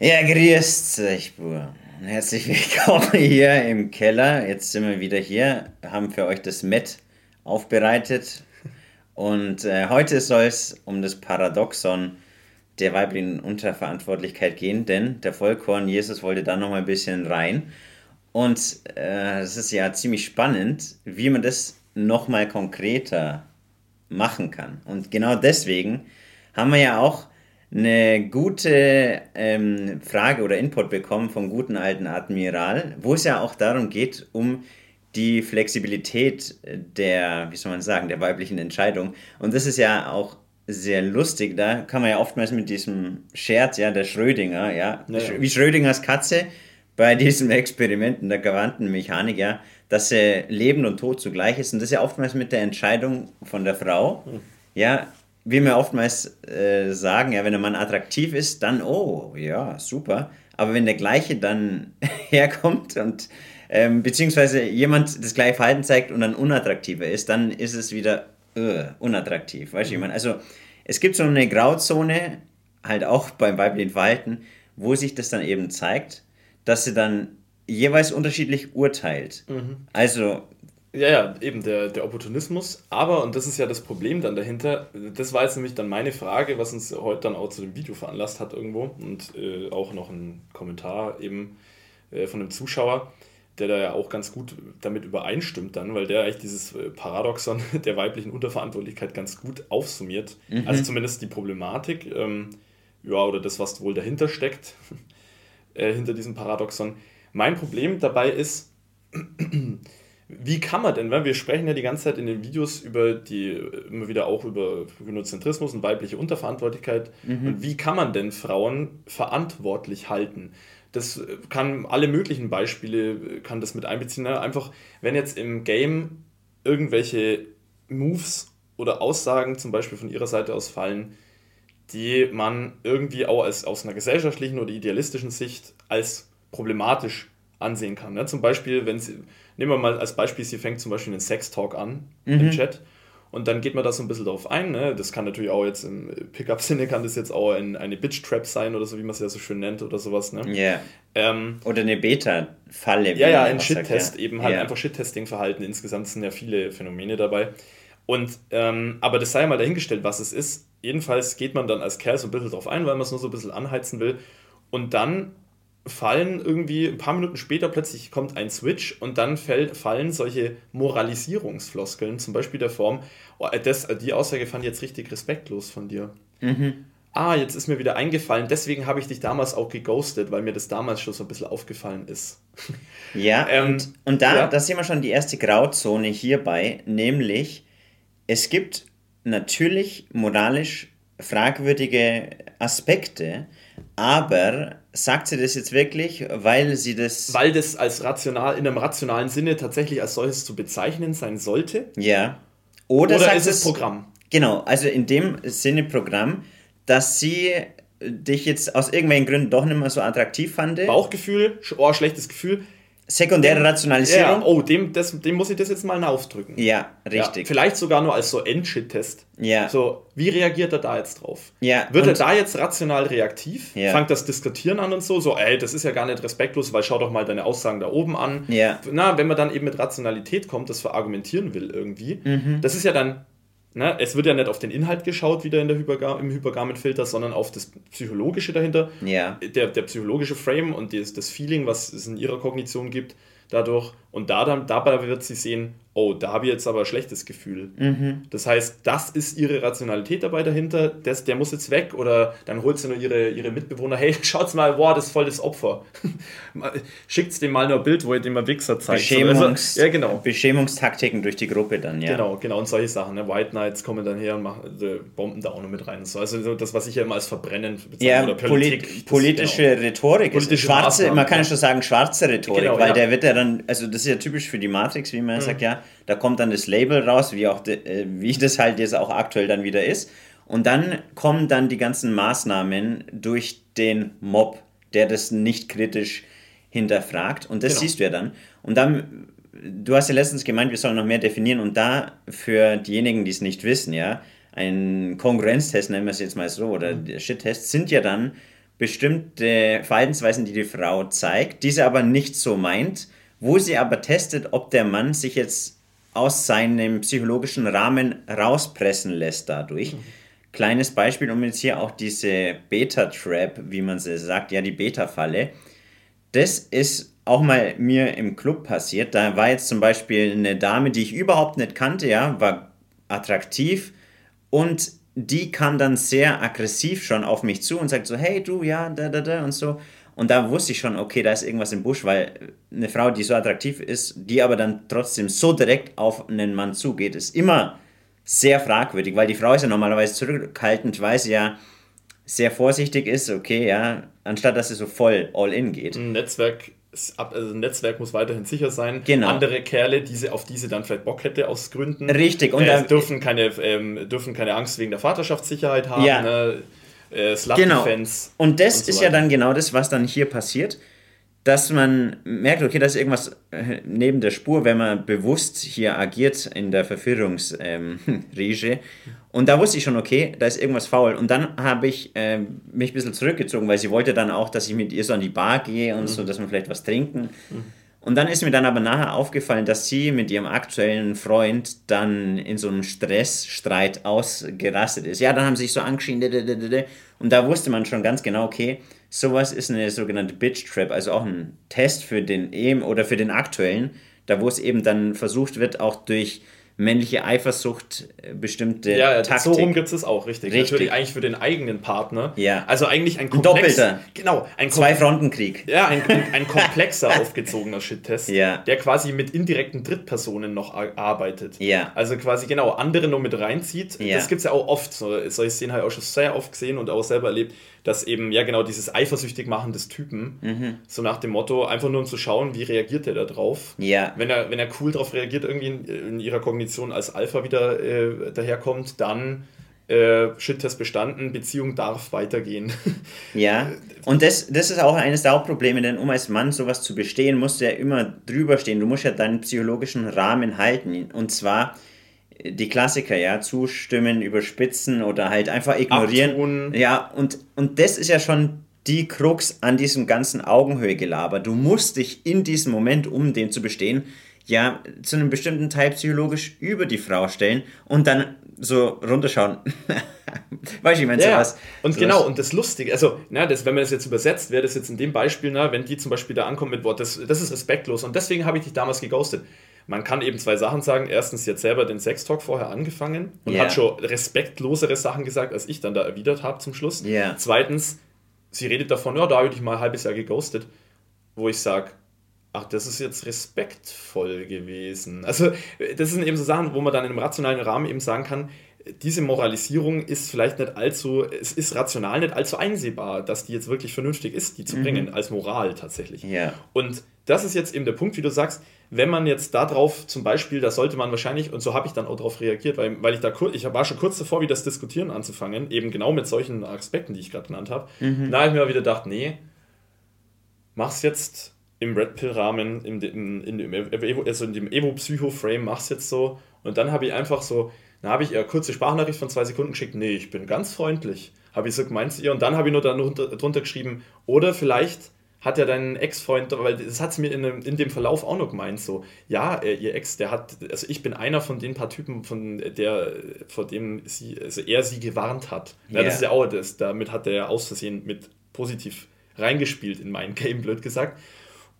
Ja, grüßt euch, Bur. Herzlich willkommen hier im Keller. Jetzt sind wir wieder hier, haben für euch das Met aufbereitet. Und äh, heute soll es um das Paradoxon der weiblichen Unterverantwortlichkeit gehen, denn der Vollkorn Jesus wollte da noch mal ein bisschen rein. Und äh, es ist ja ziemlich spannend, wie man das noch mal konkreter machen kann. Und genau deswegen haben wir ja auch eine gute ähm, Frage oder Input bekommen vom guten alten Admiral, wo es ja auch darum geht, um die Flexibilität der, wie soll man sagen, der weiblichen Entscheidung. Und das ist ja auch sehr lustig. Da kann man ja oftmals mit diesem Scherz, ja, der Schrödinger, ja, ja, ja. wie Schrödingers Katze bei diesem Experiment in der Quantenmechanik, ja, dass äh, Leben und Tod zugleich ist. Und das ist ja oftmals mit der Entscheidung von der Frau, hm. ja, wie wir oftmals äh, sagen, ja, wenn ein Mann attraktiv ist, dann, oh, ja, super. Aber wenn der gleiche dann herkommt und ähm, beziehungsweise jemand das gleiche Verhalten zeigt und dann unattraktiver ist, dann ist es wieder uh, unattraktiv. Weißt du, mhm. ich meine, also es gibt so eine Grauzone, halt auch beim weiblichen Verhalten, wo sich das dann eben zeigt, dass sie dann jeweils unterschiedlich urteilt. Mhm. Also ja, ja, eben der, der Opportunismus. Aber, und das ist ja das Problem dann dahinter, das war jetzt nämlich dann meine Frage, was uns heute dann auch zu dem Video veranlasst hat irgendwo und äh, auch noch ein Kommentar eben äh, von einem Zuschauer, der da ja auch ganz gut damit übereinstimmt dann, weil der eigentlich dieses äh, Paradoxon der weiblichen Unterverantwortlichkeit ganz gut aufsummiert. Mhm. Also zumindest die Problematik, ähm, ja, oder das, was wohl dahinter steckt, äh, hinter diesem Paradoxon. Mein Problem dabei ist, wie kann man denn, weil wir sprechen ja die ganze Zeit in den Videos über die, immer wieder auch über Gynozentrismus und weibliche Unterverantwortlichkeit. Mhm. Und wie kann man denn Frauen verantwortlich halten? Das kann alle möglichen Beispiele, kann das mit einbeziehen. Ne? Einfach, wenn jetzt im Game irgendwelche Moves oder Aussagen zum Beispiel von ihrer Seite aus fallen, die man irgendwie auch als, aus einer gesellschaftlichen oder idealistischen Sicht als problematisch ansehen kann. Ne? Zum Beispiel, wenn sie, nehmen wir mal als Beispiel, sie fängt zum Beispiel einen Sex-Talk an mhm. im Chat und dann geht man da so ein bisschen drauf ein. Ne? Das kann natürlich auch jetzt im Pickup-Sinne, kann das jetzt auch ein, eine Bitch-Trap sein oder so, wie man es ja so schön nennt oder sowas. Ne? Yeah. Ähm, oder eine Beta-Falle. Ja, ja, ein Shit-Test, ja. eben halt yeah. einfach Shit-Testing-Verhalten. Insgesamt sind ja viele Phänomene dabei. Und, ähm, aber das sei mal dahingestellt, was es ist. Jedenfalls geht man dann als Kerl so ein bisschen drauf ein, weil man es nur so ein bisschen anheizen will. Und dann fallen irgendwie ein paar Minuten später plötzlich kommt ein Switch und dann fällt, fallen solche Moralisierungsfloskeln, zum Beispiel der Form, oh, das, die Aussage fand ich jetzt richtig respektlos von dir. Mhm. Ah, jetzt ist mir wieder eingefallen, deswegen habe ich dich damals auch geghostet, weil mir das damals schon so ein bisschen aufgefallen ist. Ja, ähm, und, und da, ja. da sehen wir schon die erste Grauzone hierbei, nämlich es gibt natürlich moralisch fragwürdige Aspekte, aber sagt sie das jetzt wirklich, weil sie das. Weil das als rational, in einem rationalen Sinne tatsächlich als solches zu bezeichnen sein sollte? Ja. Oder, Oder ist es Programm? Genau, also in dem Sinne Programm, dass sie dich jetzt aus irgendwelchen Gründen doch nicht mehr so attraktiv fand. Bauchgefühl, oh, schlechtes Gefühl. Sekundäre Rationalisierung. Ja, oh, dem, das, dem muss ich das jetzt mal aufdrücken. Ja, richtig. Ja, vielleicht sogar nur als so Endshit-Test. Ja. So, wie reagiert er da jetzt drauf? Ja. Wird er da jetzt rational reaktiv? Ja. Fangt das Diskutieren an und so? So, ey, das ist ja gar nicht respektlos, weil schau doch mal deine Aussagen da oben an. Ja. Na, wenn man dann eben mit Rationalität kommt, das verargumentieren will irgendwie, mhm. das ist ja dann Ne, es wird ja nicht auf den Inhalt geschaut, wieder in der Hyperga im Hypergarment-Filter, sondern auf das Psychologische dahinter. Ja. Der, der psychologische Frame und das, das Feeling, was es in ihrer Kognition gibt, dadurch. Und da dann, dabei wird sie sehen, oh, da habe ich jetzt aber ein schlechtes Gefühl. Mhm. Das heißt, das ist ihre Rationalität dabei dahinter, das, der muss jetzt weg oder dann holt sie nur ihre, ihre Mitbewohner, hey, schaut's mal, boah, das ist voll das Opfer. Schickt's dem mal nur ein Bild, wo ihr dem mal Wichser zeigt. Beschämungs also, ja, genau. Beschämungstaktiken durch die Gruppe dann, ja. Genau, genau, und solche Sachen. Ne? White Knights kommen dann her und machen, äh, bomben da auch noch mit rein. So. Also das, was ich ja immer als Verbrennen bezeichne ja, oder Politik. Polit politische genau. Rhetorik. Politische schwarze, man kann ja schon sagen, schwarze Rhetorik, genau, weil ja. der wird ja dann, also das ist ja typisch für die Matrix, wie man mhm. sagt, ja, da kommt dann das Label raus, wie, auch de, äh, wie das halt jetzt auch aktuell dann wieder ist. Und dann kommen dann die ganzen Maßnahmen durch den Mob, der das nicht kritisch hinterfragt. Und das genau. siehst du ja dann. Und dann, du hast ja letztens gemeint, wir sollen noch mehr definieren. Und da für diejenigen, die es nicht wissen, ja, ein Kongruenztest, nennen wir es jetzt mal so, oder mhm. Shit-Test, sind ja dann bestimmte Verhaltensweisen, die die Frau zeigt, diese aber nicht so meint, wo sie aber testet, ob der Mann sich jetzt aus seinem psychologischen Rahmen rauspressen lässt dadurch. Mhm. Kleines Beispiel, um jetzt hier auch diese Beta-Trap, wie man sie sagt, ja, die Beta-Falle. Das ist auch mal mir im Club passiert. Da war jetzt zum Beispiel eine Dame, die ich überhaupt nicht kannte, ja, war attraktiv und die kam dann sehr aggressiv schon auf mich zu und sagt so, hey du, ja, da, da, da und so. Und da wusste ich schon, okay, da ist irgendwas im Busch, weil eine Frau, die so attraktiv ist, die aber dann trotzdem so direkt auf einen Mann zugeht, ist immer sehr fragwürdig, weil die Frau ist ja normalerweise zurückhaltend, weil sie ja sehr vorsichtig ist, okay, ja, anstatt dass sie so voll all in geht. Ein Netzwerk also ein Netzwerk muss weiterhin sicher sein. Genau. Andere Kerle, die sie, auf die sie dann vielleicht Bock hätte aus Gründen. Richtig. Und äh, dürfen, keine, ähm, dürfen keine Angst wegen der Vaterschaftssicherheit haben. Ja. Ne? Äh, genau. Und das und so ist ja dann genau das, was dann hier passiert dass man merkt, okay, da ist irgendwas äh, neben der Spur, wenn man bewusst hier agiert in der Verführungsriege. Ähm, und da wusste ich schon, okay, da ist irgendwas faul. Und dann habe ich äh, mich ein bisschen zurückgezogen, weil sie wollte dann auch, dass ich mit ihr so an die Bar gehe und mhm. so, dass wir vielleicht was trinken. Mhm. Und dann ist mir dann aber nachher aufgefallen, dass sie mit ihrem aktuellen Freund dann in so einem Stressstreit ausgerastet ist. Ja, dann haben sie sich so angeschrien. Und da wusste man schon ganz genau, okay, Sowas ist eine sogenannte Bitch Trap, also auch ein Test für den eben oder für den aktuellen, da wo es eben dann versucht wird, auch durch männliche Eifersucht äh, bestimmte ja, ja Taktik. so rum gibt es auch, richtig. richtig. Natürlich eigentlich für den eigenen Partner. Ja. Also eigentlich ein komplex, Doppelter. Genau. Ein Zwei-Fronten-Krieg. Ja, ein, ein komplexer aufgezogener Shit-Test, ja. der quasi mit indirekten Drittpersonen noch arbeitet. Ja. Also quasi genau andere nur mit reinzieht. Ja. Das gibt es ja auch oft. So, solche Szenen habe ich auch schon sehr oft gesehen und auch selber erlebt dass eben, ja genau, dieses eifersüchtig machen des Typen, mhm. so nach dem Motto, einfach nur um zu schauen, wie reagiert er da drauf. Ja. Wenn er, wenn er cool drauf reagiert, irgendwie in, in ihrer Kognition als Alpha wieder äh, daherkommt, dann äh, Shit-Test bestanden, Beziehung darf weitergehen. Ja, und das, das ist auch eines der Hauptprobleme, denn um als Mann sowas zu bestehen, musst du ja immer drüber stehen. Du musst ja deinen psychologischen Rahmen halten. Und zwar die Klassiker, ja, zustimmen, überspitzen oder halt einfach ignorieren. Abtun. Ja, und, und das ist ja schon die Krux an diesem ganzen Augenhöhe-Gelaber. Du musst dich in diesem Moment, um den zu bestehen, ja, zu einem bestimmten Teil psychologisch über die Frau stellen und dann so runterschauen. weißt du, ich meine, ja, sowas. Und sowas. genau, und das Lustige, also, na, das, wenn man das jetzt übersetzt, wäre das jetzt in dem Beispiel, na, wenn die zum Beispiel da ankommt mit Wort, das, das ist respektlos und deswegen habe ich dich damals geghostet. Man kann eben zwei Sachen sagen. Erstens, jetzt selber den Sextalk vorher angefangen und yeah. hat schon respektlosere Sachen gesagt, als ich dann da erwidert habe zum Schluss. Yeah. Zweitens, sie redet davon, ja, da habe ich mal ein halbes Jahr geghostet, wo ich sage, ach, das ist jetzt respektvoll gewesen. Also, das sind eben so Sachen, wo man dann in einem rationalen Rahmen eben sagen kann, diese Moralisierung ist vielleicht nicht allzu, es ist rational nicht allzu einsehbar, dass die jetzt wirklich vernünftig ist, die zu mhm. bringen, als Moral tatsächlich. Ja. Und das ist jetzt eben der Punkt, wie du sagst, wenn man jetzt darauf zum Beispiel, da sollte man wahrscheinlich, und so habe ich dann auch darauf reagiert, weil, weil ich da kurz, ich war schon kurz davor, wie das Diskutieren anzufangen, eben genau mit solchen Aspekten, die ich gerade genannt habe. Mhm. Da habe ich mir wieder gedacht, nee, mach's jetzt im Red Pill-Rahmen, in, in, in, dem, also in dem Evo-Psycho-Frame, mach's jetzt so. Und dann habe ich einfach so, dann habe ich ihr kurze Sprachnachricht von zwei Sekunden geschickt, nee, ich bin ganz freundlich. Habe ich so gemeint zu ihr und dann habe ich nur darunter geschrieben, oder vielleicht hat ja dein Ex-Freund, weil das hat es mir in, in dem Verlauf auch noch gemeint, so, ja, äh, ihr Ex, der hat, also ich bin einer von den paar Typen, von der, vor dem sie, also er sie gewarnt hat. Ja, yeah. das ist ja auch das, damit hat er aus Versehen mit positiv reingespielt in mein Game, blöd gesagt.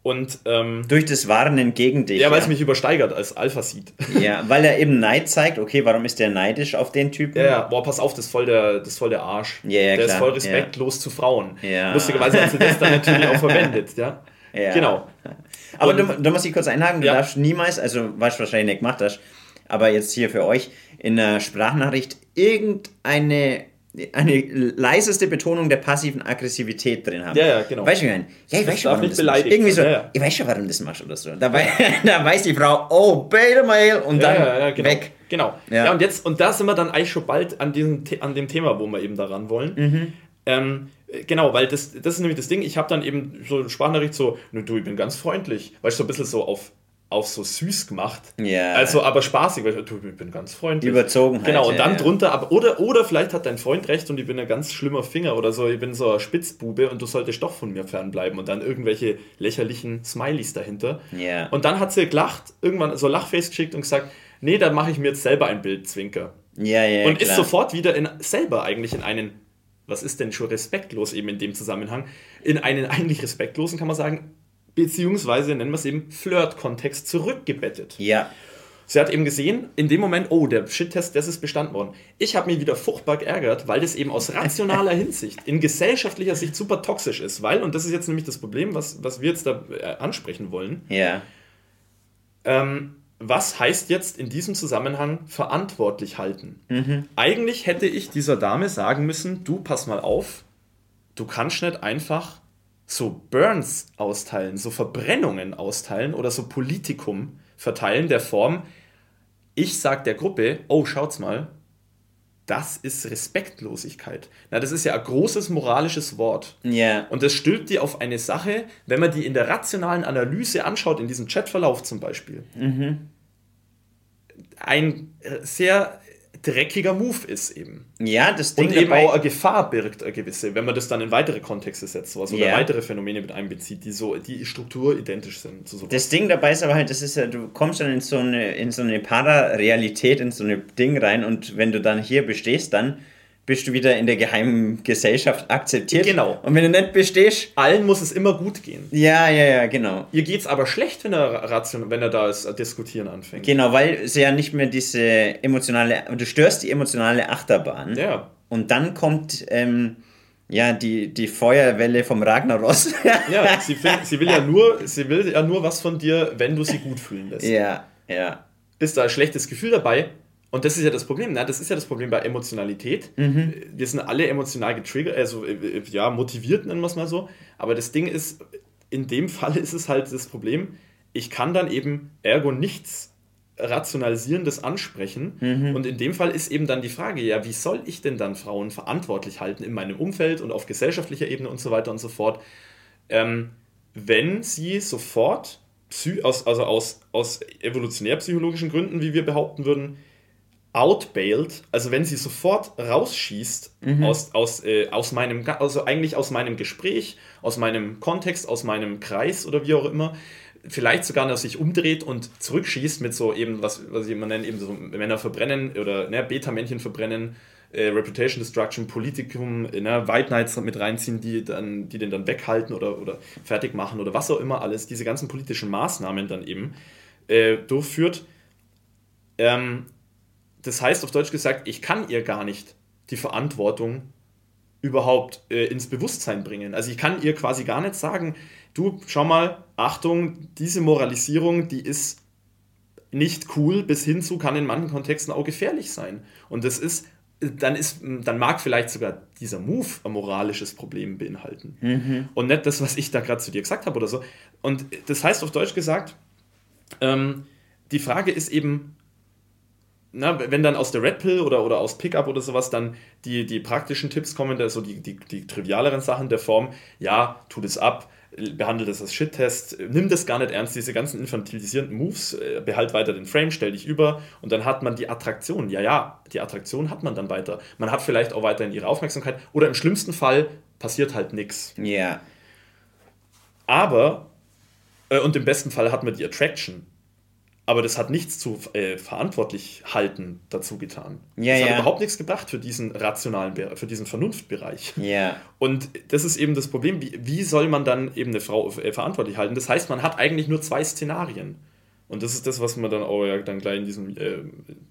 Und, ähm, Durch das Warnen gegen dich. Ja, weil ja. es mich übersteigert als Alpha sieht. Ja, weil er eben Neid zeigt. Okay, warum ist der neidisch auf den Typen? Ja, ja. boah, pass auf, das ist voll der, das ist voll der Arsch. Ja, ja, der klar. ist voll respektlos zu Frauen. Ja. Lustigerweise hat sie das dann natürlich auch verwendet, ja. Ja. Genau. Aber du, du musst dich kurz einhaken, du ja. darfst niemals, also was du wahrscheinlich nicht gemacht hast, aber jetzt hier für euch in einer Sprachnachricht irgendeine eine leiseste Betonung der passiven Aggressivität drin haben. Ja, ja, genau. Weißt du, ja, ich weiß schon, warum das machst. Irgendwie so, ja, ja. ich weiß schon, warum das machst oder so. Da, da weiß die Frau, oh, Beta Mail und dann ja, genau. weg. Genau. Ja. und jetzt, und da sind wir dann eigentlich schon bald an, diesem, an dem Thema, wo wir eben daran wollen. Mhm. Ähm, genau, weil das, das ist nämlich das Ding, ich habe dann eben so eine Sprachnachricht so, du, ich bin ganz freundlich, weißt du, so ein bisschen so auf auf so süß gemacht. Ja. Also aber spaßig, weil du, ich bin ganz freundlich. Überzogen Genau, und dann ja, ja. drunter, aber, oder, oder vielleicht hat dein Freund recht und ich bin ein ganz schlimmer Finger oder so, ich bin so ein Spitzbube und du solltest doch von mir fernbleiben und dann irgendwelche lächerlichen Smileys dahinter. Ja. Und dann hat sie gelacht, irgendwann so Lachface geschickt und gesagt, nee, dann mache ich mir jetzt selber ein Bild, Zwinker. Ja, ja, und klar. ist sofort wieder in, selber eigentlich in einen, was ist denn schon respektlos eben in dem Zusammenhang, in einen eigentlich respektlosen, kann man sagen, beziehungsweise nennen wir es eben Flirt-Kontext zurückgebettet. Ja. Sie hat eben gesehen, in dem Moment, oh, der Shit-Test, das ist bestanden worden. Ich habe mich wieder furchtbar geärgert, weil das eben aus rationaler Hinsicht, in gesellschaftlicher Sicht super toxisch ist. Weil, und das ist jetzt nämlich das Problem, was, was wir jetzt da äh, ansprechen wollen, Ja. ähm, was heißt jetzt in diesem Zusammenhang verantwortlich halten? Eigentlich hätte ich dieser Dame sagen müssen, du pass mal auf, du kannst nicht einfach so Burns austeilen, so Verbrennungen austeilen oder so Politikum verteilen der Form, ich sag der Gruppe, oh, schaut's mal, das ist Respektlosigkeit. Na, das ist ja ein großes moralisches Wort. Ja. Und das stülpt dir auf eine Sache, wenn man die in der rationalen Analyse anschaut, in diesem Chatverlauf zum Beispiel, ein äh, sehr dreckiger Move ist eben. Ja, das Ding Und eben auch eine Gefahr birgt, eine gewisse, wenn man das dann in weitere Kontexte setzt, sowas, oder Ja. weitere Phänomene mit einbezieht, die so, die Struktur identisch sind. Das Ding dabei ist aber halt, das ist ja, du kommst dann in so eine, in so eine Pararealität, in so eine Ding rein und wenn du dann hier bestehst, dann bist du wieder in der geheimen Gesellschaft akzeptiert. Genau. Und wenn du nicht bestehst, Allen muss es immer gut gehen. ja, ja, ja, genau. Ihr geht's aber schlecht, wenn er, ration, wenn er da das Diskutieren anfängt. Genau, weil sie ja nicht mehr diese emotionale, du störst die emotionale Achterbahn. Ja. Und dann kommt, ähm, ja, die, die Feuerwelle vom Ragnaros. Ja, sie, will, sie, will ja nur, sie will ja nur was von dir, wenn du sie gut fühlen lässt. ja, ja. Ist da ein schlechtes Gefühl dabei? Und das ist ja das Problem, ne? das ist ja das Problem bei Emotionalität. Wir sind alle emotional getriggert, also äh, ja, motiviert, nennen wir es mal so. Aber das Ding ist, in dem Fall ist es halt das Problem, ich kann dann eben ergo nichts Rationalisierendes ansprechen. Und in dem Fall ist eben dann die Frage, ja, wie soll ich denn dann Frauen verantwortlich halten in meinem Umfeld und auf gesellschaftlicher Ebene und so weiter und so fort, ähm, wenn sie sofort, aus, also aus, aus evolutionär-psychologischen Gründen, wie wir behaupten würden, outbailed, also wenn sie sofort rausschießt aus, aus, äh, aus meinem, also eigentlich aus meinem Gespräch, aus meinem Kontext, aus meinem Kreis oder wie auch immer, vielleicht sogar noch sich umdreht und zurückschießt mit so eben, was, was ich immer nenne, eben so Männer verbrennen oder ne, Beta-Männchen verbrennen, äh, Reputation Destruction, Politikum, äh, ne, White Knights mit reinziehen, die, dann, die den dann weghalten oder, oder fertig machen oder was auch immer alles, diese ganzen politischen Maßnahmen dann eben äh, durchführt. Ähm, das heißt auf Deutsch gesagt, ich kann ihr gar nicht die Verantwortung überhaupt äh, ins Bewusstsein bringen. Also ich kann ihr quasi gar nicht sagen, du, schau mal, Achtung, diese Moralisierung, die ist nicht cool, bis hin zu kann in manchen Kontexten auch gefährlich sein. Und das ist, dann ist, dann mag vielleicht sogar dieser Move ein moralisches Problem beinhalten. Und nicht das, was ich da gerade zu dir gesagt habe oder so. Und das heißt auf Deutsch gesagt, ähm, die Frage ist eben, na, wenn dann aus der Red Pill oder, oder aus Pickup oder sowas dann die, die praktischen Tipps kommen, also die, die, die trivialeren Sachen der Form, ja, tu das ab, behandle das als Shit-Test, nimm das gar nicht ernst, diese ganzen infantilisierenden Moves, äh, behalt weiter den Frame, stell dich über und dann hat man die Attraktion. Ja, ja, die Attraktion hat man dann weiter. Man hat vielleicht auch weiterhin ihre Aufmerksamkeit oder im schlimmsten Fall passiert halt nichts. Ja. Aber, äh, und im besten Fall hat man die Attraction. Aber das hat nichts zu äh, verantwortlich halten dazu getan. Ja, das ja. hat überhaupt nichts gebracht für diesen rationalen, für diesen Vernunftbereich. Ja. Und das ist eben das Problem, wie, wie soll man dann eben eine Frau äh, verantwortlich halten? Das heißt, man hat eigentlich nur zwei Szenarien. Und das ist das, was man dann auch ja dann gleich in diesem äh,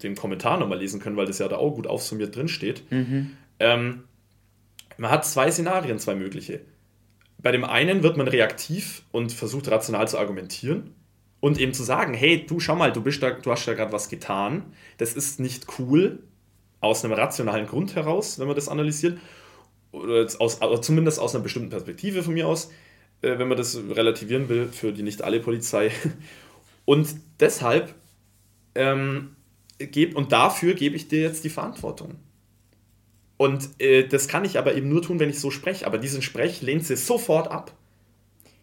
dem Kommentar nochmal lesen können, weil das ja da auch gut aufsummiert drin steht. Ähm, man hat zwei Szenarien, zwei mögliche. Bei dem einen wird man reaktiv und versucht rational zu argumentieren und eben zu sagen, hey, du schau mal, du bist da, du hast da gerade was getan, das ist nicht cool aus einem rationalen Grund heraus, wenn man das analysiert oder aus, aber zumindest aus einer bestimmten Perspektive von mir aus, äh, wenn man das relativieren will für die nicht alle Polizei. Und deshalb ähm, geb, und dafür gebe ich dir jetzt die Verantwortung. Und äh, das kann ich aber eben nur tun, wenn ich so spreche. Aber diesen Sprech lehnt sie sofort ab.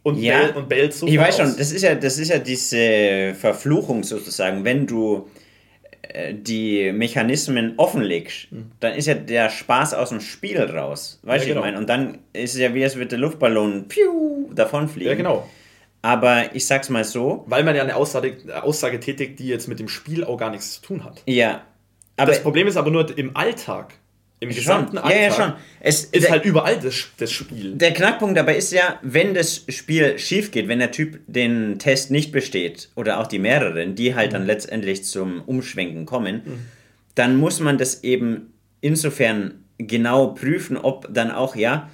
Und, ja, bellt, und bellt so Ich weiß schon, das ist ja, das ist ja diese Verfluchung sozusagen, wenn du äh, die Mechanismen offenlegst, mhm. dann ist ja der Spaß aus dem Spiel raus. Weißt du, ja, genau. ich meine? Und dann ist es ja wie, als würde der Luftballon piu, davonfliegen. Ja, genau. Aber ich sag's mal so. Weil man ja eine Aussage, Aussage tätigt, die jetzt mit dem Spiel auch gar nichts zu tun hat. Ja. Aber das Problem ist aber nur im Alltag. Im gesamten Alltag. Ja, ja, schon. Es ist der, halt überall das, das Spiel. Der Knackpunkt dabei ist ja, wenn das Spiel schief geht, wenn der Typ den Test nicht besteht oder auch die mehreren, die halt mhm. dann letztendlich zum Umschwenken kommen, mhm. dann muss man das eben insofern genau prüfen, ob dann auch, ja,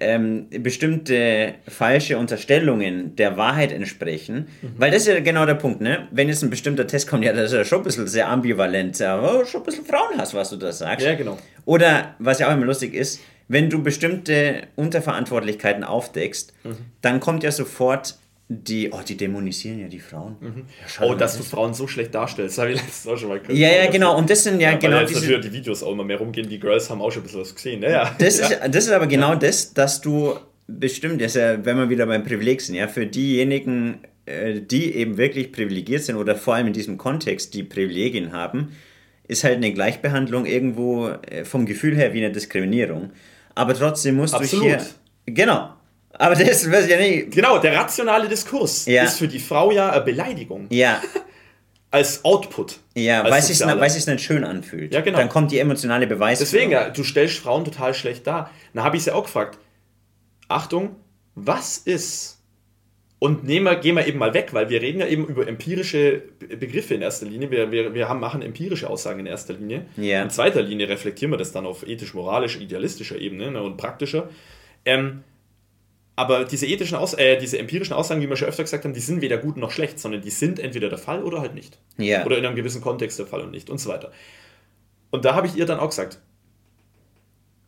ähm, bestimmte falsche Unterstellungen der Wahrheit entsprechen. Mhm. Weil das ist ja genau der Punkt, ne? Wenn jetzt ein bestimmter Test kommt, ja, das ist ja schon ein bisschen sehr ambivalent, aber schon ein bisschen Frauenhass, was du da sagst. Ja, genau. Oder, was ja auch immer lustig ist, wenn du bestimmte Unterverantwortlichkeiten aufdeckst, mhm. dann kommt ja sofort die, oh, die dämonisieren ja die Frauen. Mhm. Ja, oh, dass du Frauen so schlecht darstellst, habe ich letztens auch schon mal gehört. Ja, ja, genau. Und das sind ja, ja genau weil diese... Natürlich die Videos auch immer mehr rumgehen, die Girls haben auch schon ein bisschen was gesehen. Ja, ja. Das, Ist, das ist aber genau das, dass du bestimmt, das ja, wenn wir wieder beim Privileg sind, ja, für diejenigen, äh, die eben wirklich privilegiert sind oder vor allem in diesem Kontext die Privilegien haben, ist halt eine Gleichbehandlung irgendwo äh, vom Gefühl her wie eine Diskriminierung. Aber trotzdem musst Absolut. du hier. Genau. Aber das weiß ich ja nicht. Genau, der rationale Diskurs ja. ist für die Frau ja eine Beleidigung. Ja. als Output. Ja, weil es sich nicht schön anfühlt. Ja, genau. Dann kommt die emotionale Beweis. Deswegen, ja, du stellst Frauen total schlecht dar. Dann habe ich sie auch gefragt. Achtung, was ist? Und nehmen wir, gehen wir eben mal weg, weil wir reden ja eben über empirische Begriffe in erster Linie. Wir, wir, wir haben, machen empirische Aussagen in erster Linie. Ja. In zweiter Linie reflektieren wir das dann auf ethisch-moralisch, idealistischer Ebene ne, und praktischer. Ähm, aber diese ethischen Aus äh, diese empirischen Aussagen, wie wir schon öfter gesagt haben, die sind weder gut noch schlecht, sondern die sind entweder der Fall oder halt nicht. Ja. Oder in einem gewissen Kontext der Fall und nicht und so weiter. Und da habe ich ihr dann auch gesagt,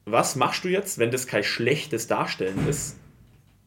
was machst du jetzt, wenn das kein schlechtes Darstellen ist,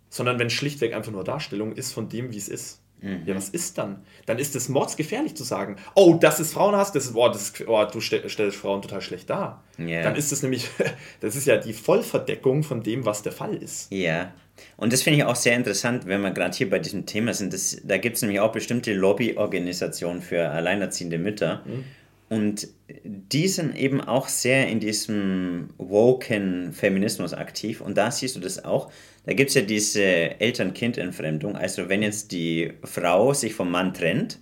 sondern wenn schlichtweg einfach nur Darstellung ist von dem, wie es ist? Mhm. Ja, was ist dann? Dann ist es mordsgefährlich zu sagen, oh, das ist Frauenhass, das ist, oh, das ist, oh du stellst Frauen total schlecht dar. Yeah. Dann ist es nämlich, das ist ja die Vollverdeckung von dem, was der Fall ist. Ja. Und das finde ich auch sehr interessant, wenn wir gerade hier bei diesem Thema sind. Das, da gibt es nämlich auch bestimmte Lobbyorganisationen für alleinerziehende Mütter. Mhm. Und die sind eben auch sehr in diesem woken Feminismus aktiv. Und da siehst du das auch. Da gibt es ja diese Eltern-Kind-Entfremdung. Also wenn jetzt die Frau sich vom Mann trennt,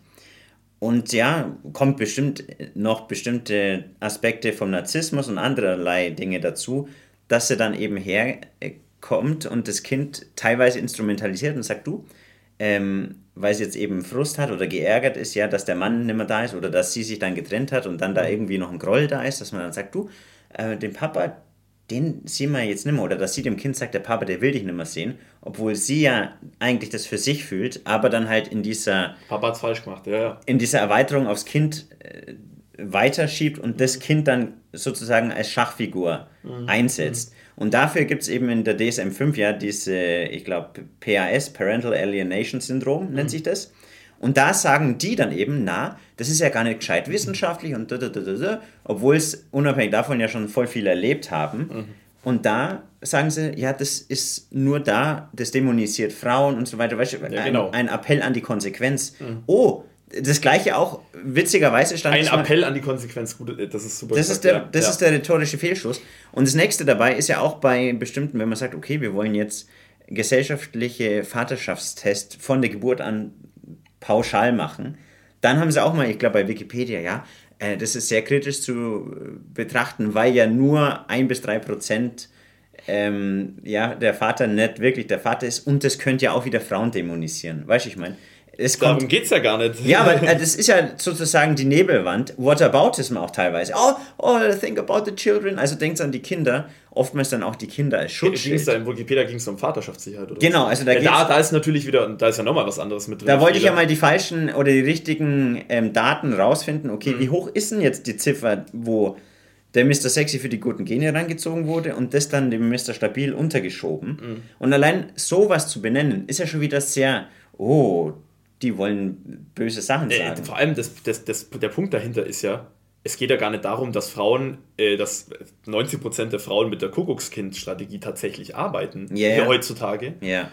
und ja, kommt bestimmt noch bestimmte Aspekte vom Narzissmus und andererlei Dinge dazu, dass sie dann eben herkommt und das Kind teilweise instrumentalisiert und sagt, du, ähm, weil sie jetzt eben Frust hat oder geärgert ist, ja, dass der Mann nicht mehr da ist oder dass sie sich dann getrennt hat und dann da mhm. irgendwie noch ein Groll da ist, dass man dann sagt, du, äh, den Papa, den sehen wir jetzt nicht mehr. Oder dass sie dem Kind sagt, der Papa, der will dich nicht mehr sehen, obwohl sie ja eigentlich das für sich fühlt, aber dann halt in dieser... Papa hat's falsch gemacht, ja, ja. In dieser Erweiterung aufs Kind äh, weiterschiebt und das Kind dann sozusagen als Schachfigur mhm. einsetzt. Und dafür gibt es eben in der DSM-5 ja diese, ich glaube, PAS, Parental Alienation Syndrom nennt mhm. sich das. Und da sagen die dann eben, na, das ist ja gar nicht gescheit wissenschaftlich und da, da, da, da, obwohl es unabhängig davon ja schon voll viel erlebt haben. Mhm. Und da sagen sie, ja, das ist nur da, das dämonisiert Frauen und so weiter. Weißt du, ja, genau. ein, ein, Appell an die Konsequenz. Mhm. Oh, das gleiche auch, witzigerweise stand Ein Appell mal, an die Konsequenz, gut, das ist super. Das, ist der, das ja. ist der rhetorische Fehlschluss. Und das nächste dabei ist ja auch bei bestimmten, wenn man sagt, okay, wir wollen jetzt gesellschaftliche Vaterschaftstest von der Geburt an pauschal machen, dann haben sie auch mal, ich glaube bei Wikipedia, ja, äh, das ist sehr kritisch zu betrachten, weil ja nur ein bis drei Prozent ähm, ja, der Vater nicht wirklich der Vater ist und das könnte ja auch wieder Frauen dämonisieren. Weißt du, ich meine, es kommt, Darum geht's ja gar nicht. Ja, aber äh, das ist ja sozusagen die Nebelwand. Whataboutism auch teilweise. Oh, oh, think about the children. Also denkt an die Kinder. Oftmals dann auch die Kinder als Schutzschild. Da in Wikipedia ging es um Vaterschaftssicherheit, oder? Genau, also da ja, da, da ist natürlich wieder, da ist ja nochmal was anderes mit drin. Da wollte ich ja mal die falschen oder die richtigen ähm, Daten rausfinden. Okay, mhm. wie hoch ist denn jetzt die Ziffer, wo der Mr. Sexy für die guten Gene reingezogen wurde und das dann dem Mr. Stabil untergeschoben. Mhm. Und allein sowas zu benennen, ist ja schon wieder sehr, oh, die wollen böse Sachen äh, sagen. Äh, vor allem das, das, das, der Punkt dahinter ist ja, es geht ja gar nicht darum, dass Frauen, äh, dass 90% der Frauen mit der Kuckuckskind-Strategie tatsächlich arbeiten, yeah. heutzutage. Yeah.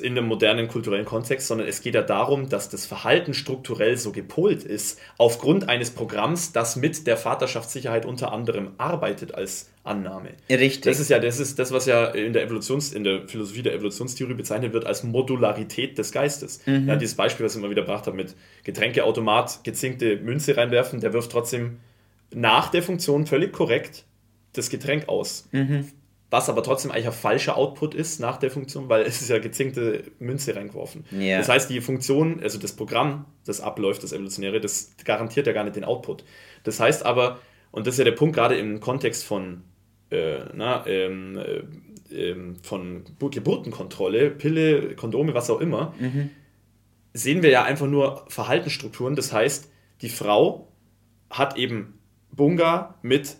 In einem modernen kulturellen Kontext, sondern es geht ja darum, dass das Verhalten strukturell so gepolt ist, aufgrund eines Programms, das mit der Vaterschaftssicherheit unter anderem arbeitet als Annahme. Richtig. Das ist ja das, ist das was ja in der, Evolutions-, in der Philosophie der Evolutionstheorie bezeichnet wird als Modularität des Geistes. Mhm. Ja, dieses Beispiel, was ich immer wieder gebracht habe, mit Getränkeautomat gezinkte Münze reinwerfen, der wirft trotzdem nach der Funktion völlig korrekt das Getränk aus. Mhm was aber trotzdem eigentlich ein falscher Output ist nach der Funktion, weil es ist ja gezinkte Münze reingeworfen. Yeah. Das heißt, die Funktion, also das Programm, das abläuft, das Evolutionäre, das garantiert ja gar nicht den Output. Das heißt aber, und das ist ja der Punkt gerade im Kontext von, äh, na, ähm, äh, ähm, von Geburtenkontrolle, Pille, Kondome, was auch immer, mhm. sehen wir ja einfach nur Verhaltensstrukturen. Das heißt, die Frau hat eben Bunga mit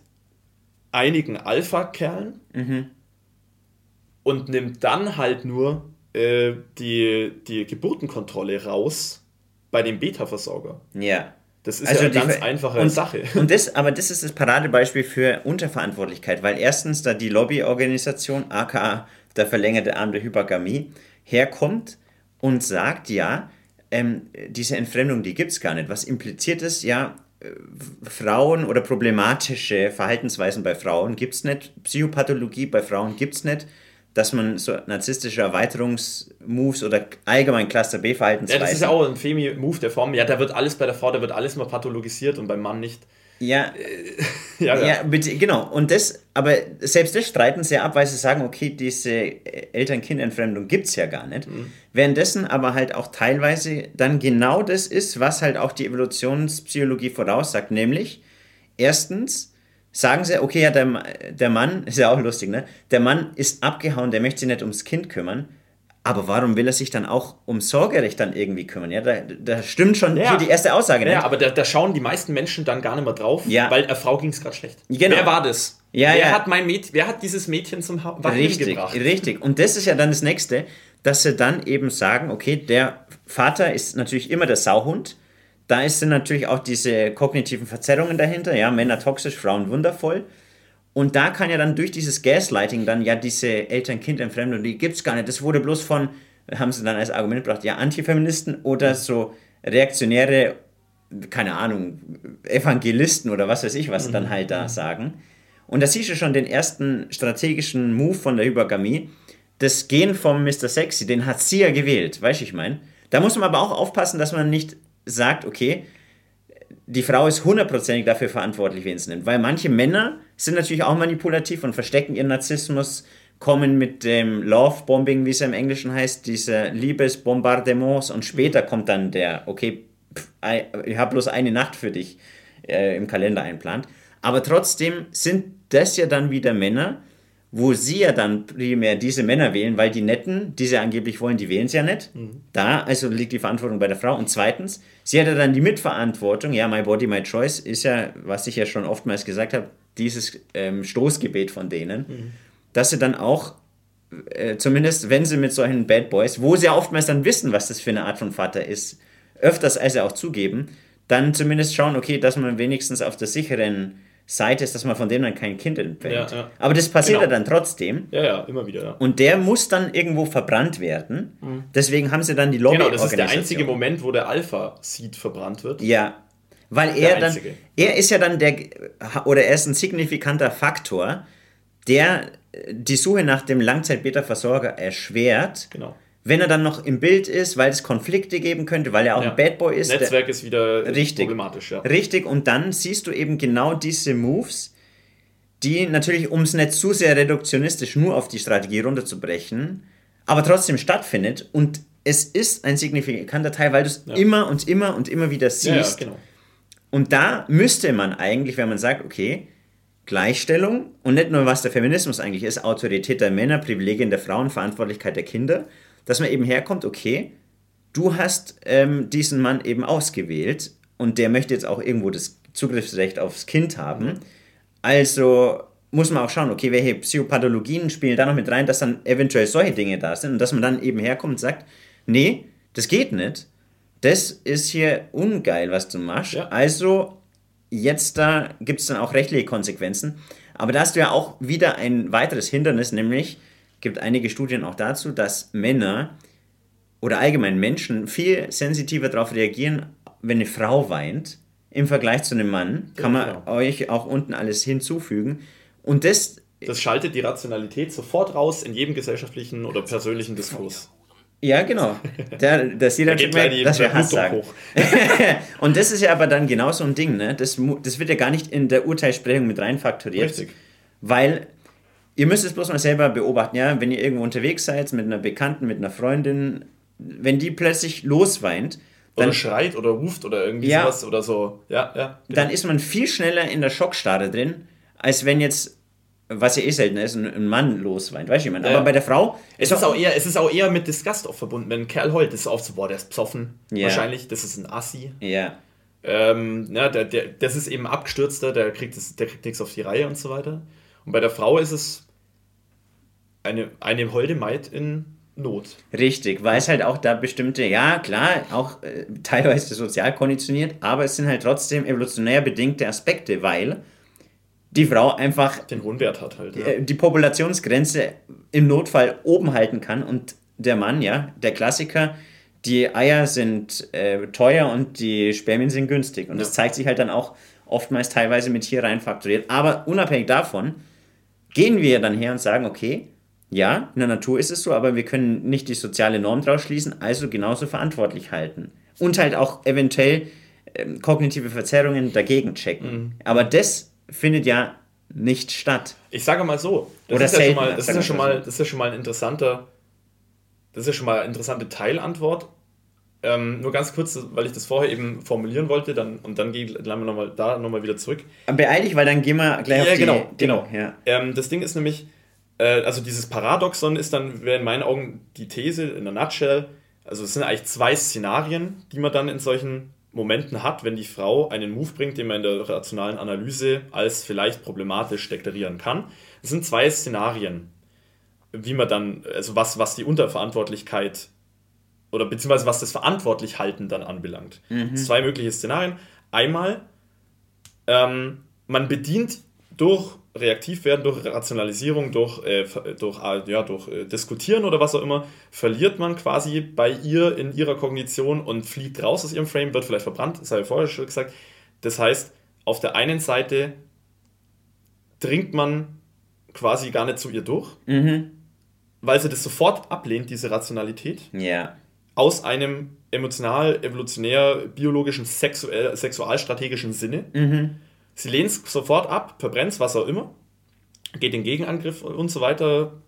einigen Alpha-Kerlen mhm. und nimmt dann halt nur äh, die, die Geburtenkontrolle raus bei dem Beta-Versorger. Ja. Das ist also ja eine ganz einfache und, Sache. Und das, aber das ist das Paradebeispiel für Unterverantwortlichkeit, weil erstens da die Lobbyorganisation, aka der verlängerte Arm der Hypergamie, herkommt und sagt, ja, ähm, diese Entfremdung, die gibt es gar nicht. Was impliziert ist, ja, Frauen oder problematische Verhaltensweisen bei Frauen gibt es nicht, Psychopathologie bei Frauen gibt es nicht, dass man so narzisstische Erweiterungsmoves oder allgemein Cluster B-Verhaltensweisen. Ja, das ist ja auch ein Femi-Move der Form. Ja, da wird alles bei der Frau, da wird alles mal pathologisiert und beim Mann nicht. Ja, ja, ja. ja bitte, genau. Und das, aber selbst das streiten sie ab, weil sie sagen, okay, diese Eltern-Kind-Entfremdung gibt es ja gar nicht. Mhm. Währenddessen aber halt auch teilweise dann genau das ist, was halt auch die Evolutionspsychologie voraussagt, nämlich erstens sagen sie, okay, ja, der, der Mann, ist ja auch lustig, ne? Der Mann ist abgehauen, der möchte sich nicht ums Kind kümmern aber warum will er sich dann auch um Sorgerecht dann irgendwie kümmern? Ja, da, da stimmt schon ja. hier die erste Aussage. Ja, nicht? aber da, da, schauen die meisten Menschen dann gar nicht mehr drauf, ja. weil der Frau ging es gerade schlecht. Genau. Wer war das? Ja, wer, ja. Hat mein Mäd wer hat dieses Mädchen zum Wachen richtig, gebracht? Richtig, und das ist ja dann das Nächste, dass sie dann eben sagen, okay, der Vater ist natürlich immer der Sauhund. Da sind natürlich auch diese kognitiven Verzerrungen dahinter. Ja, Männer toxisch, Frauen wundervoll. Und da kann ja dann durch dieses Gaslighting dann ja diese Eltern-Kind-Entfremdung, die gibt es gar nicht. Das wurde bloß von, haben sie dann als Argument gebracht, ja, Antifeministen oder so reaktionäre, keine Ahnung, Evangelisten oder was weiß ich, was mhm. dann halt da sagen. Und da siehst du schon den ersten strategischen Move von der Hypergamie. Das Gen vom Mr. Sexy, den hat sie ja gewählt, weißt du, ich meine. Da muss man aber auch aufpassen, dass man nicht sagt, okay, die Frau ist hundertprozentig dafür verantwortlich, wen es nimmt. Weil manche Männer sind natürlich auch manipulativ und verstecken ihren Narzissmus, kommen mit dem Love-Bombing, wie es im Englischen heißt, diese Liebesbombardements und später kommt dann der, okay, pff, ich habe bloß eine Nacht für dich äh, im Kalender einplant. Aber trotzdem sind das ja dann wieder Männer, wo sie ja dann primär diese Männer wählen, weil die Netten, die sie angeblich wollen, die wählen sie ja nicht. Mhm. Da also liegt die Verantwortung bei der Frau. Und zweitens, sie hat ja dann die Mitverantwortung, ja, my body, my choice, ist ja, was ich ja schon oftmals gesagt habe, dieses ähm, Stoßgebet von denen, mhm. dass sie dann auch, äh, zumindest wenn sie mit solchen Bad Boys, wo sie ja oftmals dann wissen, was das für eine Art von Vater ist, öfters als sie auch zugeben, dann zumindest schauen, okay, dass man wenigstens auf der sicheren Seite ist, dass man von dem dann kein Kind entfällt. Ja, ja. Aber das passiert genau. ja dann trotzdem. Ja, ja, immer wieder. Ja. Und der muss dann irgendwo verbrannt werden. Mhm. Deswegen haben sie dann die Lobby. Genau, das ist der einzige Moment, wo der Alpha-Seed verbrannt wird. Ja. Weil er dann, er ist ja dann der, oder er ist ein signifikanter Faktor, der die Suche nach dem Langzeit-Beta-Versorger erschwert. Genau wenn er dann noch im Bild ist, weil es Konflikte geben könnte, weil er auch ja. ein Bad Boy ist. Netzwerk ist wieder richtig, problematisch, ja. Richtig, und dann siehst du eben genau diese Moves, die natürlich, um es nicht zu sehr reduktionistisch nur auf die Strategie runterzubrechen, aber trotzdem stattfindet und es ist ein signifikanter Teil, weil du es ja. immer und immer und immer wieder siehst. Ja, genau. Und da müsste man eigentlich, wenn man sagt, okay, Gleichstellung und nicht nur was der Feminismus eigentlich ist, Autorität der Männer, Privilegien der Frauen, Verantwortlichkeit der Kinder, dass man eben herkommt, okay, du hast ähm, diesen Mann eben ausgewählt und der möchte jetzt auch irgendwo das Zugriffsrecht aufs Kind haben. Mhm. Also muss man auch schauen, okay, welche Psychopathologien spielen da noch mit rein, dass dann eventuell solche Dinge da sind und dass man dann eben herkommt und sagt, nee, das geht nicht. Das ist hier ungeil, was du machst. Ja. Also jetzt da gibt es dann auch rechtliche Konsequenzen. Aber da hast du ja auch wieder ein weiteres Hindernis, nämlich gibt einige Studien auch dazu, dass Männer oder allgemein Menschen viel sensitiver darauf reagieren, wenn eine Frau weint, im Vergleich zu einem Mann. Kann man genau. euch auch unten alles hinzufügen. Und das, Das schaltet die Rationalität sofort raus in jedem gesellschaftlichen oder persönlichen Diskurs. ja genau, da, das sieht Da die- dass wir Hass sagen. hoch. Und das ist ja aber dann genau so ein Ding, ne? Das, das wird ja gar nicht in der Urteilssprechung mit reinfaktoriert. Richtig. Weil ihr müsst es bloß mal selber beobachten, ja, wenn ihr irgendwo unterwegs seid mit einer Bekannten, mit einer Freundin, wenn die plötzlich losweint, Oder dann, schreit oder ruft oder irgendwie Ja. sowas oder so. Ja, ja. dann ist man viel schneller in der Schockstarre drin, als wenn jetzt, was ja eh seltener ist, ein, Mann losweint, weißt du, ich meine. Ja. Aber bei der Frau Es ist, auch eher, es ist auch eher mit Disgust auch verbunden. Wenn ein Kerl heult, ist es oft so, boah, der ist psoffen. Ja. Wahrscheinlich, das ist ein Assi. Ja, Ähm, na, der, der, das ist eben abgestürzter, der kriegt, das, der kriegt nichts auf die Reihe und so weiter. Und bei der Frau ist es eine, eine holde Maid in Not. richtig, weil es halt auch da bestimmte, ja klar, auch äh, teilweise sozial konditioniert, aber es sind halt trotzdem evolutionär bedingte Aspekte, weil die Frau einfach Den hohen Wert hat halt. Ja. äh, die Populationsgrenze im Notfall oben halten kann und der Mann, ja, der Klassiker, die Eier sind äh, teuer und die Spermien sind günstig. Und das Ja. zeigt sich halt dann auch oftmals teilweise mit hier rein faktoriert. Aber unabhängig davon gehen wir dann her und sagen, okay, ja, in der Natur ist es so, aber wir können nicht die soziale Norm draus schließen, also genauso verantwortlich halten. Und halt auch eventuell ähm, kognitive Verzerrungen dagegen checken. Mhm. Aber das findet ja nicht statt. Ich sage mal so, das Oder ist ja schon seltener, mal, das ist sagen ja wir schon mal mal, so. das ist ja schon mal ein interessanter, das ist ja schon mal eine interessante Teilantwort. Ähm, nur ganz kurz, weil ich das vorher eben formulieren wollte, dann und dann gehe ich noch mal da nochmal wieder zurück. Beeil dich, weil dann gehen wir gleich Ja, auf die genau, Dinge. genau. Ja. Ähm, das Ding ist nämlich, äh, also dieses Paradoxon ist dann, wäre in meinen Augen die These in der Nutshell, also es sind eigentlich zwei Szenarien, die man dann in solchen Momenten hat, wenn die Frau einen Move bringt, den man in der rationalen Analyse als vielleicht problematisch deklarieren kann. Es sind zwei Szenarien, wie man dann, also was, was die Unterverantwortlichkeit oder beziehungsweise was das Verantwortlichhalten dann anbelangt. Zwei mögliche Szenarien. Einmal, ähm, man bedient durch Reaktivwerden, durch Rationalisierung, durch, äh, durch, äh, ja, durch äh, Diskutieren oder was auch immer, verliert man quasi bei ihr in ihrer Kognition und fliegt raus aus ihrem Frame, wird vielleicht verbrannt, das habe ich vorher schon gesagt. Das heißt, auf der einen Seite dringt man quasi gar nicht zu ihr durch, weil sie das sofort ablehnt, diese Rationalität Ja. Aus einem emotional, evolutionär, biologischen, sexuell, sexualstrategischen Sinne. Sie lehnt es sofort ab, verbrennt was auch immer, geht in Gegenangriff und so weiter.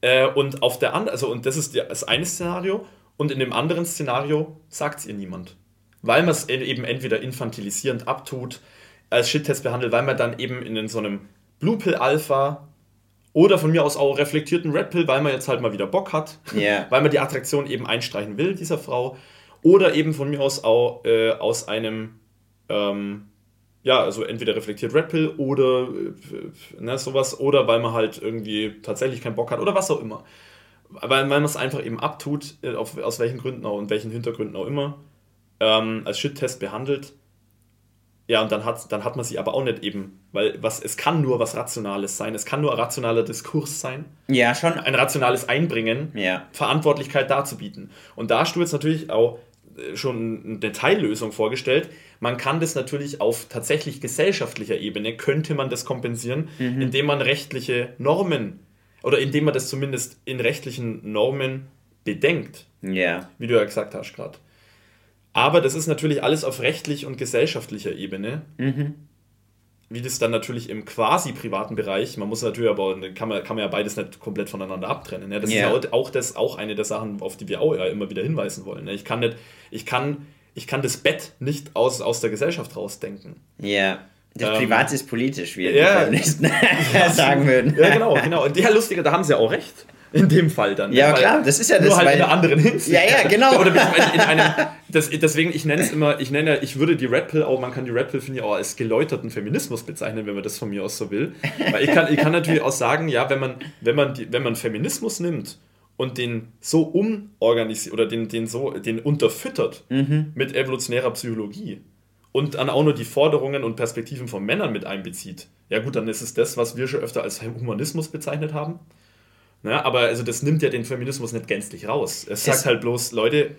Äh, und auf der anderen, also und das ist das eine Szenario, und in dem anderen Szenario sagt es ihr niemand. Weil man es eben entweder infantilisierend abtut, als Shit-Test behandelt, weil man dann eben in so einem Blue Pill Alpha oder von mir aus auch reflektierten Red Pill, weil man jetzt halt mal wieder Bock hat, Ja. weil man die Attraktion eben einstreichen will, dieser Frau. Oder eben von mir aus auch äh, aus einem, ähm, ja, also entweder reflektiert Red Pill oder äh, ne, sowas, oder weil man halt irgendwie tatsächlich keinen Bock hat oder was auch immer. Weil, weil man es einfach eben abtut, äh, auf, aus welchen Gründen auch und welchen Hintergründen auch immer, ähm, als Shit-Test behandelt. Ja, und dann hat, dann hat man sie aber auch nicht eben, weil was, es kann nur was Rationales sein, es kann nur ein rationaler Diskurs sein, Ja, schon. ein rationales Einbringen, Ja. Verantwortlichkeit darzubieten. Und da hast du jetzt natürlich auch äh, schon eine Detaillösung vorgestellt. Man kann das natürlich auf tatsächlich gesellschaftlicher Ebene, könnte man das kompensieren, indem man rechtliche Normen oder indem man das zumindest in rechtlichen Normen bedenkt, Ja. wie du ja gesagt hast gerade. Aber das ist natürlich alles auf rechtlich und gesellschaftlicher Ebene. Wie das dann natürlich im quasi privaten Bereich, man muss natürlich aber, kann man, kann man ja beides nicht komplett voneinander abtrennen. Ne? Das Ja. ist ja auch, das, auch eine der Sachen, auf die wir auch ja immer wieder hinweisen wollen. Ne? Ich kann nicht, ich kann, ich kann das Bett nicht aus, aus der Gesellschaft rausdenken. Ja. Das Ähm, Privat ist politisch, wie ja. die Feministen sagen würden. Ja, genau, genau. Und ja, lustiger, da haben sie ja auch recht. In dem Fall dann. ne? Ja, Weil- klar, das ist ja das, Nur halt in einer anderen Hinsicht. Ja, ja, genau. Oder beziehungsweise in einem, das, deswegen, ich nenne es immer, ich nenne, ich würde die Red Pill auch, man kann die Red Pill, finde ich, auch als geläuterten Feminismus bezeichnen, wenn man das von mir aus so will. Weil ich kann, ich kann natürlich auch sagen, ja, wenn man, wenn man, die, wenn man Feminismus nimmt und den so umorganisiert oder den, den so, den unterfüttert Mhm. mit evolutionärer Psychologie und dann auch nur die Forderungen und Perspektiven von Männern mit einbezieht, ja gut, dann ist es das, was wir schon öfter als Humanismus bezeichnet haben. Ne? Aber also das nimmt ja den Feminismus nicht gänzlich raus. Es sagt halt bloß, Leute,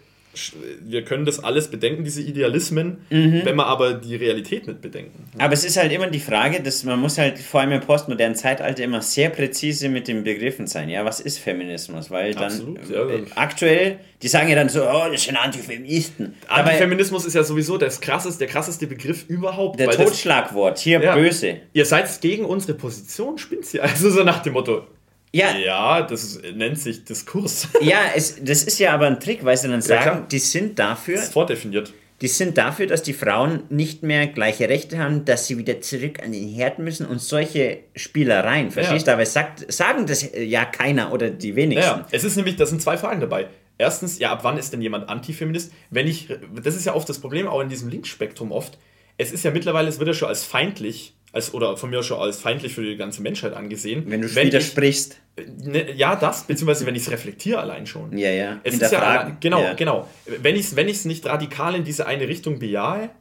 wir können das alles bedenken, diese Idealismen, mhm. wenn wir aber die Realität mit bedenken. Aber es ist halt immer die Frage, dass man muss halt vor allem im postmodernen Zeitalter immer sehr präzise mit den Begriffen sein. Ja, was ist Feminismus? Weil dann Absolut, ja. aktuell, die sagen ja dann so, oh, das sind Antifeministen. Antifeminismus ist ja sowieso das krasseste, der krasseste Begriff überhaupt. Der Totschlagwort, hier ja, böse. Ihr seid gegen unsere Position, spinnt ihr. Also so nach dem Motto, ja. Ja, das nennt sich Diskurs. Ja, es, das ist ja aber ein Trick, weil sie dann sagen, ja, die sind dafür. Das ist vordefiniert. Die sind dafür, dass die Frauen nicht mehr gleiche Rechte haben, dass sie wieder zurück an den Herd müssen und solche Spielereien. Verstehst du? Ja. Aber es sagt, sagen das ja keiner oder die wenigsten. Ja, es ist nämlich, das sind zwei Fragen dabei. Erstens, ja, ab wann ist denn jemand Antifeminist? Wenn ich, das ist ja oft das Problem, auch in diesem Linksspektrum oft. Es ist ja mittlerweile, es wird ja schon als feindlich als, oder von mir schon als feindlich für die ganze Menschheit angesehen. Wenn du wenn widersprichst. Ich, ne, ja, das, beziehungsweise wenn ich es reflektiere allein schon. Ja, ja. Es ist ja, genau, ja. genau. Wenn ich es wenn nicht radikal in diese eine Richtung bejahe,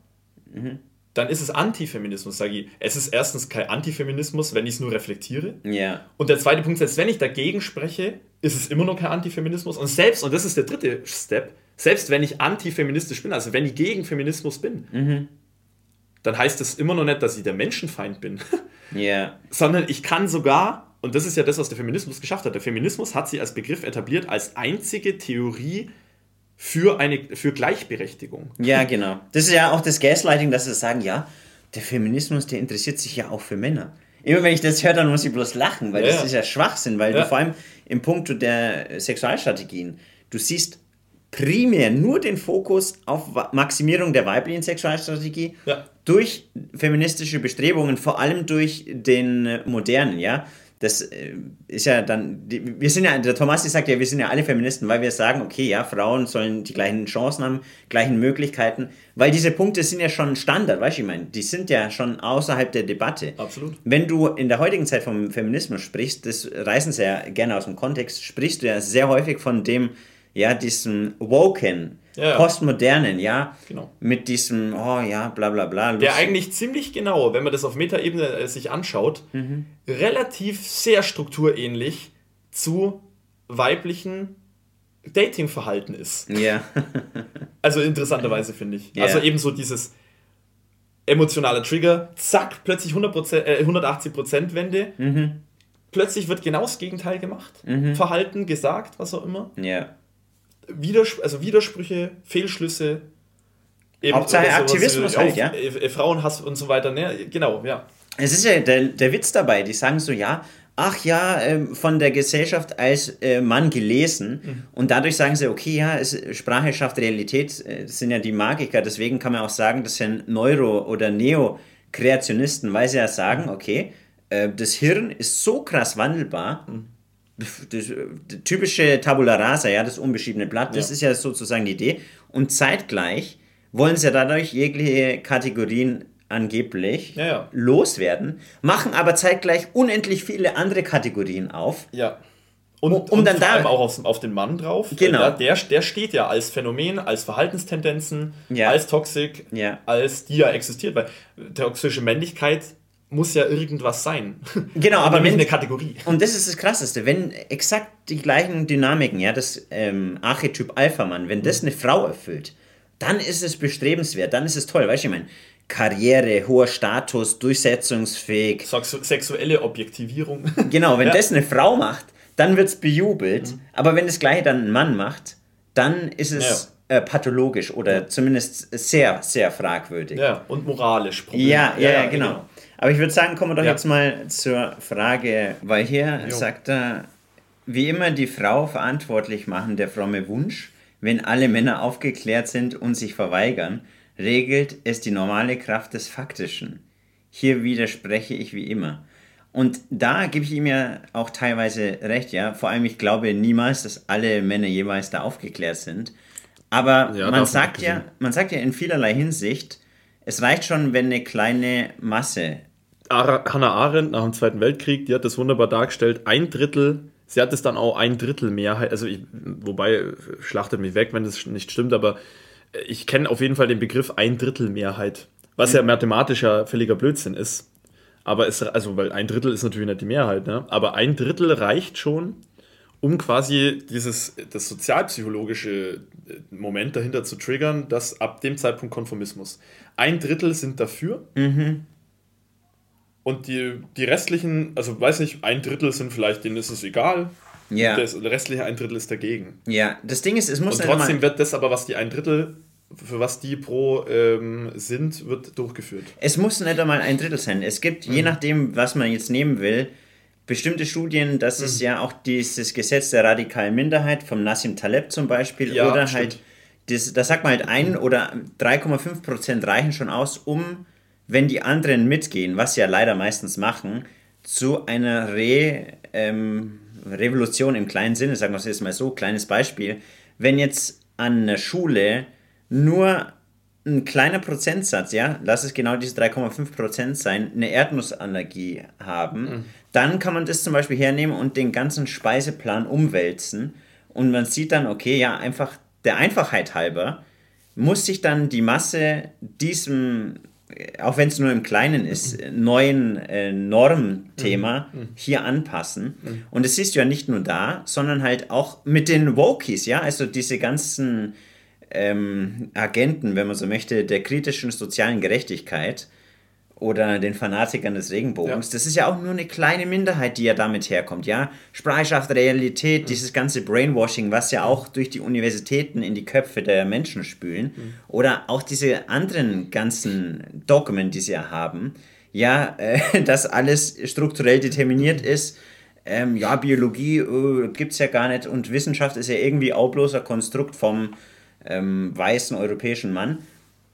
mhm. dann ist es Antifeminismus, sage ich. Es ist erstens kein Antifeminismus, wenn ich es nur reflektiere. Ja. Und der zweite Punkt ist, wenn ich dagegen spreche, ist es immer noch kein Antifeminismus. Und selbst, und das ist der dritte Step, selbst wenn ich antifeministisch bin, also wenn ich gegen Feminismus bin, mhm dann heißt das immer noch nicht, dass ich der Menschenfeind bin. Ja. Yeah. Sondern ich kann sogar, und das ist ja das, was der Feminismus geschafft hat, der Feminismus hat sie als Begriff etabliert, als einzige Theorie für, eine, für Gleichberechtigung. Ja, genau. Das ist ja auch das Gaslighting, dass sie sagen, ja, der Feminismus, der interessiert sich ja auch für Männer. Immer wenn ich das höre, dann muss ich bloß lachen, weil ja. das ist ja Schwachsinn, weil ja. du vor allem im Punkt der Sexualstrategien, du siehst primär nur den Fokus auf Maximierung der weiblichen Sexualstrategie ja. durch feministische Bestrebungen, vor allem durch den modernen, ja. Das äh, ist ja dann, wir sind ja, der Tomasi sagt ja, wir sind ja alle Feministen, weil wir sagen, okay, ja, Frauen sollen die gleichen Chancen haben, gleichen Möglichkeiten, weil diese Punkte sind ja schon Standard, weißt du, ich meine, die sind ja schon außerhalb der Debatte. Absolut. Wenn du in der heutigen Zeit vom Feminismus sprichst, das reißen sie ja gerne aus dem Kontext, sprichst du ja sehr häufig von dem, ja, diesem Woken, ja, postmodernen, ja, genau. mit diesem, oh ja, bla bla bla. Lustig. Der eigentlich ziemlich genau, wenn man das auf Metaebene äh, sich anschaut, mhm. relativ sehr strukturähnlich zu weiblichen Datingverhalten ist. Ja. also interessanterweise finde ich. Ja. Also eben so dieses emotionale Trigger, zack, plötzlich 100%, äh, 180% Wende. Mhm. Plötzlich wird genau das Gegenteil gemacht. Mhm. Verhalten, gesagt, was auch immer. Ja. Widers also Widersprüche, Fehlschlüsse. Eben, Hauptsache Aktivismus halt, ja. Äh, Frauenhass und so weiter. Ne? Genau, ja. Es ist ja der, der Witz dabei, die sagen so, ja, ach ja, äh, von der Gesellschaft als äh, Mann gelesen. Mhm. Und dadurch sagen sie, okay, ja, es, Sprache schafft Realität, äh, das sind ja die Magiker. Deswegen kann man auch sagen, das sind Neuro- oder Neo-Kreationisten, weil sie ja sagen, okay, äh, das Hirn ist so krass wandelbar, mhm das, typische Tabula Rasa, ja, das unbeschriebene Blatt, das ja. ist ja sozusagen die Idee. Und zeitgleich wollen sie dadurch jegliche Kategorien angeblich ja, ja. loswerden, machen aber zeitgleich unendlich viele andere Kategorien auf. Ja. Und, um, um und dann vor allem auch auf, auf, den Mann drauf. Genau. Der, der steht ja als Phänomen, als Verhaltenstendenzen, als Toxik, als die ja existiert. Weil toxische Männlichkeit muss ja irgendwas sein. Genau, aber wenn, eine Kategorie. Und das ist das Krasseste, wenn exakt die gleichen Dynamiken, ja, das ähm, Archetyp Alpha-Mann, wenn das eine Frau erfüllt, dann ist es bestrebenswert, dann ist es toll, weißt du, ich meine, Karriere, hoher Status, durchsetzungsfähig. Sexuelle Objektivierung. Genau, wenn ja. das eine Frau macht, dann wird es bejubelt, mhm. aber wenn das gleiche dann ein Mann macht, dann ist es... Ja äh, pathologisch oder ja. zumindest sehr, sehr fragwürdig. Ja, und moralisch. Problem. Ja, ja, ja, genau. genau. Aber ich würde sagen, kommen wir doch ja. jetzt mal zur Frage, weil hier jo. sagt er, wie immer die Frau verantwortlich machen, der fromme Wunsch, wenn alle Männer aufgeklärt sind und sich verweigern, regelt es die normale Kraft des Faktischen. Hier widerspreche ich wie immer. Und da gebe ich ihm ja auch teilweise recht, ja. Vor allem, ich glaube niemals, dass alle Männer jeweils da aufgeklärt sind. Aber ja, man, sagt ja, man sagt ja in vielerlei Hinsicht, es reicht schon, wenn eine kleine Masse. Hannah Arendt nach dem Zweiten Weltkrieg, die hat das wunderbar dargestellt. Ein Drittel, sie hat es dann auch ein Drittel Mehrheit, also ich, wobei, schlachtet mich weg, wenn das nicht stimmt, aber ich kenne auf jeden Fall den Begriff ein Drittel Mehrheit, was ja mathematischer völliger Blödsinn ist. Aber es, also, weil ein Drittel ist natürlich nicht die Mehrheit, ne? aber ein Drittel reicht schon, um quasi dieses, das sozialpsychologische äh, Moment dahinter zu triggern, dass ab dem Zeitpunkt Konformismus. Ein Drittel sind dafür. Mhm. Und die, die restlichen, also weiß nicht, ein Drittel sind vielleicht, denen ist es egal. Ja. Das restliche ein Drittel ist dagegen. Ja, das Ding ist, es muss. Und trotzdem wird das aber, was die ein Drittel für was die pro ähm, sind, wird durchgeführt. Es muss nicht einmal ein Drittel sein. Es gibt, mhm. je nachdem, was man jetzt nehmen will, bestimmte Studien, das mhm. ist ja auch dieses Gesetz der radikalen Minderheit vom Nassim Taleb zum Beispiel, ja, oder stimmt. halt, das, da sagt man halt ein oder 3,5 Prozent reichen schon aus, um, wenn die anderen mitgehen, was sie ja leider meistens machen, zu einer Re, ähm, Revolution im kleinen Sinne, sagen wir es jetzt mal so, kleines Beispiel, wenn jetzt an einer Schule nur ein kleiner Prozentsatz, ja, lass es genau diese 3,5 Prozent sein, eine Erdnussallergie haben, mhm. Dann kann man das zum Beispiel hernehmen und den ganzen Speiseplan umwälzen und man sieht dann, okay, ja, einfach der Einfachheit halber muss sich dann die Masse diesem, auch wenn es nur im Kleinen ist, neuen äh, Normthema mhm. mhm. hier anpassen. Mhm. Und das siehst du ja nicht nur da, sondern halt auch mit den Wokies, ja, also diese ganzen ähm, Agenten, wenn man so möchte, der kritischen sozialen Gerechtigkeit oder den Fanatikern des Regenbogens, ja. das ist ja auch nur eine kleine Minderheit, die ja damit herkommt, ja. Sprache Realität, mhm. dieses ganze Brainwashing, was ja auch durch die Universitäten in die Köpfe der Menschen spülen, mhm. oder auch diese anderen ganzen Dogmen, die sie ja haben, ja, äh, dass alles strukturell determiniert ist, ähm, ja, Biologie äh, gibt es ja gar nicht und Wissenschaft ist ja irgendwie auch bloß ein Konstrukt vom ähm, weißen europäischen Mann.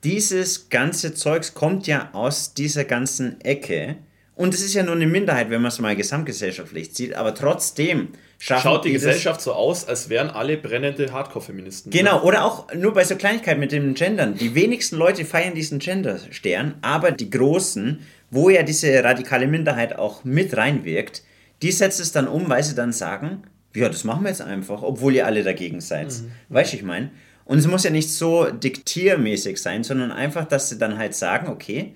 Dieses ganze Zeugs kommt ja aus dieser ganzen Ecke. Und es ist ja nur eine Minderheit, wenn man es mal gesamtgesellschaftlich sieht, aber trotzdem Schaut die Gesellschaft so aus, als wären alle brennende Hardcore-Feministen. Genau, ne? oder auch nur bei so Kleinigkeiten mit dem Gendern. Die wenigsten Leute feiern diesen Gender-Stern, aber die Großen, wo ja diese radikale Minderheit auch mit reinwirkt, die setzt es dann um, weil sie dann sagen, ja, das machen wir jetzt einfach, obwohl ihr alle dagegen seid. Mhm. Weißt du, ich meine? Und es muss ja nicht so diktiermäßig sein, sondern einfach, dass sie dann halt sagen, okay,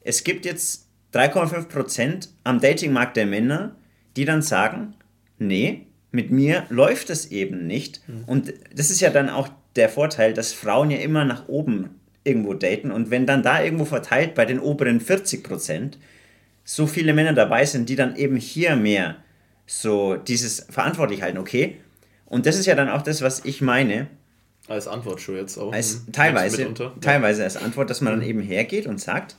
es gibt jetzt 3,5% am Datingmarkt der Männer, die dann sagen, nee, mit mir läuft es eben nicht. Mhm. Und das ist ja dann auch der Vorteil, dass Frauen ja immer nach oben irgendwo daten. Und wenn dann da irgendwo verteilt bei den oberen 40% so viele Männer dabei sind, die dann eben hier mehr so dieses verantwortlich halten, okay. Und das ist ja dann auch das, was ich meine als Antwort schon jetzt auch. Als, hm. teilweise, teilweise als Antwort, dass man dann hm. eben hergeht und sagt,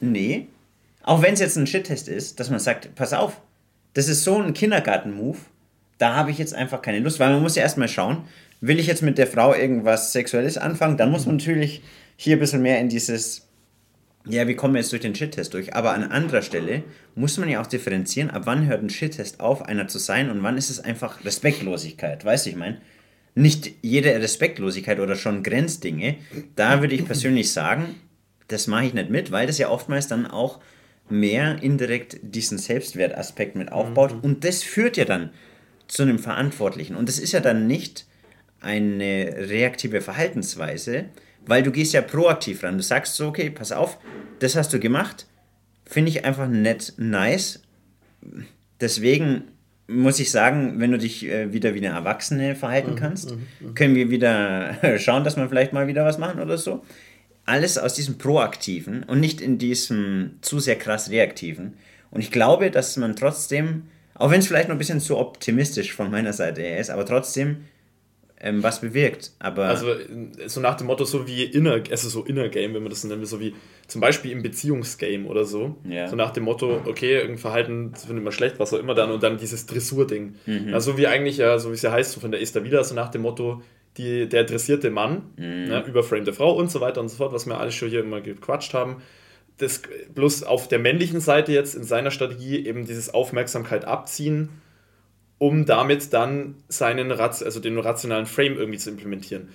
nee, auch wenn es jetzt ein Shit-Test ist, dass man sagt, pass auf, das ist so ein Kindergarten-Move, da habe ich jetzt einfach keine Lust, weil man muss ja erstmal schauen, will ich jetzt mit der Frau irgendwas Sexuelles anfangen, dann muss man natürlich hier ein bisschen mehr in dieses, ja, wie kommen wir jetzt durch den Shit-Test durch? Aber an anderer Stelle muss man ja auch differenzieren, ab wann hört ein Shit-Test auf, einer zu sein und wann ist es einfach Respektlosigkeit, weißt du, ich meine? Nicht jede Respektlosigkeit oder schon Grenzdinge. Da würde ich persönlich sagen, das mache ich nicht mit, weil das ja oftmals dann auch mehr indirekt diesen Selbstwertaspekt mit aufbaut. Mhm. Und das führt ja dann zu einem Verantwortlichen. Und das ist ja dann nicht eine reaktive Verhaltensweise, weil du gehst ja proaktiv ran. Du sagst so, okay, pass auf, das hast du gemacht, finde ich einfach nett nice. Deswegen muss ich sagen, wenn du dich äh, wieder wie eine Erwachsene verhalten mhm, kannst, mhm, mhm. können wir wieder schauen, dass wir vielleicht mal wieder was machen oder so. Alles aus diesem Proaktiven und nicht in diesem zu sehr krass Reaktiven. Und ich glaube, dass man trotzdem, auch wenn es vielleicht noch ein bisschen zu optimistisch von meiner Seite her ist, aber trotzdem ähm, was bewirkt. Aber also so nach dem Motto, so wie Inner, also so Inner Game, wenn man das so nennt, so wie zum Beispiel im Beziehungsgame oder so. Ja. So nach dem Motto, okay, irgendein Verhalten findet man schlecht, was auch immer dann und dann dieses Dressur-Ding. Mhm. Also wie eigentlich ja, so wie es ja heißt, so von der Esther wieder, so nach dem Motto, die, der dressierte Mann, mhm. ne, überframte Frau und so weiter und so fort, was wir alles schon hier immer gequatscht haben. Das bloß auf der männlichen Seite jetzt in seiner Strategie eben dieses Aufmerksamkeit abziehen um damit dann seinen also den rationalen Frame irgendwie zu implementieren.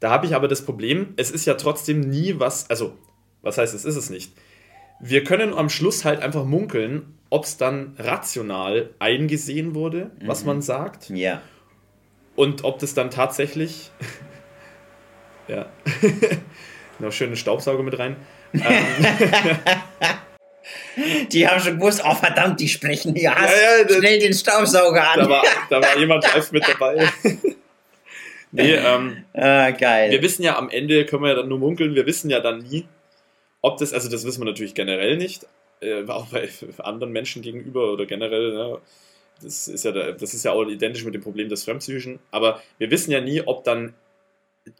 Da habe ich aber das Problem, es ist ja trotzdem nie was, also was heißt, es ist es nicht. Wir können am Schluss halt einfach munkeln, ob es dann rational eingesehen wurde, mhm. was man sagt. Ja. Und ob das dann tatsächlich. ja. Noch schöne Staubsauger mit rein. Ähm, Die haben schon gewusst, oh verdammt, die sprechen hier. Ja, ja, schnell den Staubsauger an. Da war, da war jemand live mit dabei. nee, ähm, ah, geil. Wir wissen ja am Ende, können wir ja dann nur munkeln, wir wissen ja dann nie, ob das, also das wissen wir natürlich generell nicht, äh, auch bei anderen Menschen gegenüber oder generell, ne, das ist ja, das ist ja auch identisch mit dem Problem des Fremdpsychischen, aber wir wissen ja nie, ob dann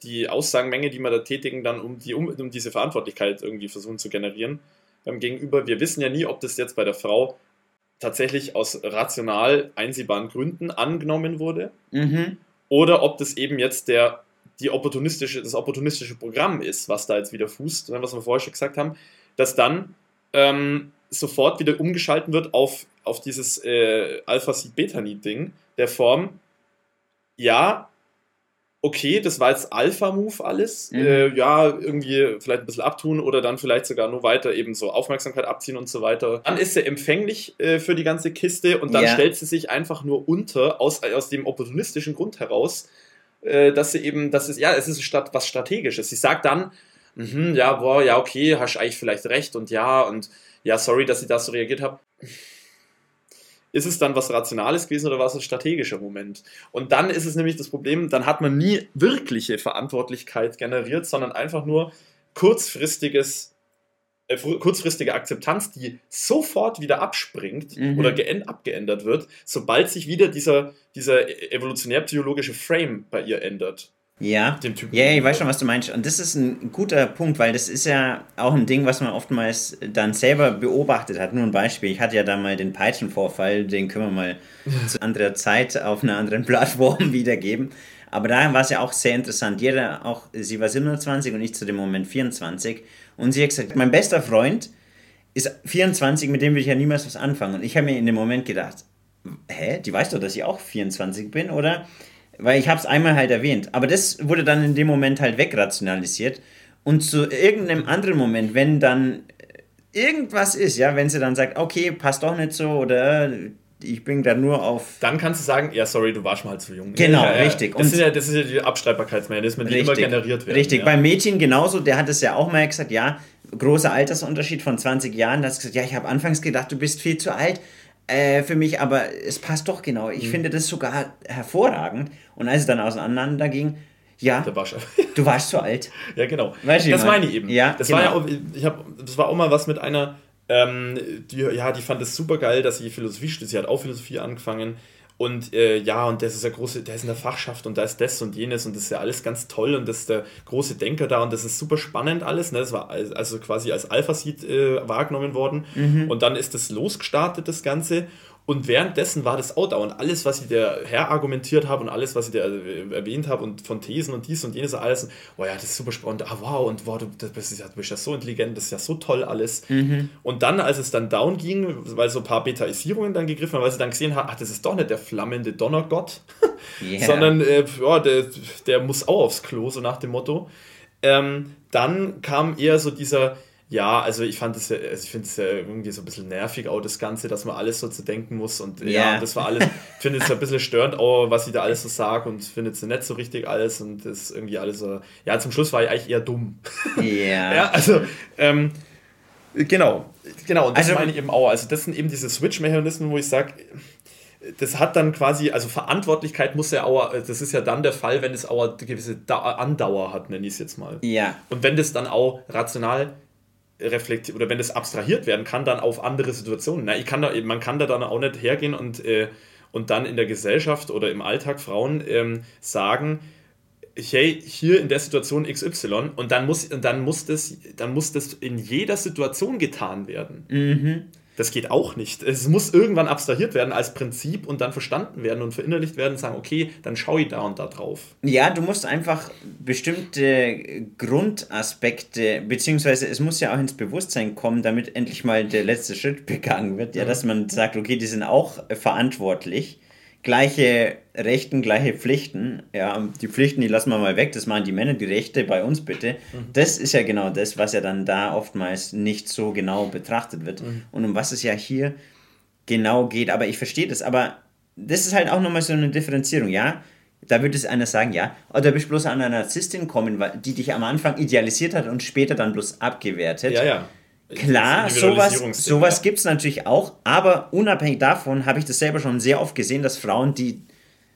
die Aussagenmenge, die wir da tätigen, dann um, die, um, um diese Verantwortlichkeit irgendwie versuchen zu generieren beim Gegenüber. Wir wissen ja nie, ob das jetzt bei der Frau tatsächlich aus rational einsehbaren Gründen angenommen wurde mhm. oder ob das eben jetzt der, die opportunistische, das opportunistische Programm ist, was da jetzt wieder fußt, ne, was wir vorher schon gesagt haben, dass dann ähm, sofort wieder umgeschalten wird auf, auf dieses äh, Alpha-Seed-Beta-Need-Ding der Form, ja, okay, das war jetzt Alpha-Move alles. Mhm. Äh, ja, irgendwie vielleicht ein bisschen abtun oder dann vielleicht sogar nur weiter eben so Aufmerksamkeit abziehen und so weiter. Dann ist sie empfänglich äh, für die ganze Kiste und dann ja. stellt sie sich einfach nur unter, aus, aus dem opportunistischen Grund heraus, äh, dass sie eben, das ist, ja, es ist statt, was Strategisches. Sie sagt dann, mh, ja, boah, ja, okay, hast eigentlich vielleicht recht und ja, und ja, sorry, dass ich da so reagiert habe ist es dann was Rationales gewesen oder war es ein strategischer Moment? Und dann ist es nämlich das Problem, dann hat man nie wirkliche Verantwortlichkeit generiert, sondern einfach nur kurzfristiges, äh, kurzfristige Akzeptanz, die sofort wieder abspringt mhm. oder abgeändert wird, sobald sich wieder dieser, dieser evolutionär-psychologische Frame bei ihr ändert. Ja, dem Typen. Ja, ich weiß schon, was du meinst. Und das ist ein guter Punkt, weil das ist ja auch ein Ding, was man oftmals dann selber beobachtet hat. Nur ein Beispiel. Ich hatte ja da mal den Peitschenvorfall, den können wir mal zu anderer Zeit auf einer anderen Plattform wiedergeben. Aber da war es ja auch sehr interessant. Jeder, auch sie war 27 und ich zu dem Moment 24. Und sie hat gesagt, mein bester Freund ist 24, mit dem will ich ja niemals was anfangen. Und ich habe mir in dem Moment gedacht, hä, die weiß doch, dass ich auch 24 bin, oder? Weil ich habe es einmal halt erwähnt. Aber das wurde dann in dem Moment halt wegrationalisiert. Und zu irgendeinem anderen Moment, wenn dann irgendwas ist, ja, wenn sie dann sagt, okay, passt doch nicht so oder ich bin da nur auf. Dann kannst du sagen, ja, sorry, du warst mal halt zu jung. Genau, ja, ja, richtig. Das, sind ja, das ist ja die Abschreibbarkeitsmechanismen, die richtig, immer generiert werden. Richtig, ja. beim Mädchen genauso, der hat es ja auch mal gesagt, ja, großer Altersunterschied von 20 Jahren, da hast du gesagt, ja, ich habe anfangs gedacht, du bist viel zu alt äh, für mich, aber es passt doch genau. Ich mhm. finde das sogar hervorragend. Und als es dann auseinander ging, ja, du warst zu alt. Ja, genau. Weißt das meine ich eben. Ja, das genau. war ja auch, ich hab, das war auch mal was mit einer, ähm, die, ja, die fand es super geil, dass sie Philosophie studiert. Sie hat auch Philosophie angefangen und äh, ja, und das ist der große, der ist in der Fachschaft und da ist das und jenes und das ist ja alles ganz toll und das ist der große Denker da und das ist super spannend alles. Ne? Das war also quasi als Alpha-Seed äh, wahrgenommen worden. Mhm. Und dann ist das losgestartet, das Ganze. Und währenddessen war das da und alles, was ich der her argumentiert habe und alles, was ich der erwähnt habe und von Thesen und dies und jenes alles, oh ja, das ist super spannend, ah wow, und wow, du, bist, ja, du bist ja so intelligent, das ist ja so toll alles. Mhm. Und dann, als es dann down ging, weil so ein paar Betaisierungen dann gegriffen haben, weil sie dann gesehen haben, ach, das ist doch nicht der flammende Donnergott, yeah. sondern äh, ja, der, der muss auch aufs Klo, so nach dem Motto. Ähm, dann kam eher so dieser ja, also ich fand es ja, also ich finde es ja irgendwie so ein bisschen nervig, auch das Ganze, dass man alles so zu denken muss. Und yeah. ja, das war alles, ich finde es ein bisschen störend, auch was sie da alles so sagt und findet sie nicht so richtig alles und das ist irgendwie alles so. Ja, zum Schluss war ich eigentlich eher dumm. Yeah. ja. also, ähm, genau, genau, und das also, meine ich eben auch. Also, das sind eben diese Switch-Mechanismen, wo ich sage, das hat dann quasi, also Verantwortlichkeit muss ja auch, das ist ja dann der Fall, wenn es auch eine gewisse Andauer hat, nenne ich es jetzt mal. Ja. Und wenn das dann auch rational reflektiert oder wenn das abstrahiert werden kann, dann auf andere Situationen. Na, ich kann da, man kann da dann auch nicht hergehen und, äh, und dann in der Gesellschaft oder im Alltag Frauen ähm, sagen, hey, hier in der Situation XY und dann muss, dann muss, das, dann muss das in jeder Situation getan werden. Mhm. Das geht auch nicht. Es muss irgendwann abstrahiert werden als Prinzip und dann verstanden werden und verinnerlicht werden und sagen, okay, dann schaue ich da und da drauf. Ja, du musst einfach bestimmte Grundaspekte, beziehungsweise es muss ja auch ins Bewusstsein kommen, damit endlich mal der letzte Schritt begangen wird, ja, dass man sagt, okay, die sind auch verantwortlich gleiche Rechten, gleiche Pflichten. Ja, die Pflichten, die lassen wir mal weg, das machen die Männer, die Rechte bei uns bitte. Mhm. Das ist ja genau das, was ja dann da oftmals nicht so genau betrachtet wird. Mhm. Und um was es ja hier genau geht. Aber ich verstehe das. Aber das ist halt auch nochmal so eine Differenzierung, ja. Da würde es einer sagen, ja, oder oh, bist bloß an einer Narzisstin kommen, die dich am Anfang idealisiert hat und später dann bloß abgewertet. Ja, ja. Klar, sowas, sowas gibt es natürlich auch, aber unabhängig davon habe ich das selber schon sehr oft gesehen, dass Frauen, die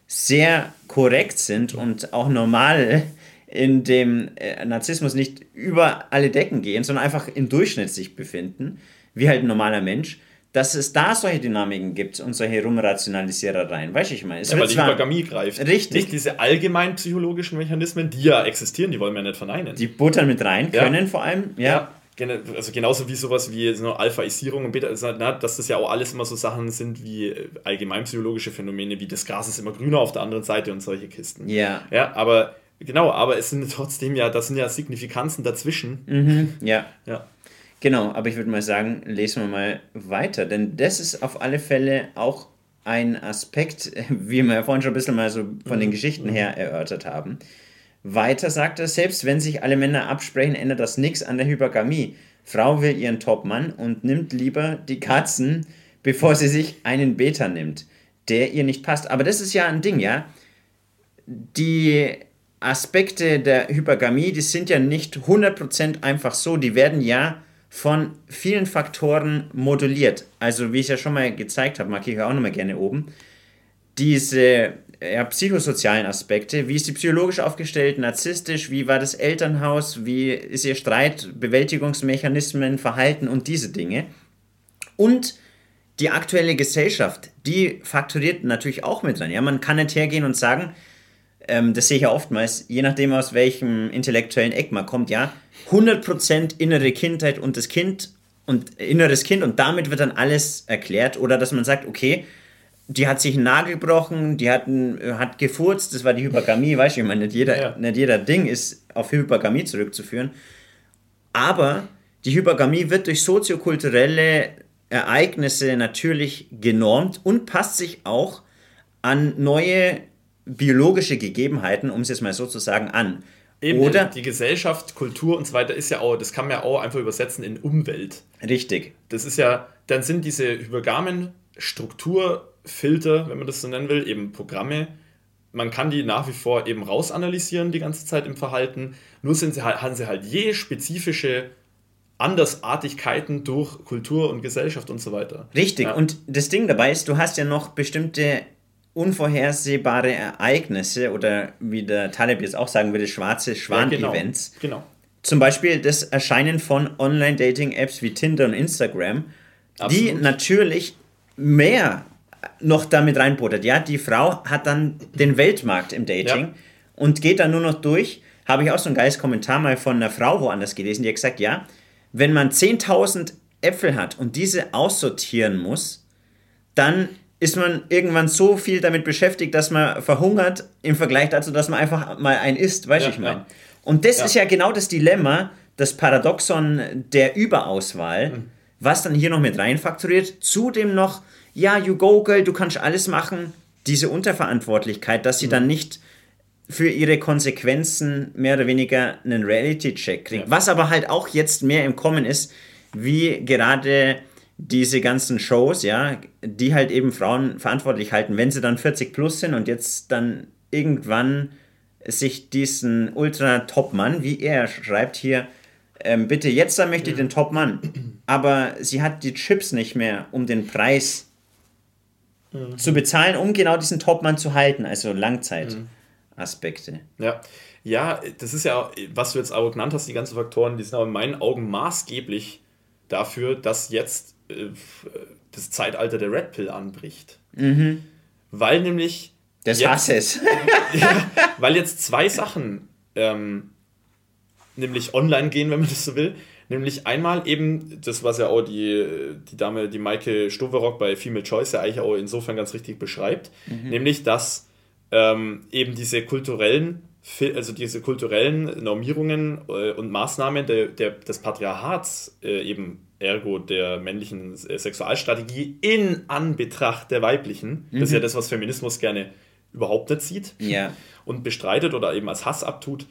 sehr korrekt sind und auch normal in dem äh, Narzissmus nicht über alle Decken gehen, sondern einfach im Durchschnitt sich befinden, wie halt ein normaler Mensch, dass es da solche Dynamiken gibt und solche Rumrationalisierereien. Weißt du, ich meine? Es ja, weil die Hypergamie greift. Richtig. Nicht diese allgemein psychologischen Mechanismen, die ja existieren, die wollen wir ja nicht verneinen. Die buttern mit rein, können ja. vor allem, ja. ja. Also genauso wie sowas wie so Alphaisierung und Beta, also, dass das ja auch alles immer so Sachen sind wie äh, allgemein psychologische Phänomene, wie das Gras ist immer grüner auf der anderen Seite und solche Kisten. Ja. Ja, aber genau, aber es sind trotzdem ja, das sind ja Signifikanzen dazwischen. Mhm, ja. Ja. Genau, aber ich würde mal sagen, lesen wir mal weiter, denn das ist auf alle Fälle auch ein Aspekt, wie wir ja vorhin schon ein bisschen mal so von den mhm. Geschichten her erörtert haben. Weiter sagt er, selbst wenn sich alle Männer absprechen, ändert das nichts an der Hypergamie. Frau will ihren Topmann und nimmt lieber die Katzen, bevor sie sich einen Beta nimmt, der ihr nicht passt. Aber das ist ja ein Ding, ja. Die Aspekte der Hypergamie, die sind ja nicht 100% einfach so, die werden ja von vielen Faktoren moduliert. Also wie ich ja schon mal gezeigt habe, markiere ich auch nochmal gerne oben, diese ja, psychosozialen Aspekte, wie ist die psychologisch aufgestellt, narzisstisch, wie war das Elternhaus, wie ist ihr Streit, Bewältigungsmechanismen, Verhalten und diese Dinge. Und die aktuelle Gesellschaft, die fakturiert natürlich auch mit rein. Ja, man kann nicht hergehen und sagen, ähm, das sehe ich ja oftmals, je nachdem aus welchem intellektuellen Eck man kommt, ja, 100% innere Kindheit und das Kind und inneres Kind und damit wird dann alles erklärt oder dass man sagt, okay, die hat sich einen Nagel gebrochen, die hat, ein, hat gefurzt, das war die Hypergamie, weißt du, ich meine, nicht jeder, ja. nicht jeder Ding ist auf Hypergamie zurückzuführen, aber die Hypergamie wird durch soziokulturelle Ereignisse natürlich genormt und passt sich auch an neue biologische Gegebenheiten, um es jetzt mal so zu sagen, an. Eben, Oder die Gesellschaft, Kultur und so weiter ist ja auch, das kann man ja auch einfach übersetzen in Umwelt. Richtig. Das ist ja, dann sind diese hypergamen Strukturfilter, wenn man das so nennen will, eben Programme. Man kann die nach wie vor eben rausanalysieren die ganze Zeit im Verhalten. Nur sind sie halt, haben sie halt je spezifische Andersartigkeiten durch Kultur und Gesellschaft und so weiter. Richtig. Ja. Und das Ding dabei ist, du hast ja noch bestimmte unvorhersehbare Ereignisse oder wie der Taleb jetzt auch sagen würde, schwarze Schwan-Events. Ja, genau, genau. Zum Beispiel das Erscheinen von Online-Dating-Apps wie Tinder und Instagram, Absolut. die natürlich mehr noch damit reinbuttert. Ja, die Frau hat dann den Weltmarkt im Dating ja. und geht dann nur noch durch. Habe ich auch so ein geiles Kommentar mal von einer Frau woanders gelesen, die hat gesagt, ja, wenn man 10.000 Äpfel hat und diese aussortieren muss, dann ist man irgendwann so viel damit beschäftigt, dass man verhungert im Vergleich dazu, dass man einfach mal ein isst, weißt du, ja, ich meine. Ja. Und das ist ja genau das Dilemma, das Paradoxon der Überauswahl, mhm. was dann hier noch mit reinfakturiert. Zudem noch, ja, you go, girl, du kannst alles machen. Diese Unterverantwortlichkeit, dass sie mhm. dann nicht für ihre Konsequenzen mehr oder weniger einen Reality-Check kriegt. Was aber halt auch jetzt mehr im Kommen ist, wie gerade diese ganzen Shows, ja, die halt eben Frauen verantwortlich halten, wenn sie dann 40 plus sind und jetzt dann irgendwann sich diesen Ultra-Top-Mann, wie er schreibt hier, ähm, bitte, jetzt dann möchte ich den Top-Mann, aber sie hat die Chips nicht mehr, um den Preis mhm. zu bezahlen, um genau diesen Top-Mann zu halten, also Langzeitaspekte. Ja. ja, das ist ja, was du jetzt auch genannt hast, die ganzen Faktoren, die sind aber in meinen Augen maßgeblich dafür, dass jetzt äh, das Zeitalter der Red Pill anbricht. Mhm. Weil nämlich. Das jetzt, Hasses. ja, weil jetzt zwei Sachen ähm, nämlich online gehen, wenn man das so will. Nämlich einmal eben, das was ja auch die, die Dame, die Maike Stoverock bei Female Choice ja eigentlich auch insofern ganz richtig beschreibt, mhm. nämlich dass ähm, eben diese kulturellen, also diese kulturellen Normierungen äh, und Maßnahmen der, der, des Patriarchats äh, eben ergo der männlichen äh, Sexualstrategie in Anbetracht der weiblichen. Mhm. Das ist ja mhm. das, was Feminismus gerne überhaupt nicht sieht ja. und bestreitet oder eben als Hass abtut.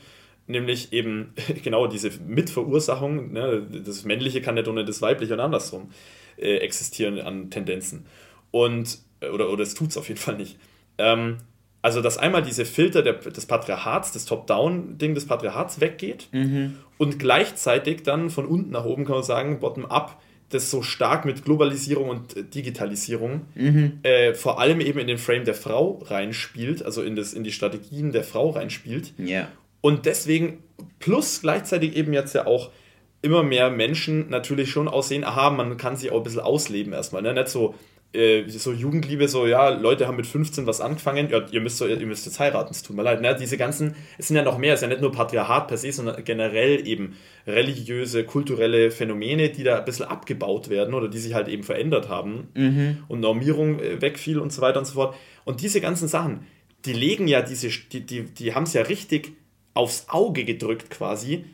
Nämlich eben genau diese Mitverursachung, ne, das Männliche kann nicht ohne das Weibliche und andersrum äh, existieren an Tendenzen. Und, äh, oder, oder es tut es auf jeden Fall nicht. Ähm, Also, dass einmal diese Filter der, des Patriarchats, das Top-Down-Ding des Patriarchats weggeht Mhm. und gleichzeitig dann von unten nach oben, kann man sagen, bottom-up, das so stark mit Globalisierung und äh, Digitalisierung Mhm. äh, vor allem eben in den Frame der Frau reinspielt, also in, das, in die Strategien der Frau reinspielt. Ja. Und deswegen, plus gleichzeitig eben jetzt ja auch immer mehr Menschen natürlich schon aussehen, aha, man kann sich auch ein bisschen ausleben erstmal. Ne? Nicht so, äh, so Jugendliebe, so, ja, Leute haben mit 15 was angefangen, ja, ihr müsst, so, ihr müsst jetzt heiraten, es tut mir leid. Ne? Diese ganzen, es sind ja noch mehr, es ist ja nicht nur Patriarchat per se, sondern generell eben religiöse, kulturelle Phänomene, die da ein bisschen abgebaut werden oder die sich halt eben verändert haben und Normierung äh, wegfiel und so weiter und so fort. Und diese ganzen Sachen, die legen ja diese, die, die, die haben es ja richtig aufs Auge gedrückt quasi,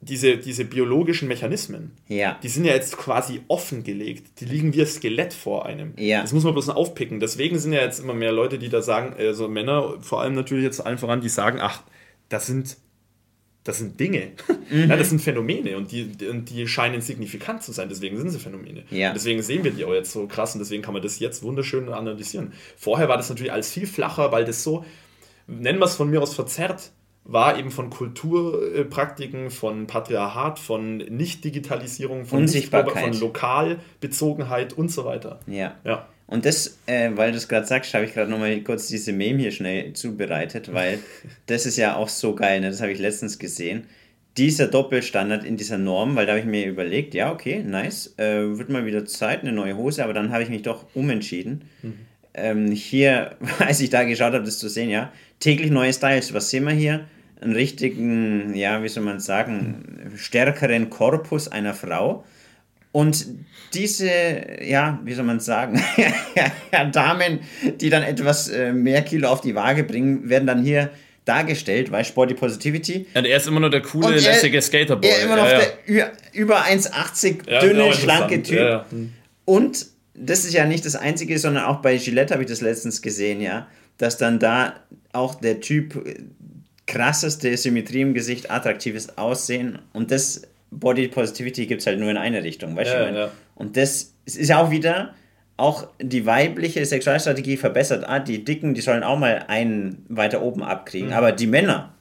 diese, diese biologischen Mechanismen. Ja. Die sind ja jetzt quasi offengelegt. Die liegen wie ein Skelett vor einem. Ja. Das muss man bloß aufpicken. Deswegen sind ja jetzt immer mehr Leute, die da sagen, also Männer, vor allem natürlich jetzt allen voran, die sagen, ach, das sind, das sind Dinge. Mhm. Ja, das sind Phänomene und die, und die scheinen signifikant zu sein. Deswegen sind sie Phänomene. Ja. Deswegen sehen wir die auch jetzt so krass und deswegen kann man das jetzt wunderschön analysieren. Vorher war das natürlich alles viel flacher, weil das so, nennen wir es von mir aus verzerrt, war eben von Kulturpraktiken, von Patriarchat, von Nicht-Digitalisierung, von, Unsichtbarkeit. von Lokalbezogenheit und so weiter. Ja. Ja. Und das, äh, weil du es gerade sagst, habe ich gerade nochmal kurz diese Meme hier schnell zubereitet, weil das ist ja auch so geil, ne? das habe ich letztens gesehen. Dieser Doppelstandard in dieser Norm, weil da habe ich mir überlegt, ja, okay, nice, äh, wird mal wieder Zeit, eine neue Hose, aber dann habe ich mich doch umentschieden. Ähm, hier, als ich da geschaut habe, das zu sehen, ja, täglich neue Styles. Was sehen wir hier? Einen richtigen, ja, wie soll man sagen, stärkeren Korpus einer Frau. Und diese, ja, wie soll man sagen, Damen, die dann etwas äh, mehr Kilo auf die Waage bringen, werden dann hier dargestellt, weil Sporty Positivity. Und er ist immer nur der coole, er- lässige Skaterboy. Er immer noch ja, ja. der über 1,80 Ja, dünne, genau, schlanke. Typ. Ja, ja. Hm. Und das ist ja nicht das Einzige, sondern auch bei Gillette habe ich das letztens gesehen, ja, dass dann da auch der Typ krasseste Symmetrie im Gesicht, attraktives Aussehen und das Body Positivity gibt es halt nur in eine Richtung, weißt Ja, du? ja. Und das ist ja auch wieder auch die weibliche Sexualstrategie verbessert. Ah, die Dicken, die sollen auch mal einen weiter oben abkriegen, aber die Männer,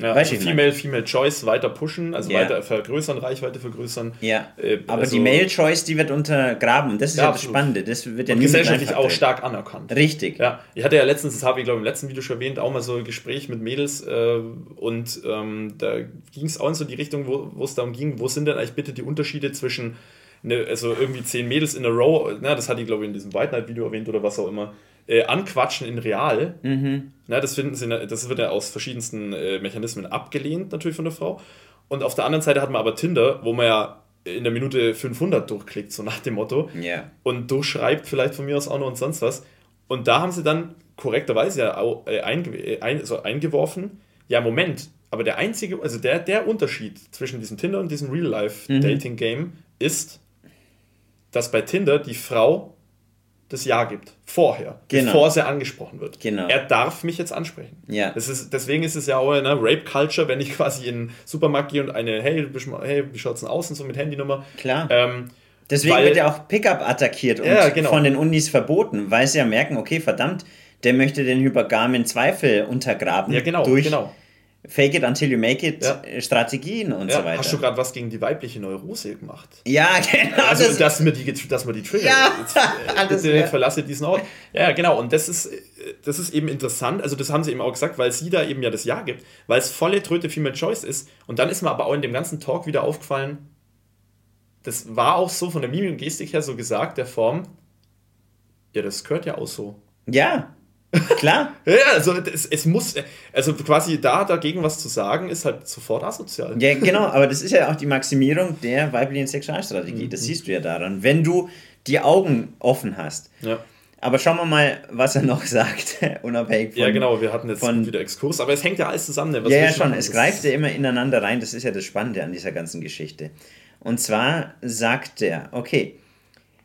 Ja, also Female, Female Choice weiter pushen, also Ja. weiter vergrößern, Reichweite vergrößern. ja, Äh, aber also- die Male Choice, die wird untergraben das ist ja, Ja, das. Spannende, das wird ja gesellschaftlich auch stark anerkannt. Richtig. Ja, ich hatte ja letztens, das habe ich glaube ich im letzten Video schon erwähnt, auch mal so ein Gespräch mit Mädels äh, und ähm, da ging es auch in so die Richtung, wo wo es darum ging, wo sind denn eigentlich bitte die Unterschiede zwischen, ne, also irgendwie zehn Mädels in a row, na, das hatte ich glaube ich in diesem White Night Video erwähnt oder was auch immer, äh, anquatschen in real. Na, das finden sie, das wird ja aus verschiedensten äh, Mechanismen abgelehnt natürlich von der Frau. Und auf der anderen Seite hat man aber Tinder, wo man ja in der Minute 500 durchklickt, so nach dem Motto Ja. und durchschreibt vielleicht von mir aus auch noch und sonst was. Und da haben sie dann korrekterweise ja auch, äh, einge äh, ein, so eingeworfen, ja, Moment, aber der einzige, also der, der Unterschied zwischen diesem Tinder und diesem Real-Life-Dating-Game ist, dass bei Tinder die Frau das Ja gibt. Vorher. Genau. Bevor sie angesprochen wird. Genau. Er darf mich jetzt ansprechen. Ja. Das ist, deswegen ist es ja auch eine Rape-Culture, wenn ich quasi in den Supermarkt gehe und eine, hey, hey wie schaut's denn aus und so mit Handynummer. Klar. Ähm, Deswegen weil- wird ja auch Pickup attackiert und Ja, genau. von den Unis verboten, weil sie ja merken, okay, verdammt, der möchte den hypergamen Zweifel untergraben ja, genau, durch genau. Fake it until you make it Ja. äh, Strategien und Ja, so weiter. hast du gerade was gegen die weibliche Neurose gemacht? ja, genau. Also, das, dass mir die, dass mir die Trigger. Ja, Jetzt, äh, alles, ja. verlasse diesen Ort. Ja, genau. Und das ist, äh, das ist eben interessant. Also, das haben sie eben auch gesagt, weil sie da eben ja das Ja gibt, weil es volle Tröte Female Choice ist. Und dann ist mir aber auch in dem ganzen Talk wieder aufgefallen, das war auch so von der Mimik und Gestik her so gesagt, der Form, ja, das gehört ja auch so. ja, klar. Ja, also es, es muss, also quasi da dagegen was zu sagen, ist halt sofort asozial. Ja, genau, aber das ist ja auch die Maximierung der weiblichen Sexualstrategie. Mhm. Das siehst du ja daran, wenn du die Augen offen hast. Ja. Aber schauen wir mal, was er noch sagt, unabhängig von. Ja, genau, wir hatten jetzt von- wieder Exkurs, aber es hängt ja alles zusammen. ne? Ja, ja, schon. Es greift ja immer ineinander rein. Das ist ja das Spannende an dieser ganzen Geschichte. Und zwar sagt er, okay,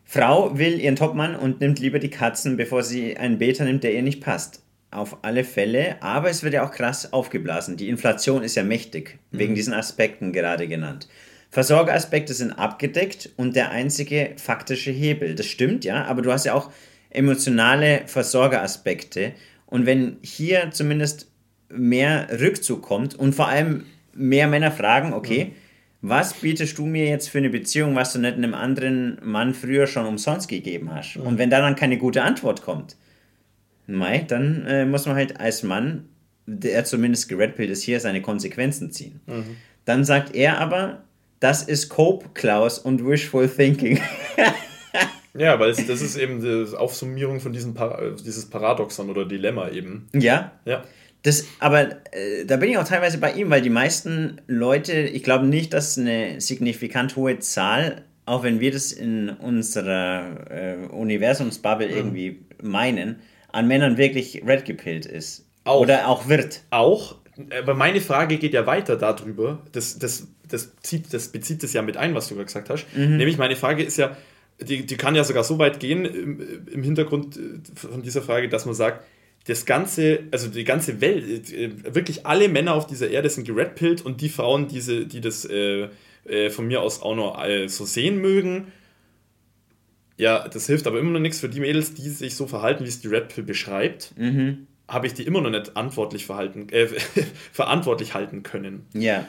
Frau will ihren Topmann und nimmt lieber die Katzen, bevor sie einen Beta nimmt, der ihr nicht passt. Auf alle Fälle, aber es wird ja auch krass aufgeblasen. Die Inflation ist ja mächtig, wegen diesen Aspekten gerade genannt. Versorgeraspekte sind abgedeckt und der einzige faktische Hebel. Das stimmt, ja, aber du hast ja auch emotionale Versorgeraspekte Und wenn hier zumindest mehr Rückzug kommt und vor allem mehr Männer fragen, okay, mhm. Was bietest du mir jetzt für eine Beziehung, was du nicht einem anderen Mann früher schon umsonst gegeben hast? Und wenn da dann keine gute Antwort kommt, Mai, dann äh, muss man halt als Mann, der zumindest geredpillt ist, hier seine Konsequenzen ziehen. Mhm. Dann sagt er aber, das ist Cope, Klaus, und Wishful Thinking. ja, weil es, das ist eben die Aufsummierung von diesem Par dieses Paradoxon oder Dilemma eben. Ja. Ja. Das, aber äh, da bin ich auch teilweise bei ihm, weil die meisten Leute, ich glaube nicht, dass eine signifikant hohe Zahl, auch wenn wir das in unserer äh, Universumsbubble mhm. irgendwie meinen, an Männern wirklich red gepillt ist. Auch. Oder auch wird. Auch. Aber meine Frage geht ja weiter darüber. Das, das, das, zieht, das bezieht es ja mit ein, was du gerade gesagt hast. Mhm. Nämlich meine Frage ist ja, die, die kann ja sogar so weit gehen im, im Hintergrund äh, von dieser Frage, dass man sagt, das ganze, also die ganze Welt, äh, wirklich alle Männer auf dieser Erde sind geredpillt und die Frauen, diese, die das äh, äh, von mir aus auch noch äh, so sehen mögen, ja, das hilft aber immer noch nichts für die Mädels, die sich so verhalten, wie es die Red Pill beschreibt. Mhm. Habe ich die immer noch nicht verantwortlich, verhalten, äh, verantwortlich halten können. Ja.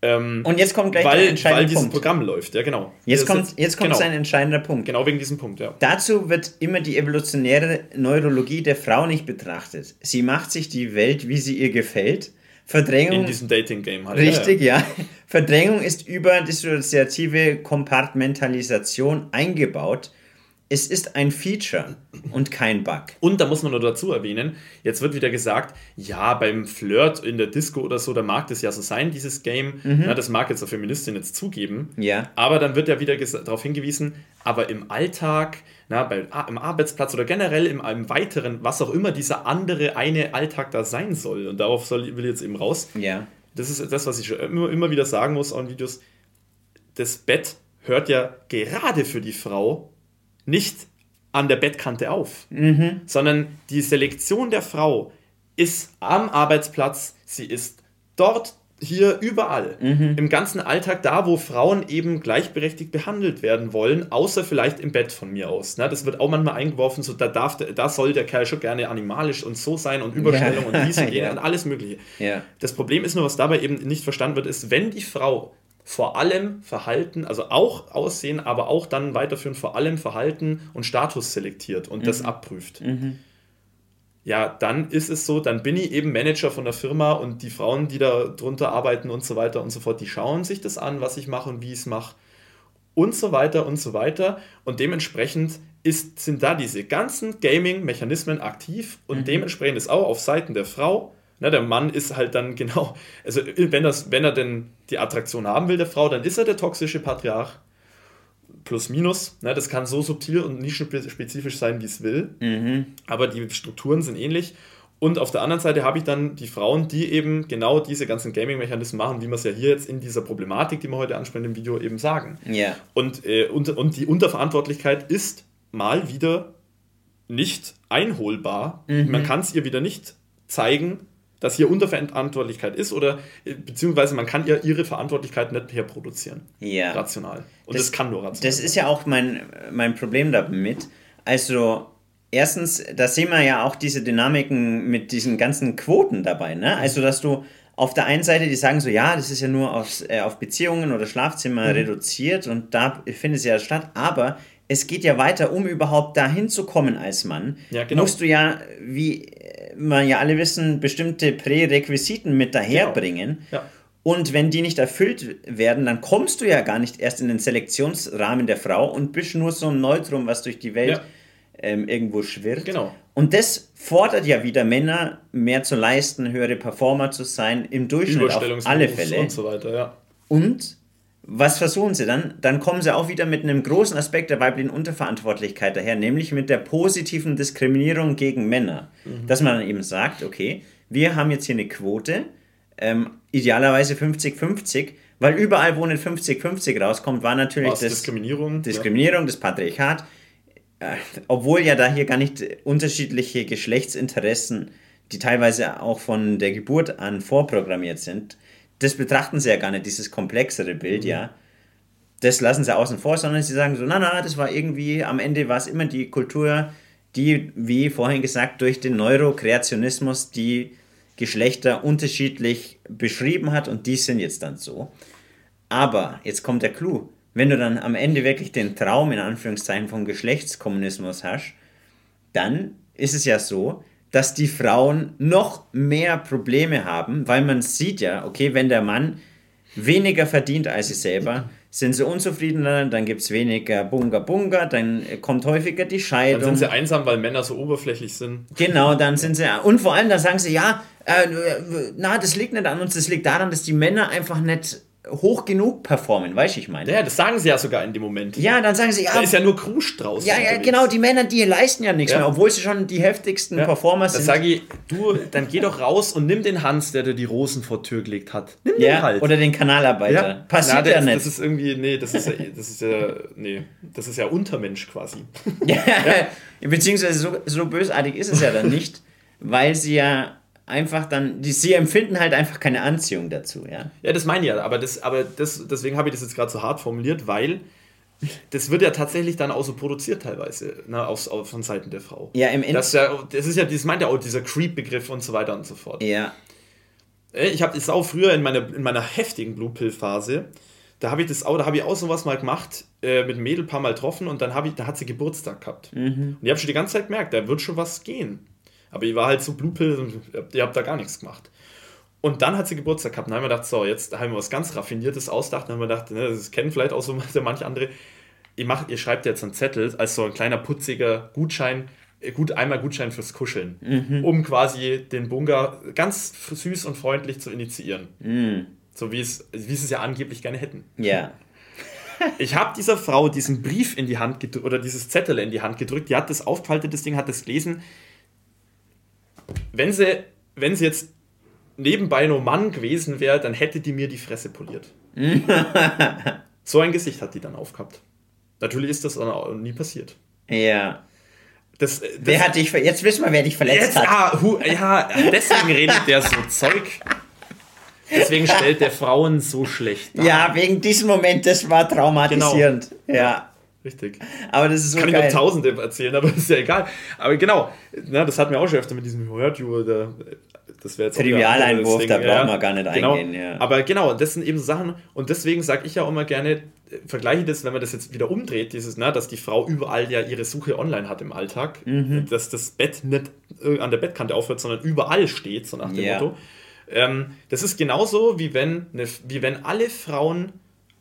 Ähm, und jetzt kommt gleich weil, der entscheidende weil dieses Punkt. Programm läuft, ja genau. Jetzt das kommt, jetzt kommt genau. ein entscheidender Punkt. Genau wegen diesem Punkt, ja. Dazu wird immer die evolutionäre Neurologie der Frau nicht betrachtet. Sie macht sich die Welt, wie sie ihr gefällt. Verdrängung. In diesem Dating-Game halt. Richtig, ja, ja. Verdrängung ist über dissoziative Kompartmentalisation eingebaut es ist ein Feature und kein Bug. Und da muss man nur dazu erwähnen, jetzt wird wieder gesagt, ja, beim Flirt in der Disco oder so, da mag das ja so sein, dieses Game. Mhm. Na, das mag jetzt eine Feministin jetzt zugeben. Ja. Aber dann wird ja wieder darauf hingewiesen, aber im Alltag, na, bei, im Arbeitsplatz oder generell im, im weiteren, was auch immer dieser andere eine Alltag da sein soll. Und darauf soll, will ich jetzt eben raus. Ja. Das ist das, was ich schon immer, immer wieder sagen muss auch in Videos. Das Bett hört ja gerade für die Frau nicht an der Bettkante auf, mhm. sondern die Selektion der Frau ist am Arbeitsplatz, sie ist dort, hier, überall, mhm. im ganzen Alltag, da wo Frauen eben gleichberechtigt behandelt werden wollen, außer vielleicht im Bett von mir aus. Ne? Das wird auch manchmal eingeworfen, so da, darf, da soll der Kerl schon gerne animalisch und so sein und Überstellung ja. und dies und jenes ja. und alles Mögliche. Ja. Das Problem ist nur, was dabei eben nicht verstanden wird, ist, wenn die Frau vor allem Verhalten, also auch Aussehen, aber auch dann weiterführend vor allem Verhalten und Status selektiert und mhm. das abprüft. Mhm. Ja, dann ist es so, dann bin ich eben Manager von der Firma und die Frauen, die da drunter arbeiten und so weiter und so fort, die schauen sich das an, was ich mache und wie ich es mache und so weiter und so weiter. Und dementsprechend ist, sind da diese ganzen Gaming-Mechanismen aktiv und mhm. dementsprechend ist auch auf Seiten der Frau na, der Mann ist halt dann genau, also wenn, das, wenn er denn die Attraktion haben will, der Frau, dann ist er der toxische Patriarch. Plus, minus. Na, das kann so subtil und nischenspezifisch sein, wie es will. Mhm. Aber die Strukturen sind ähnlich. Und auf der anderen Seite habe ich dann die Frauen, die eben genau diese ganzen Gaming-Mechanismen machen, wie wir es ja hier jetzt in dieser Problematik, die wir heute ansprechen im Video, eben sagen. Ja. Und, äh, und, und die Unterverantwortlichkeit ist mal wieder nicht einholbar. Mhm. Man kann es ihr wieder nicht zeigen, dass hier Unterverantwortlichkeit ist oder äh, beziehungsweise man kann ja ihre Verantwortlichkeit nicht mehr produzieren. Ja. Rational. Und das, das kann nur rational. Das ist ja auch mein, mein Problem damit. Also, erstens, da sehen wir ja auch diese Dynamiken mit diesen ganzen Quoten dabei. Ne? Also, dass du auf der einen Seite, die sagen so, ja, das ist ja nur aufs, äh, auf Beziehungen oder Schlafzimmer mhm. reduziert und da findet es ja statt, aber es geht ja weiter, um überhaupt dahin zu kommen als Mann, ja, genau. musst du ja, wie wir ja alle wissen, bestimmte Prärequisiten mit daherbringen. Genau. Ja. Und wenn die nicht erfüllt werden, dann kommst du ja gar nicht erst in den Selektionsrahmen der Frau und bist nur so ein Neutrum, was durch die Welt ja. ähm, irgendwo schwirrt. Genau. Und das fordert ja wieder Männer, mehr zu leisten, höhere Performer zu sein, im Durchschnitt auf alle Fälle. Und so weiter, ja. Und was versuchen sie dann? Dann kommen sie auch wieder mit einem großen Aspekt der weiblichen Unterverantwortlichkeit daher, nämlich mit der positiven Diskriminierung gegen Männer. Mhm. Dass man dann eben sagt, okay, wir haben jetzt hier eine Quote, ähm, idealerweise 50-50, weil überall, wo eine 50-50 rauskommt, war natürlich das Diskriminierung, Diskriminierung, ja. das Patriarchat, äh, obwohl ja da hier gar nicht unterschiedliche Geschlechtsinteressen, die teilweise auch von der Geburt an vorprogrammiert sind, das betrachten sie ja gar nicht, dieses komplexere Bild, mhm. ja. Das lassen sie außen vor, sondern sie sagen so, na, na, das war irgendwie, am Ende war es immer die Kultur, die, wie vorhin gesagt, durch den Neurokreationismus die Geschlechter unterschiedlich beschrieben hat und die sind jetzt dann so. Aber jetzt kommt der Clou. Wenn du dann am Ende wirklich den Traum in Anführungszeichen von Geschlechtskommunismus hast, dann ist es ja so, dass die Frauen noch mehr Probleme haben, weil man sieht ja, okay, wenn der Mann weniger verdient als sie selber, sind sie unzufriedener, dann gibt es weniger Bunga Bunga, dann kommt häufiger die Scheidung. Dann sind sie einsam, weil Männer so oberflächlich sind. Genau, dann sind sie, und vor allem, dann sagen sie, ja, äh, na, das liegt nicht an uns, das liegt daran, dass die Männer einfach nicht hoch genug performen, weißt du, ich meine. Ja, das sagen sie ja sogar in dem Moment. Ja, dann sagen sie, ja. Da ist ja nur Krusch draußen. Ja, ja, genau, die Männer, die leisten ja nichts ja. mehr, obwohl sie schon die heftigsten ja. Performer sind. Da sage ich, du, dann geh doch raus und nimm den Hans, der dir die Rosen vor Tür gelegt hat. Nimm ja, den halt. Oder den Kanalarbeiter. Ja. Passiert Na, ja nicht. Das ist irgendwie, nee, das ist ja, das ist ja, nee, das ist ja Untermensch quasi. ja, beziehungsweise so, so bösartig ist es ja dann nicht, weil sie ja einfach dann, die, sie empfinden halt einfach keine Anziehung dazu, ja. Ja, das meine ich ja, aber, das, aber das, deswegen habe ich das jetzt gerade so hart formuliert, weil das wird ja tatsächlich dann auch so produziert teilweise, ne, auf, auf, von Seiten der Frau. Ja, im Endeffekt. Das, ja, das ist ja, das meint ja auch dieser Creep-Begriff und so weiter und so fort. Ja. Äh, ich habe das auch früher in meiner, in meiner heftigen Blue Pill-Phase, da habe ich das auch, da habe ich auch sowas mal gemacht, äh, mit einem Mädel ein paar Mal getroffen und dann habe ich, da hat sie Geburtstag gehabt. Mhm. Und ich habe schon die ganze Zeit gemerkt, da wird schon was gehen. Aber ich war halt so und ihr habt da gar nichts gemacht. Und dann hat sie Geburtstag gehabt. Und dann haben wir gedacht, so, jetzt haben wir was ganz Raffiniertes ausgedacht. Dann haben wir gedacht, ne, das kennen vielleicht auch so manche andere. Ihr, macht, ihr schreibt jetzt einen Zettel als so ein kleiner putziger Gutschein, äh, gut, einmal Gutschein fürs Kuscheln, mhm. um quasi den Bunga ganz süß und freundlich zu initiieren. Mhm. So wie es, wie sie es ja angeblich gerne hätten. Ja. ich habe dieser Frau diesen Brief in die Hand gedrückt oder dieses Zettel in die Hand gedrückt. Die hat das aufgefaltet, das Ding hat das gelesen wenn sie, wenn sie jetzt nebenbei nur Mann gewesen wäre, dann hätte die mir die Fresse poliert. so ein Gesicht hat die dann aufgehabt. Natürlich ist das nie passiert. Ja. Das, das, wer hat dich Jetzt wissen wir, wer dich verletzt jetzt, hat. Ah, hu, ja, deswegen redet der so Zeug. Deswegen stellt der Frauen so schlecht dar. Ja, wegen diesem Moment, das war traumatisierend. Genau. Ja. Richtig. Aber das ist so Kann geil. ich noch tausende erzählen, aber ist ja egal. Aber genau, na, das hat mir auch schon öfter mit diesem Hört you, das wäre jetzt Trivialeinwurf, da braucht man gar nicht genau. eingehen. Ja. Aber genau, das sind eben so Sachen und deswegen sage ich ja auch immer gerne, vergleiche das, wenn man das jetzt wieder umdreht, dieses, na, dass die Frau überall ja ihre Suche online hat im Alltag, mhm. dass das Bett nicht an der Bettkante aufhört, sondern überall steht, so nach dem ja. Motto. Ähm, das ist genauso, wie wenn, eine, wie wenn alle Frauen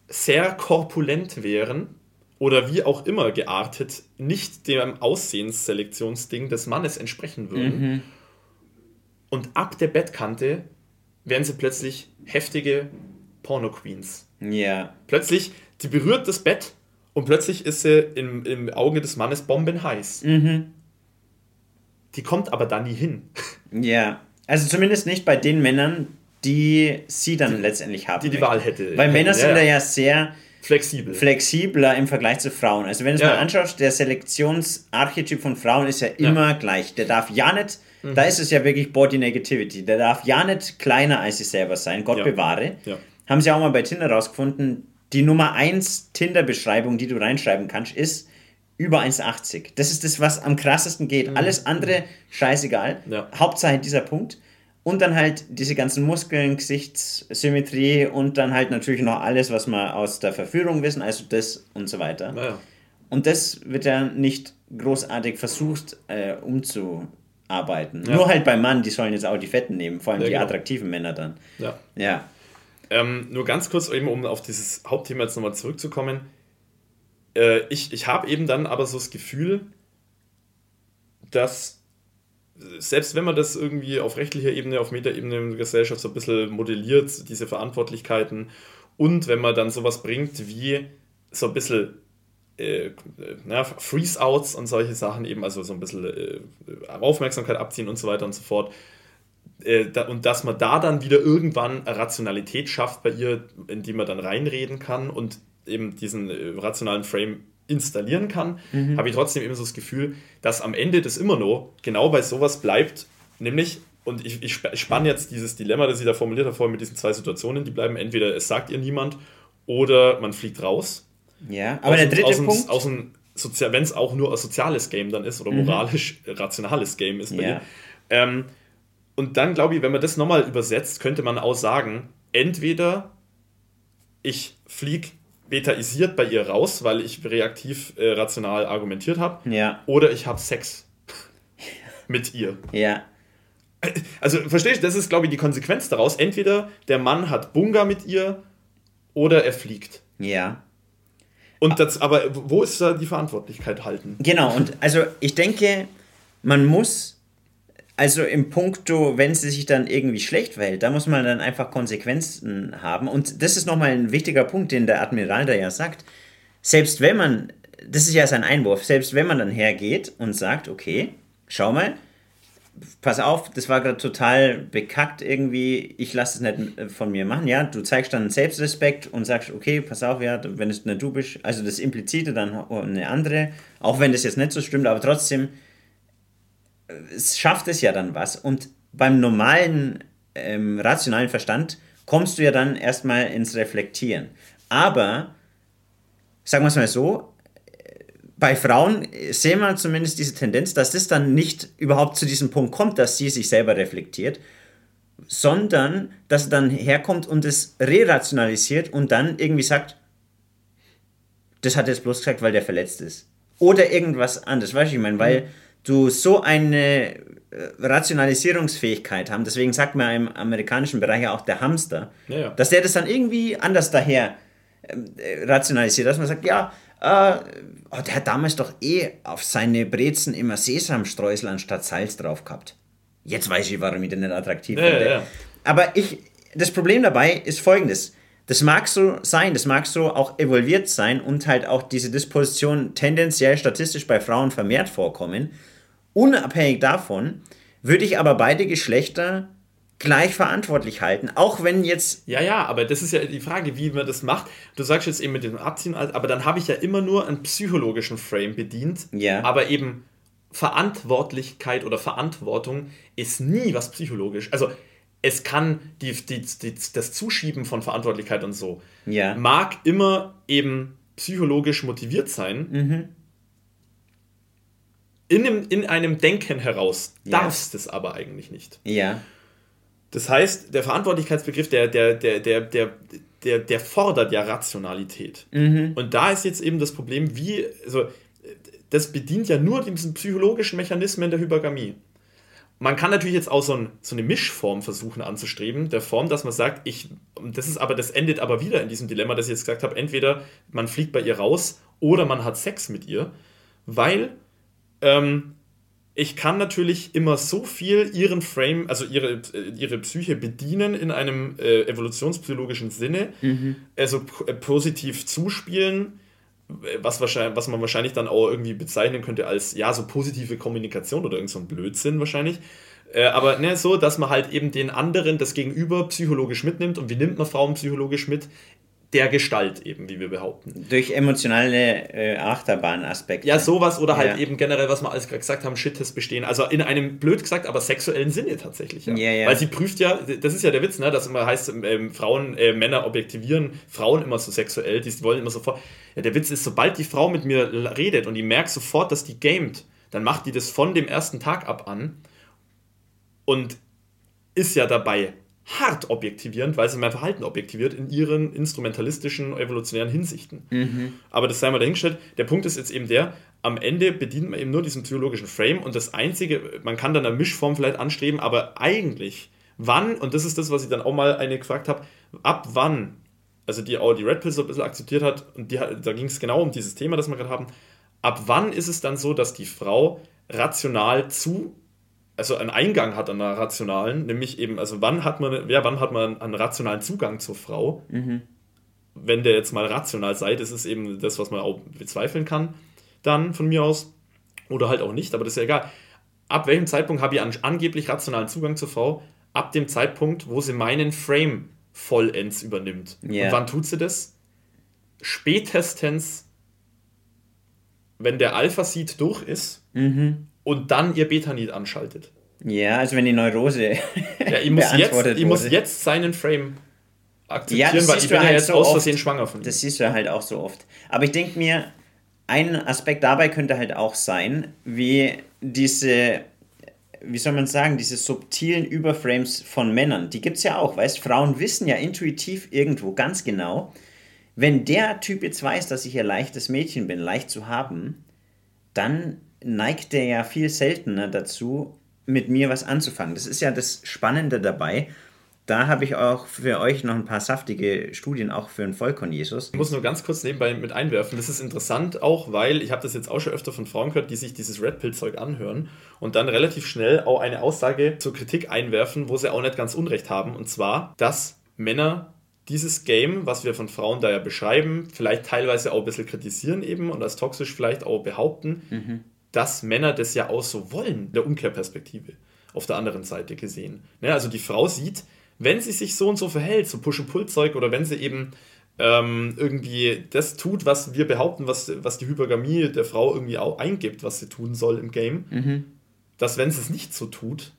sehr korpulent wären oder wie auch immer geartet nicht dem Aussehensselektionsding des Mannes entsprechen würden. Mhm. Und ab der Bettkante werden sie plötzlich heftige Porno-Queens. Ja. Plötzlich, die berührt das Bett und plötzlich ist sie im, im Auge des Mannes bombenheiß. Mhm. Die kommt aber da nie hin. Ja. Also zumindest nicht bei den Männern, die sie dann die, letztendlich haben. Die die Wahl hätte. Weil Männer sind da ja sehr flexibel. flexibler im Vergleich zu Frauen. Also wenn du es ja. mal anschaust, der Selektionsarchetyp von Frauen ist ja immer ja. gleich. Der darf ja nicht, mhm. da ist es ja wirklich Body Negativity, der darf ja nicht kleiner als sich selber sein, Gott ja. bewahre. Haben sie auch mal bei Tinder rausgefunden, die Nummer 1 Tinder-Beschreibung, die du reinschreiben kannst, ist über 1,80. Das ist das, was am krassesten geht. Mhm. Alles andere, scheißegal. Hauptsache dieser Punkt. Und dann halt diese ganzen Muskeln, Gesichtssymmetrie und dann halt natürlich noch alles, was wir aus der Verführung wissen, also das und so weiter. Naja. Und das wird ja nicht großartig versucht äh, umzuarbeiten. Ja. Nur halt beim Mann, die sollen jetzt auch die Fetten nehmen, vor allem ja, die genau. attraktiven Männer dann. Ja. ja. Ähm, nur ganz kurz, eben um auf dieses Hauptthema jetzt nochmal zurückzukommen. Äh, ich ich habe eben dann aber so das Gefühl, dass selbst wenn man das irgendwie auf rechtlicher Ebene, auf Metaebene in der Gesellschaft so ein bisschen modelliert, diese Verantwortlichkeiten, und wenn man dann sowas bringt wie so ein bisschen äh, Freeze-Outs und solche Sachen eben, also so ein bisschen äh, Aufmerksamkeit abziehen und so weiter und so fort, äh, und dass man da dann wieder irgendwann Rationalität schafft bei ihr, in die man dann reinreden kann und eben diesen äh, rationalen Frame installieren kann, mhm. habe ich trotzdem immer so das Gefühl, dass am Ende das immer noch genau bei sowas bleibt, nämlich, und ich, ich spanne jetzt dieses Dilemma, das ich da formuliert habe, vorher mit diesen zwei Situationen, die bleiben entweder es sagt ihr niemand oder man fliegt raus. Ja, aber der dritte aus Punkt. Aus dem sozial, wenn es auch nur ein soziales Game dann ist oder moralisch mhm. rationales Game ist bei ja. ihr. Ähm, und dann glaube ich, wenn man das nochmal übersetzt, könnte man auch sagen, entweder ich fliege betaisiert bei ihr raus, weil ich reaktiv äh, rational argumentiert habe, ja. oder ich habe Sex mit ihr. Ja. Also verstehst du, das ist, glaube ich, die Konsequenz daraus. Entweder der Mann hat Bunga mit ihr oder er fliegt. Ja. Und das, aber wo ist da die Verantwortlichkeit halten? Genau, und also ich denke, man muss, also im Punkto, wenn sie sich dann irgendwie schlecht verhält, da muss man dann einfach Konsequenzen haben. Und das ist nochmal ein wichtiger Punkt, den der Admiral da ja sagt. Selbst wenn man, das ist ja sein Einwurf, selbst wenn man dann hergeht und sagt, okay, schau mal, pass auf, das war gerade total bekackt irgendwie, ich lasse es nicht von mir machen. Ja, du zeigst dann Selbstrespekt und sagst, okay, pass auf, ja, wenn es nicht du bist, also das Implizite, dann eine andere, auch wenn das jetzt nicht so stimmt, aber trotzdem, es schafft es ja dann was. Und beim normalen, ähm, rationalen Verstand kommst du ja dann erstmal ins Reflektieren. Aber, sagen wir es mal so, bei Frauen sehen wir zumindest diese Tendenz, dass das dann nicht überhaupt zu diesem Punkt kommt, dass sie sich selber reflektiert, sondern dass sie dann herkommt und es re-rationalisiert und dann irgendwie sagt, das hat er jetzt bloß gesagt, weil der verletzt ist. Oder irgendwas anderes, weißt du, ich meine, weil mhm. Du so eine äh, Rationalisierungsfähigkeit haben, deswegen sagt man im amerikanischen Bereich ja auch der Hamster, ja, ja. dass der das dann irgendwie anders daher äh, rationalisiert, dass man sagt, ja, äh, oh, der hat damals doch eh auf seine Brezen immer Sesamstreusel anstatt Salz drauf gehabt. Jetzt weiß ich, warum ich den nicht attraktiv ja, finde. Aber ich, das Problem dabei ist folgendes. Das mag so sein, das mag so auch evolviert sein und halt auch diese Disposition tendenziell statistisch bei Frauen vermehrt vorkommen. Unabhängig davon würde ich aber beide Geschlechter gleich verantwortlich halten, auch wenn jetzt... Ja, ja, aber das ist ja die Frage, wie man das macht. Du sagst jetzt eben mit dem Abziehen, aber dann habe ich ja immer nur einen psychologischen Frame bedient, ja. aber eben Verantwortlichkeit oder Verantwortung ist nie was psychologisch. Also es kann die, die, die, das Zuschieben von Verantwortlichkeit und so ja. mag immer eben psychologisch motiviert sein. Mhm. In, einem, in einem Denken heraus ja. darfst es aber eigentlich nicht. Ja. Das heißt, der Verantwortlichkeitsbegriff, der, der, der, der, der, der, der fordert ja Rationalität. Mhm. Und da ist jetzt eben das Problem, wie, also, das bedient ja nur diesen psychologischen Mechanismen der Hypergamie. Man kann natürlich jetzt auch so, ein, so, eine Mischform versuchen anzustreben, der Form, dass man sagt, ich, das ist aber, das endet aber wieder in diesem Dilemma, das ich jetzt gesagt habe, entweder man fliegt bei ihr raus oder man hat Sex mit ihr, weil ähm, ich kann natürlich immer so viel ihren Frame, also ihre, äh, ihre Psyche bedienen in einem äh, evolutionspsychologischen Sinne, mhm. also äh, positiv zuspielen, was, wahrscheinlich, was man wahrscheinlich dann auch irgendwie bezeichnen könnte als, ja, so positive Kommunikation oder irgend so Blödsinn wahrscheinlich. Äh, aber ne, so, dass man halt eben den anderen, das Gegenüber psychologisch mitnimmt. Und wie nimmt man Frauen psychologisch mit? Der Gestalt eben, wie wir behaupten. Durch emotionale äh, Achterbahnaspekte. Ja, sowas oder halt ja. eben generell, was wir alles gesagt haben, Shit-Tests bestehen. Also in einem, blöd gesagt, aber sexuellen Sinne tatsächlich. Ja. Ja, ja. Weil sie prüft ja, das ist ja der Witz, ne, dass immer heißt, ähm, Frauen, äh, Männer objektivieren Frauen immer so sexuell, die wollen immer sofort. Ja, der Witz ist, sobald die Frau mit mir redet und die merkt sofort, dass die gamet, dann macht die das von dem ersten Tag ab an und ist ja dabei hart objektivierend, weil sie mein Verhalten objektiviert in ihren instrumentalistischen, evolutionären Hinsichten. Mhm. Aber das sei mal dahingestellt. Der Punkt ist jetzt eben der, am Ende bedient man eben nur diesen psychologischen Frame und das Einzige, man kann dann eine Mischform vielleicht anstreben, aber eigentlich, wann, und das ist das, was ich dann auch mal eine gefragt habe, ab wann, also die auch die Red Pill so ein bisschen akzeptiert hat, und die, da ging es genau um dieses Thema, das wir gerade haben, ab wann ist es dann so, dass die Frau rational zu also einen Eingang hat an einer rationalen, nämlich eben, also wann hat man, ja, wann hat man einen rationalen Zugang zur Frau? Mhm. Wenn der jetzt mal rational sei, das ist eben das, was man auch bezweifeln kann, dann von mir aus. Oder halt auch nicht, aber das ist ja egal. Ab welchem Zeitpunkt habe ich an, angeblich rationalen Zugang zur Frau? Ab dem Zeitpunkt, wo sie meinen Frame vollends übernimmt. Yeah. Und wann tut sie das? Spätestens, wenn der Alpha-Seed durch ist mhm und dann ihr Betanid anschaltet. Ja, also wenn die Neurose. ja, ich muss, jetzt, ich muss jetzt seinen Frame akzeptieren, ja, weil ich bin ja halt jetzt so aus Versehen schwanger von ihm. Das siehst du halt auch so oft. Aber ich denke mir, ein Aspekt dabei könnte halt auch sein, wie diese, wie soll man sagen, diese subtilen Überframes von Männern. Die gibt es ja auch, weißt Frauen wissen ja intuitiv irgendwo ganz genau, wenn der Typ jetzt weiß, dass ich ein leichtes Mädchen bin, leicht zu haben, dann neigt der ja viel seltener dazu, mit mir was anzufangen. Das ist ja das Spannende dabei. Da habe ich auch für euch noch ein paar saftige Studien, auch für den Vollkorn Jesus. Ich muss nur ganz kurz nebenbei mit einwerfen. Das ist interessant auch, weil ich habe das jetzt auch schon öfter von Frauen gehört, die sich dieses Red Pill-Zeug anhören und dann relativ schnell auch eine Aussage zur Kritik einwerfen, wo sie auch nicht ganz Unrecht haben. Und zwar, dass Männer dieses Game, was wir von Frauen da ja beschreiben, vielleicht teilweise auch ein bisschen kritisieren eben und als toxisch vielleicht auch behaupten, mhm dass Männer das ja auch so wollen, der Umkehrperspektive auf der anderen Seite gesehen. Ne, also die Frau sieht, wenn sie sich so und so verhält, so Push-and-Pull-Zeug oder wenn sie eben ähm, irgendwie das tut, was wir behaupten, was, was die Hypergamie der Frau irgendwie auch eingibt, was sie tun soll im Game, mhm. dass wenn sie es nicht so tut,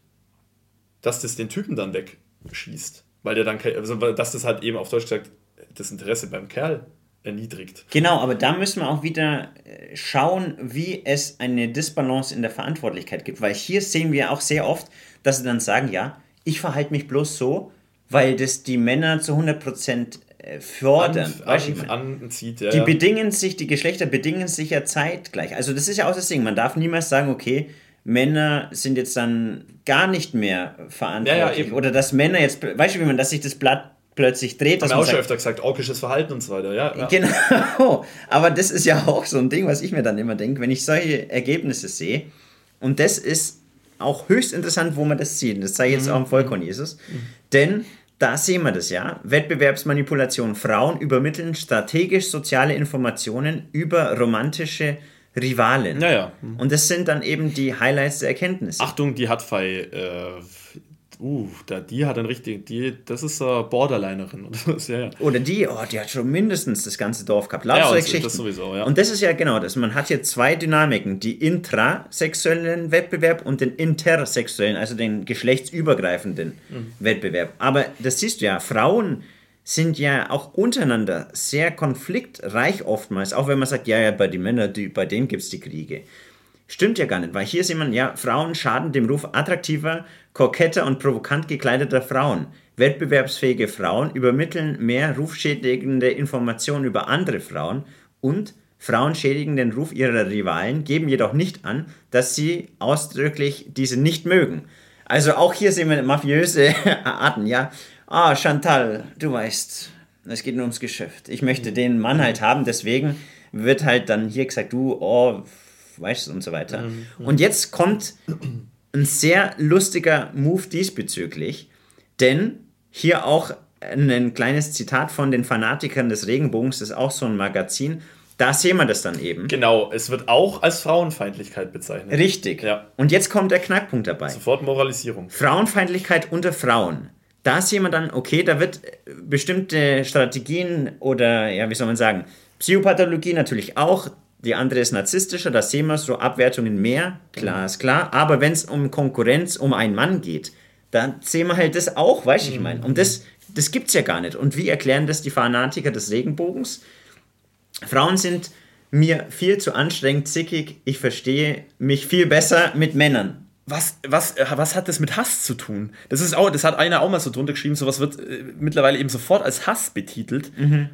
dass das den Typen dann wegschießt. Weil der dann, also dass das halt eben auf Deutsch gesagt das Interesse beim Kerl erniedrigt. Genau, aber da müssen wir auch wieder äh, schauen, wie es eine Disbalance in der Verantwortlichkeit gibt. Weil hier sehen wir auch sehr oft, dass sie dann sagen, ja, ich verhalte mich bloß so, weil das die Männer zu 100% äh, fördern. An, an, anzieht, ja, die bedingen sich, die Geschlechter bedingen sich ja zeitgleich. Also das ist ja auch das Ding. Man darf niemals sagen, okay, Männer sind jetzt dann gar nicht mehr verantwortlich. Ja, ja, Oder dass Männer jetzt, weißt du, wie man, dass sich das Blatt plötzlich dreht. Haben wir auch schon öfter gesagt, orkisches Verhalten und so weiter, ja, ja. Genau, aber das ist ja auch so ein Ding, was ich mir dann immer denke, wenn ich solche Ergebnisse sehe. Und das ist auch höchst interessant, wo man das sieht. Das zeige ich jetzt mhm. auch im Vollkorn Jesus. Mhm. Denn da sehen wir das ja. Wettbewerbsmanipulation. Frauen übermitteln strategisch soziale Informationen über romantische Rivalen. Ja, ja. Mhm. Und das sind dann eben die Highlights der Erkenntnisse. Achtung, die hat Fei äh, Uh, da, die hat einen richtigen, die, das ist eine Borderlinerin. Oder, ja, ja. oder die, oh, die hat schon mindestens das ganze Dorf gehabt. Ja, das, das sowieso, ja. Und das ist ja genau das. Man hat hier zwei Dynamiken, die intrasexuellen Wettbewerb und den intersexuellen, also den geschlechtsübergreifenden mhm. Wettbewerb. Aber das siehst du ja, Frauen sind ja auch untereinander sehr konfliktreich oftmals, auch wenn man sagt, ja, ja, bei den Männern, die, bei denen gibt es die Kriege. Stimmt ja gar nicht, weil hier sieht man, ja, Frauen schaden dem Ruf attraktiver, koketter und provokant gekleideter Frauen. Wettbewerbsfähige Frauen übermitteln mehr rufschädigende Informationen über andere Frauen und Frauen schädigen den Ruf ihrer Rivalen, geben jedoch nicht an, dass sie ausdrücklich diese nicht mögen. Also auch hier sehen wir mafiöse Arten, ja. Ah, Chantal, du weißt, es geht nur ums Geschäft. Ich möchte den Mann halt haben, deswegen wird halt dann hier gesagt, du, oh, weißt du, und so weiter. Mhm. Und jetzt kommt ein sehr lustiger Move diesbezüglich, denn hier auch ein kleines Zitat von den Fanatikern des Regenbogens, das ist auch so ein Magazin. Da sehen wir das dann eben. Genau, es wird auch als Frauenfeindlichkeit bezeichnet. Richtig. Ja. Und jetzt kommt der Knackpunkt dabei. Sofort Moralisierung. Frauenfeindlichkeit unter Frauen. Da sehen wir dann, okay, da wird bestimmte Strategien oder, ja, wie soll man sagen, Psychopathologie natürlich auch die andere ist narzisstischer, da sehen wir so Abwertungen mehr, klar ist klar. Aber wenn es um Konkurrenz um einen Mann geht, dann sehen wir halt das auch, weißt du, ich meine. Und das, das gibt es ja gar nicht. Und wie erklären das die Fanatiker des Regenbogens? Frauen sind mir viel zu anstrengend, zickig, ich verstehe mich viel besser mit Männern. Was, was, was hat das mit Hass zu tun? Das ist auch, das hat einer auch mal so drunter geschrieben, sowas wird äh, mittlerweile eben sofort als Hass betitelt. Mhm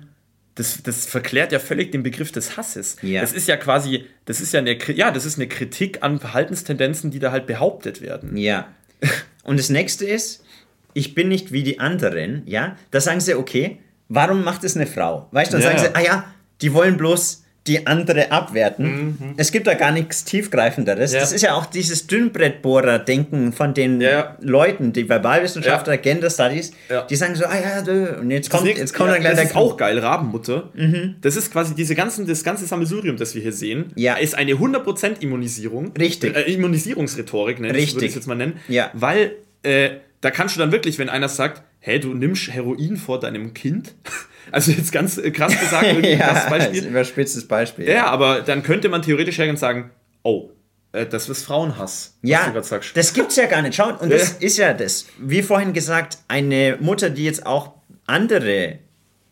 das, das verklärt ja völlig den Begriff des Hasses. Ja. Das ist ja quasi, das ist ja eine, ja, das ist eine Kritik an Verhaltenstendenzen, die da halt behauptet werden. Ja. Und das nächste ist, ich bin nicht wie die anderen, ja. Da sagen sie, okay, warum macht es eine Frau? Weißt du, dann ja. sagen sie, ah ja, die wollen bloß die andere abwerten. Mhm. Es gibt da gar nichts tiefgreifenderes. Ja. Das ist ja auch dieses Dünnbrettbohrer-Denken von den ja. Leuten, die Verbalwissenschaftler, ja. Gender Studies, die sagen so, ah ja, du, und jetzt kommt, jetzt kommt dann gleich Das ist auch geil, Rabenmutter. Mhm. Das ist quasi diese ganzen, das ganze Sammelsurium, das wir hier sehen, ja. ist eine 100% Immunisierung. Richtig. Äh, Immunisierungsrhetorik, ne, Richtig. würde ich jetzt mal nennen. Ja. Weil äh, da kannst du dann wirklich, wenn einer sagt, hä, du nimmst Heroin vor deinem Kind, also jetzt ganz äh, krass gesagt, irgendwie ja, krasses Beispiel. Ein überspitztes Beispiel. Ja, aber dann könnte man theoretisch hergehen und sagen, oh, äh, das ist Frauenhass. Ja, das gibt's ja gar nicht. Schau, und das ist ja das, wie vorhin gesagt, eine Mutter, die jetzt auch andere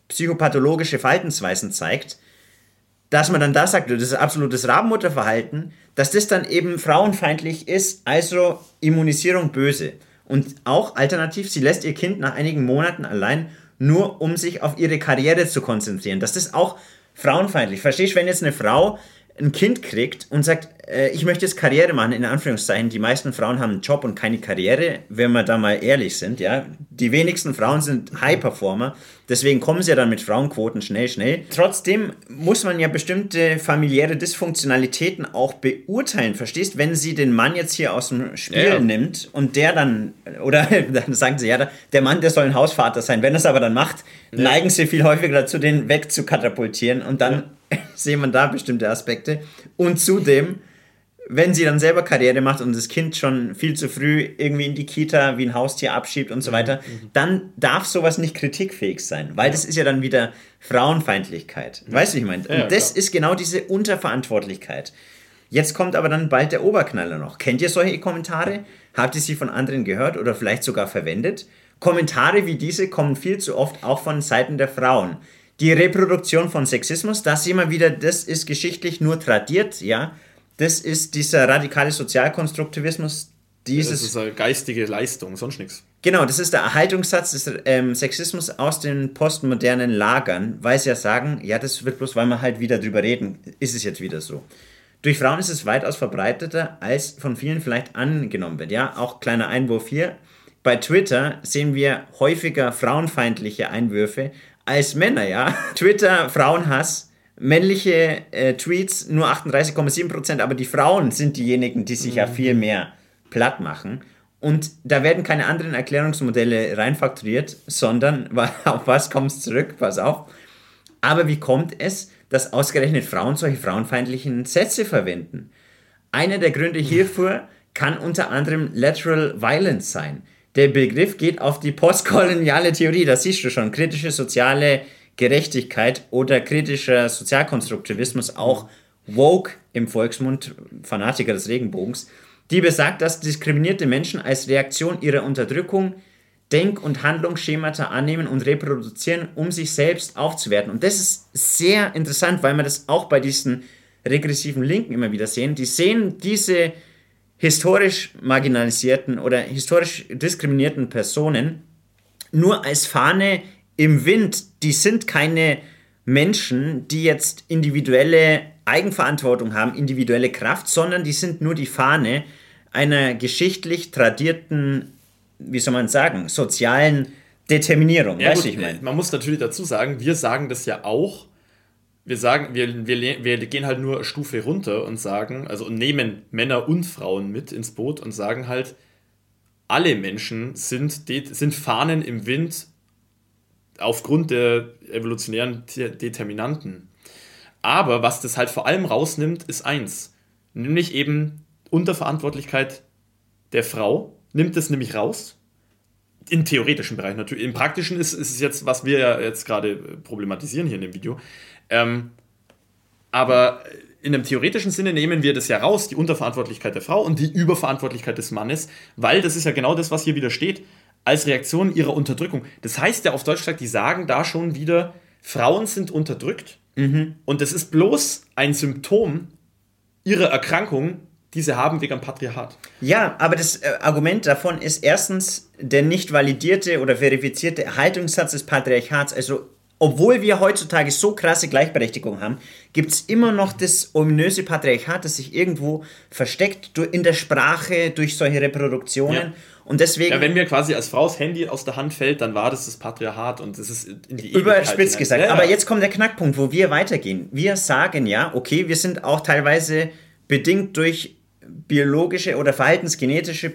psychopathologische Verhaltensweisen zeigt, dass man dann da sagt, das ist absolutes Rabenmutterverhalten, dass das dann eben frauenfeindlich ist, also Immunisierung böse. Und auch alternativ, sie lässt ihr Kind nach einigen Monaten allein, nur um sich auf ihre Karriere zu konzentrieren. Das auch frauenfeindlich. Verstehst du, wenn jetzt eine Frau ein Kind kriegt und sagt, äh, ich möchte jetzt Karriere machen, in Anführungszeichen, die meisten Frauen haben einen Job und keine Karriere, wenn wir da mal ehrlich sind, ja. Die wenigsten Frauen sind High-Performer, deswegen kommen sie ja dann mit Frauenquoten schnell, schnell. Trotzdem muss man ja bestimmte familiäre Dysfunktionalitäten auch beurteilen, verstehst? Wenn sie den Mann jetzt hier aus dem Spiel ja. nimmt und der dann, oder dann sagen sie, ja, der Mann, der soll ein Hausvater sein. Wenn er es aber dann macht, ja. neigen sie viel häufiger dazu, den wegzukatapultieren und dann ja sehen wir da bestimmte Aspekte. Und zudem, wenn sie dann selber Karriere macht und das Kind schon viel zu früh irgendwie in die Kita wie ein Haustier abschiebt und so mhm. weiter, mhm. dann darf sowas nicht kritikfähig sein, weil ja. das ist ja dann wieder Frauenfeindlichkeit. Ja. Weißt du, wie ich meine? Ja, und das klar. ist genau diese Unterverantwortlichkeit. Jetzt kommt aber dann bald der Oberknaller noch. Kennt ihr solche Kommentare? Habt ihr sie von anderen gehört oder vielleicht sogar verwendet? Kommentare wie diese kommen viel zu oft auch von Seiten der Frauen die Reproduktion von Sexismus, das immer wieder, das ist geschichtlich nur tradiert, ja. Das ist dieser radikale Sozialkonstruktivismus, dieses. Das ist eine geistige Leistung, sonst nichts. Genau, das ist der Erhaltungssatz des ähm, Sexismus aus den postmodernen Lagern, weil sie ja sagen, ja, das wird bloß, weil wir halt wieder drüber reden, ist es jetzt wieder so. Durch Frauen ist es weitaus verbreiteter, als von vielen vielleicht angenommen wird. Ja, auch kleiner Einwurf hier. Bei Twitter sehen wir häufiger frauenfeindliche Einwürfe als Männer, ja. Twitter, Frauenhass, männliche äh, Tweets nur 38,7%, aber die Frauen sind diejenigen, die sich mhm. ja viel mehr platt machen. Und da werden keine anderen Erklärungsmodelle reinfakturiert, sondern auf was kommt es zurück? Pass auf. Aber wie kommt es, dass ausgerechnet Frauen solche frauenfeindlichen Sätze verwenden? Einer der Gründe hierfür kann unter anderem Lateral Violence sein. Der Begriff geht auf die postkoloniale Theorie, das siehst du schon, kritische soziale Gerechtigkeit oder kritischer Sozialkonstruktivismus, auch woke im Volksmund, Fanatiker des Regenbogens, die besagt, dass diskriminierte Menschen als Reaktion ihrer Unterdrückung Denk- und Handlungsschemata annehmen und reproduzieren, um sich selbst aufzuwerten. Und das ist sehr interessant, weil wir das auch bei diesen regressiven Linken immer wieder sehen. Die sehen diese historisch marginalisierten oder historisch diskriminierten Personen nur als Fahne im Wind. Die sind keine Menschen, die jetzt individuelle Eigenverantwortung haben, individuelle Kraft, sondern die sind nur die Fahne einer geschichtlich tradierten, wie soll man sagen, sozialen Determinierung. Ja, gut, ich mein. Man muss natürlich dazu sagen, wir sagen das ja auch wir sagen, wir, wir, wir gehen halt nur Stufe runter und sagen, also nehmen Männer und Frauen mit ins Boot und sagen halt, alle Menschen sind, sind Fahnen im Wind aufgrund der evolutionären Determinanten. Aber was das halt vor allem rausnimmt, ist eins, nämlich eben Unterverantwortlichkeit der Frau, nimmt es nämlich raus. Im theoretischen Bereich natürlich. Im praktischen ist, ist es jetzt, was wir ja jetzt gerade problematisieren hier in dem Video, ähm, aber in einem theoretischen Sinne nehmen wir das ja raus, die Unterverantwortlichkeit der Frau und die Überverantwortlichkeit des Mannes, weil das ist ja genau das, was hier wieder steht, als Reaktion ihrer Unterdrückung. Das heißt ja auf Deutsch gesagt, die sagen da schon wieder, Frauen sind unterdrückt mhm. und das ist bloß ein Symptom ihrer Erkrankung, die sie haben wegen Patriarchat. Ja, aber das äh, Argument davon ist erstens der nicht validierte oder verifizierte Erhaltungssatz des Patriarchats. Also obwohl wir heutzutage so krasse Gleichberechtigung haben, gibt es immer noch das ominöse Patriarchat, das sich irgendwo versteckt in der Sprache, durch solche Reproduktionen. Ja. Und deswegen. Ja, wenn mir quasi als Frau das Handy aus der Hand fällt, dann war das das Patriarchat und das ist in die Überspitzt gesagt. Ja, ja. Aber jetzt kommt der Knackpunkt, wo wir weitergehen. Wir sagen ja, okay, wir sind auch teilweise bedingt durch biologische oder verhaltensgenetische,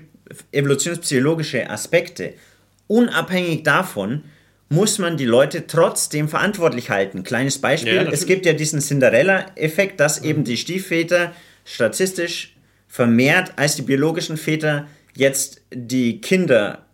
evolutionspsychologische Aspekte. Unabhängig davon, muss man die Leute trotzdem verantwortlich halten. Kleines Beispiel, ja, es gibt ja diesen Cinderella-Effekt, dass mhm. eben die Stiefväter statistisch vermehrt als die biologischen Väter jetzt die Kinder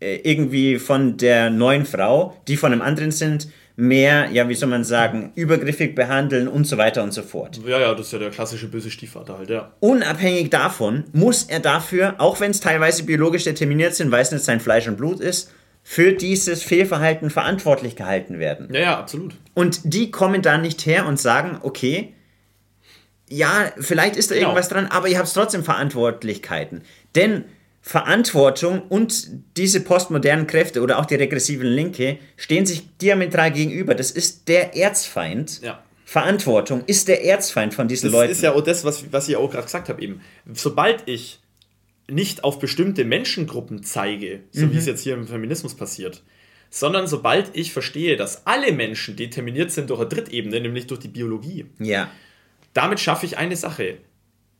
äh, irgendwie von der neuen Frau, die von einem anderen sind, mehr, ja, wie soll man sagen, übergriffig behandeln und so weiter und so fort. Ja, ja, das ist ja der klassische böse Stiefvater halt, ja. Unabhängig davon muss er dafür, auch wenn es teilweise biologisch determiniert sind, weil es nicht sein Fleisch und Blut ist, für dieses Fehlverhalten verantwortlich gehalten werden. Ja, ja, absolut. Und die kommen da nicht her und sagen, okay, ja, vielleicht ist da Genau. irgendwas dran, aber ihr habt trotzdem Verantwortlichkeiten. Denn Verantwortung und diese postmodernen Kräfte oder auch die regressiven Linke stehen sich diametral gegenüber. Das ist der Erzfeind. Ja. Verantwortung ist der Erzfeind von diesen Das Leuten. ist ja auch das, was, was ich auch gerade gesagt habe eben. Sobald ich nicht auf bestimmte Menschengruppen zeige, so Mhm. wie es jetzt hier im Feminismus passiert, sondern sobald ich verstehe, dass alle Menschen determiniert sind durch eine Drittebene, nämlich durch die Biologie, ja. damit schaffe ich eine Sache.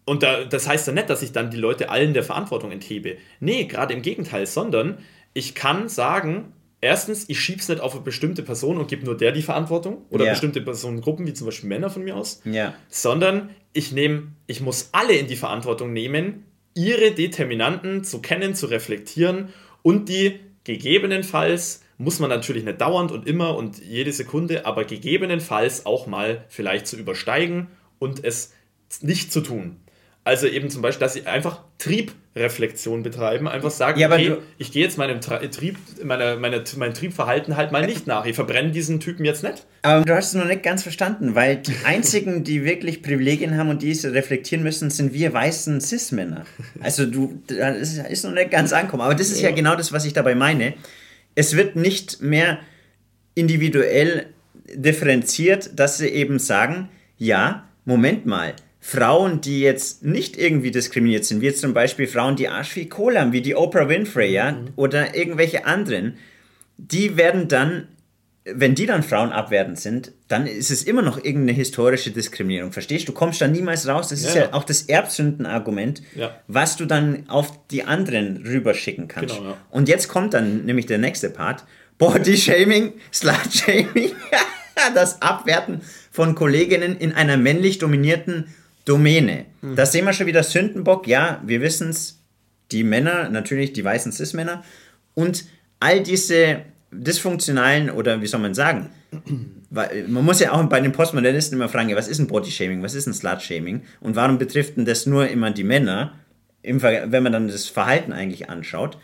Und da, das heißt ja nicht, dass ich dann die Leute allen der Verantwortung enthebe. Nee, gerade im Gegenteil, sondern ich kann sagen, erstens, ich schieb's nicht auf eine bestimmte Person und gebe nur der die Verantwortung oder Ja. bestimmte Personengruppen, wie zum Beispiel Männer von mir aus, Ja. sondern ich nehme, ich muss alle in die Verantwortung nehmen, ihre Determinanten zu kennen, zu reflektieren und die gegebenenfalls muss man natürlich nicht dauernd und immer und jede Sekunde, aber gegebenenfalls auch mal vielleicht zu übersteigen und es nicht zu tun. Also eben zum Beispiel, dass sie einfach Triebreflexion betreiben, einfach sagen, Ja, okay, ich gehe jetzt meinem Tra Trieb, meiner, meiner, meinem Triebverhalten halt mal nicht nach. Ich verbrenne diesen Typen jetzt nicht. Aber du hast es noch nicht ganz verstanden, weil die einzigen, die wirklich Privilegien haben und die es reflektieren müssen, sind wir weißen Cis-Männer. Also du, das ist, noch nicht ganz angekommen. Aber das ist ja. genau das, was ich dabei meine. Es wird nicht mehr individuell differenziert, dass sie eben sagen, ja, Moment mal, Frauen, die jetzt nicht irgendwie diskriminiert sind, wie jetzt zum Beispiel Frauen, die Arsch wie Kohle haben, wie die Oprah Winfrey, ja, oder irgendwelche anderen, die werden dann, wenn die dann Frauen abwertend sind, dann ist es immer noch irgendeine historische Diskriminierung. Verstehst du? Du kommst da niemals raus. Das ist Ja, ja, ja. auch das Erbsündenargument, Ja. was du dann auf die anderen rüberschicken kannst. Genau. Und jetzt kommt dann nämlich der nächste Part. Body-Shaming, Slut-Shaming, das Abwerten von Kolleginnen in einer männlich dominierten Domäne. Mhm. Da sehen wir schon wieder Sündenbock. Ja, wir wissen es, die Männer, natürlich die weißen Cis-Männer und all diese dysfunktionalen oder wie soll man sagen, weil man muss ja auch bei den Postmodernisten immer fragen, ja, was ist ein Body-Shaming, was ist ein Slut-Shaming und warum betrifft denn das nur immer die Männer, wenn man dann das Verhalten eigentlich anschaut.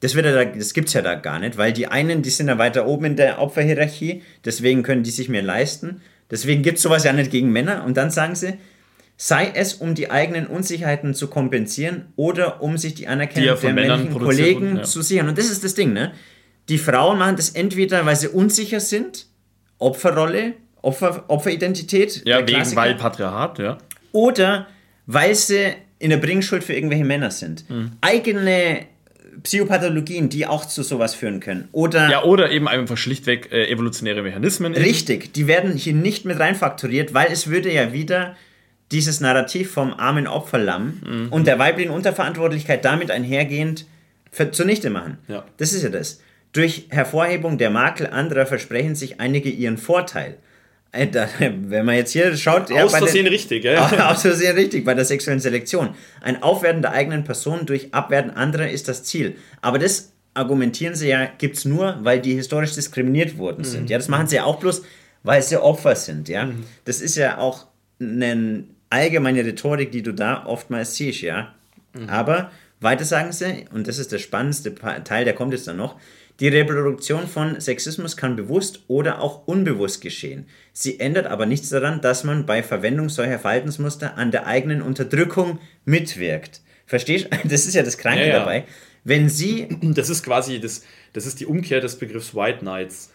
Das, wird ja da, das gibt es ja da gar nicht, weil die einen, die sind ja weiter oben in der Opferhierarchie, deswegen können die sich mehr leisten. Deswegen gibt es sowas ja nicht gegen Männer. Und dann sagen sie, sei es, um die eigenen Unsicherheiten zu kompensieren oder um sich die Anerkennung Die der männlichen Kollegen wurden, ja. zu sichern. Und das ist das Ding, ne? Die Frauen machen das entweder, weil sie unsicher sind, Opferrolle, Opfer, Opferidentität, Ja, wegen, Klassiker, weil Patriarchat, ja. oder weil sie in der Bringschuld für irgendwelche Männer sind. Eigene Psychopathologien, die auch zu sowas führen können. Oder Ja, oder eben einfach schlichtweg äh, evolutionäre Mechanismen. eben. richtig, die werden hier nicht mit reinfaktoriert, weil es würde ja wieder dieses Narrativ vom armen Opferlamm Mhm. und der weiblichen Unterverantwortlichkeit damit einhergehend ver- zunichte machen. Ja. Das ist ja das. Durch Hervorhebung der Makel anderer versprechen sich einige ihren Vorteil. Äh, Wenn man jetzt hier schaut, ja, Aus bei den- Versehen richtig, gell? Aus Versehen richtig, bei der sexuellen Selektion. Ein Aufwerten der eigenen Person durch Abwerten anderer ist das Ziel. Aber das argumentieren sie ja, gibt es nur, weil die historisch diskriminiert worden sind. Ja, das machen sie ja auch bloß, weil sie Opfer sind. Ja, das ist ja auch eine allgemeine Rhetorik, die du da oftmals siehst. Ja, aber weiter sagen sie, und das ist der spannendste Pa- Teil, der kommt jetzt dann noch, die Reproduktion von Sexismus kann bewusst oder auch unbewusst geschehen. Sie ändert aber nichts daran, dass man bei Verwendung solcher Verhaltensmuster an der eigenen Unterdrückung mitwirkt. Verstehst du? Das ist ja das Kranke Ja, ja. dabei. Wenn sie, Das ist quasi, das, das ist die Umkehr des Begriffs White Knights.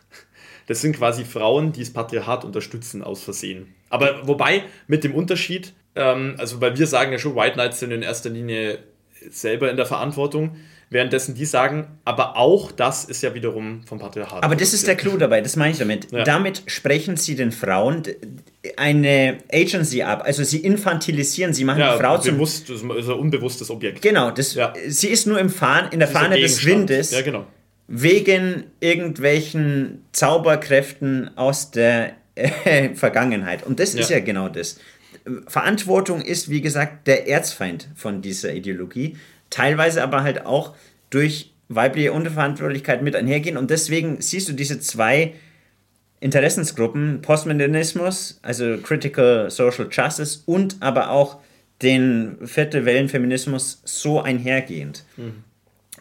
Das sind quasi Frauen, die das Patriarchat unterstützen aus Versehen. Aber wobei mit dem Unterschied, ähm, also weil wir sagen ja schon, White Knights sind in erster Linie selber in der Verantwortung, währenddessen die sagen, aber auch das ist ja wiederum vom Patriarchat. aber das ist der Clou dabei, das meine ich damit. Ja. Damit sprechen sie den Frauen eine Agency ab. Also sie infantilisieren, sie machen ja, die Frau zum bewusst, das ist ein unbewusstes Objekt. Genau, das, Ja. sie ist nur im Fahne, in der Fahne des. Windes Ja, genau. Wegen irgendwelchen Zauberkräften aus der äh, Vergangenheit. Und das ist Ja. ja genau das. Verantwortung ist, wie gesagt, der Erzfeind von dieser Ideologie, teilweise aber halt auch durch weibliche Unterverantwortlichkeit mit einhergehen. Und deswegen siehst du diese zwei Interessensgruppen, Postmodernismus, also Critical Social Justice und aber auch den vierte Wellenfeminismus so einhergehend.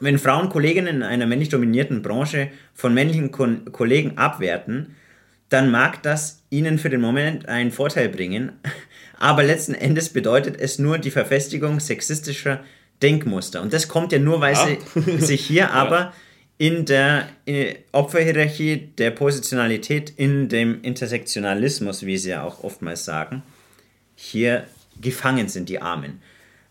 Wenn Frauen Kolleginnen in einer männlich dominierten Branche von männlichen Ko Kollegen abwerten, dann mag das ihnen für den Moment einen Vorteil bringen, aber letzten Endes bedeutet es nur die Verfestigung sexistischer Denkmuster. Und das kommt ja nur, weil ja. sie sich hier ja. aber in der Opferhierarchie der Positionalität, in dem Intersektionalismus, wie sie ja auch oftmals sagen, hier gefangen sind, die Armen.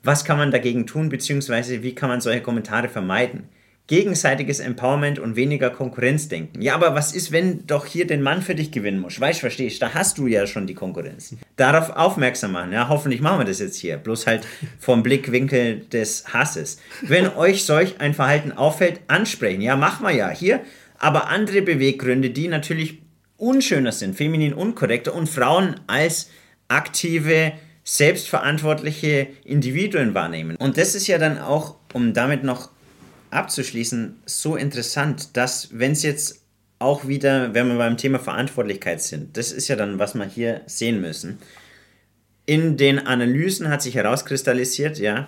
Was kann man dagegen tun, beziehungsweise wie kann man solche Kommentare vermeiden? Gegenseitiges Empowerment und weniger Konkurrenzdenken. Ja, aber was ist, wenn doch hier den Mann für dich gewinnen muss? Weißt, verstehst Da hast du ja schon die Konkurrenz. Darauf aufmerksam machen. Ja, hoffentlich machen wir das jetzt hier. Bloß halt vom Blickwinkel des Hasses. Wenn euch solch ein Verhalten auffällt, ansprechen. Ja, machen wir ja hier. Aber andere Beweggründe, die natürlich unschöner sind, feminin unkorrekter und Frauen als aktive selbstverantwortliche Individuen wahrnehmen. Und das ist ja dann auch, um damit noch abzuschließen, so interessant, dass wenn es jetzt auch wieder, wenn wir beim Thema Verantwortlichkeit sind, das ist ja dann, was wir hier sehen müssen. In den Analysen hat sich herauskristallisiert, ja,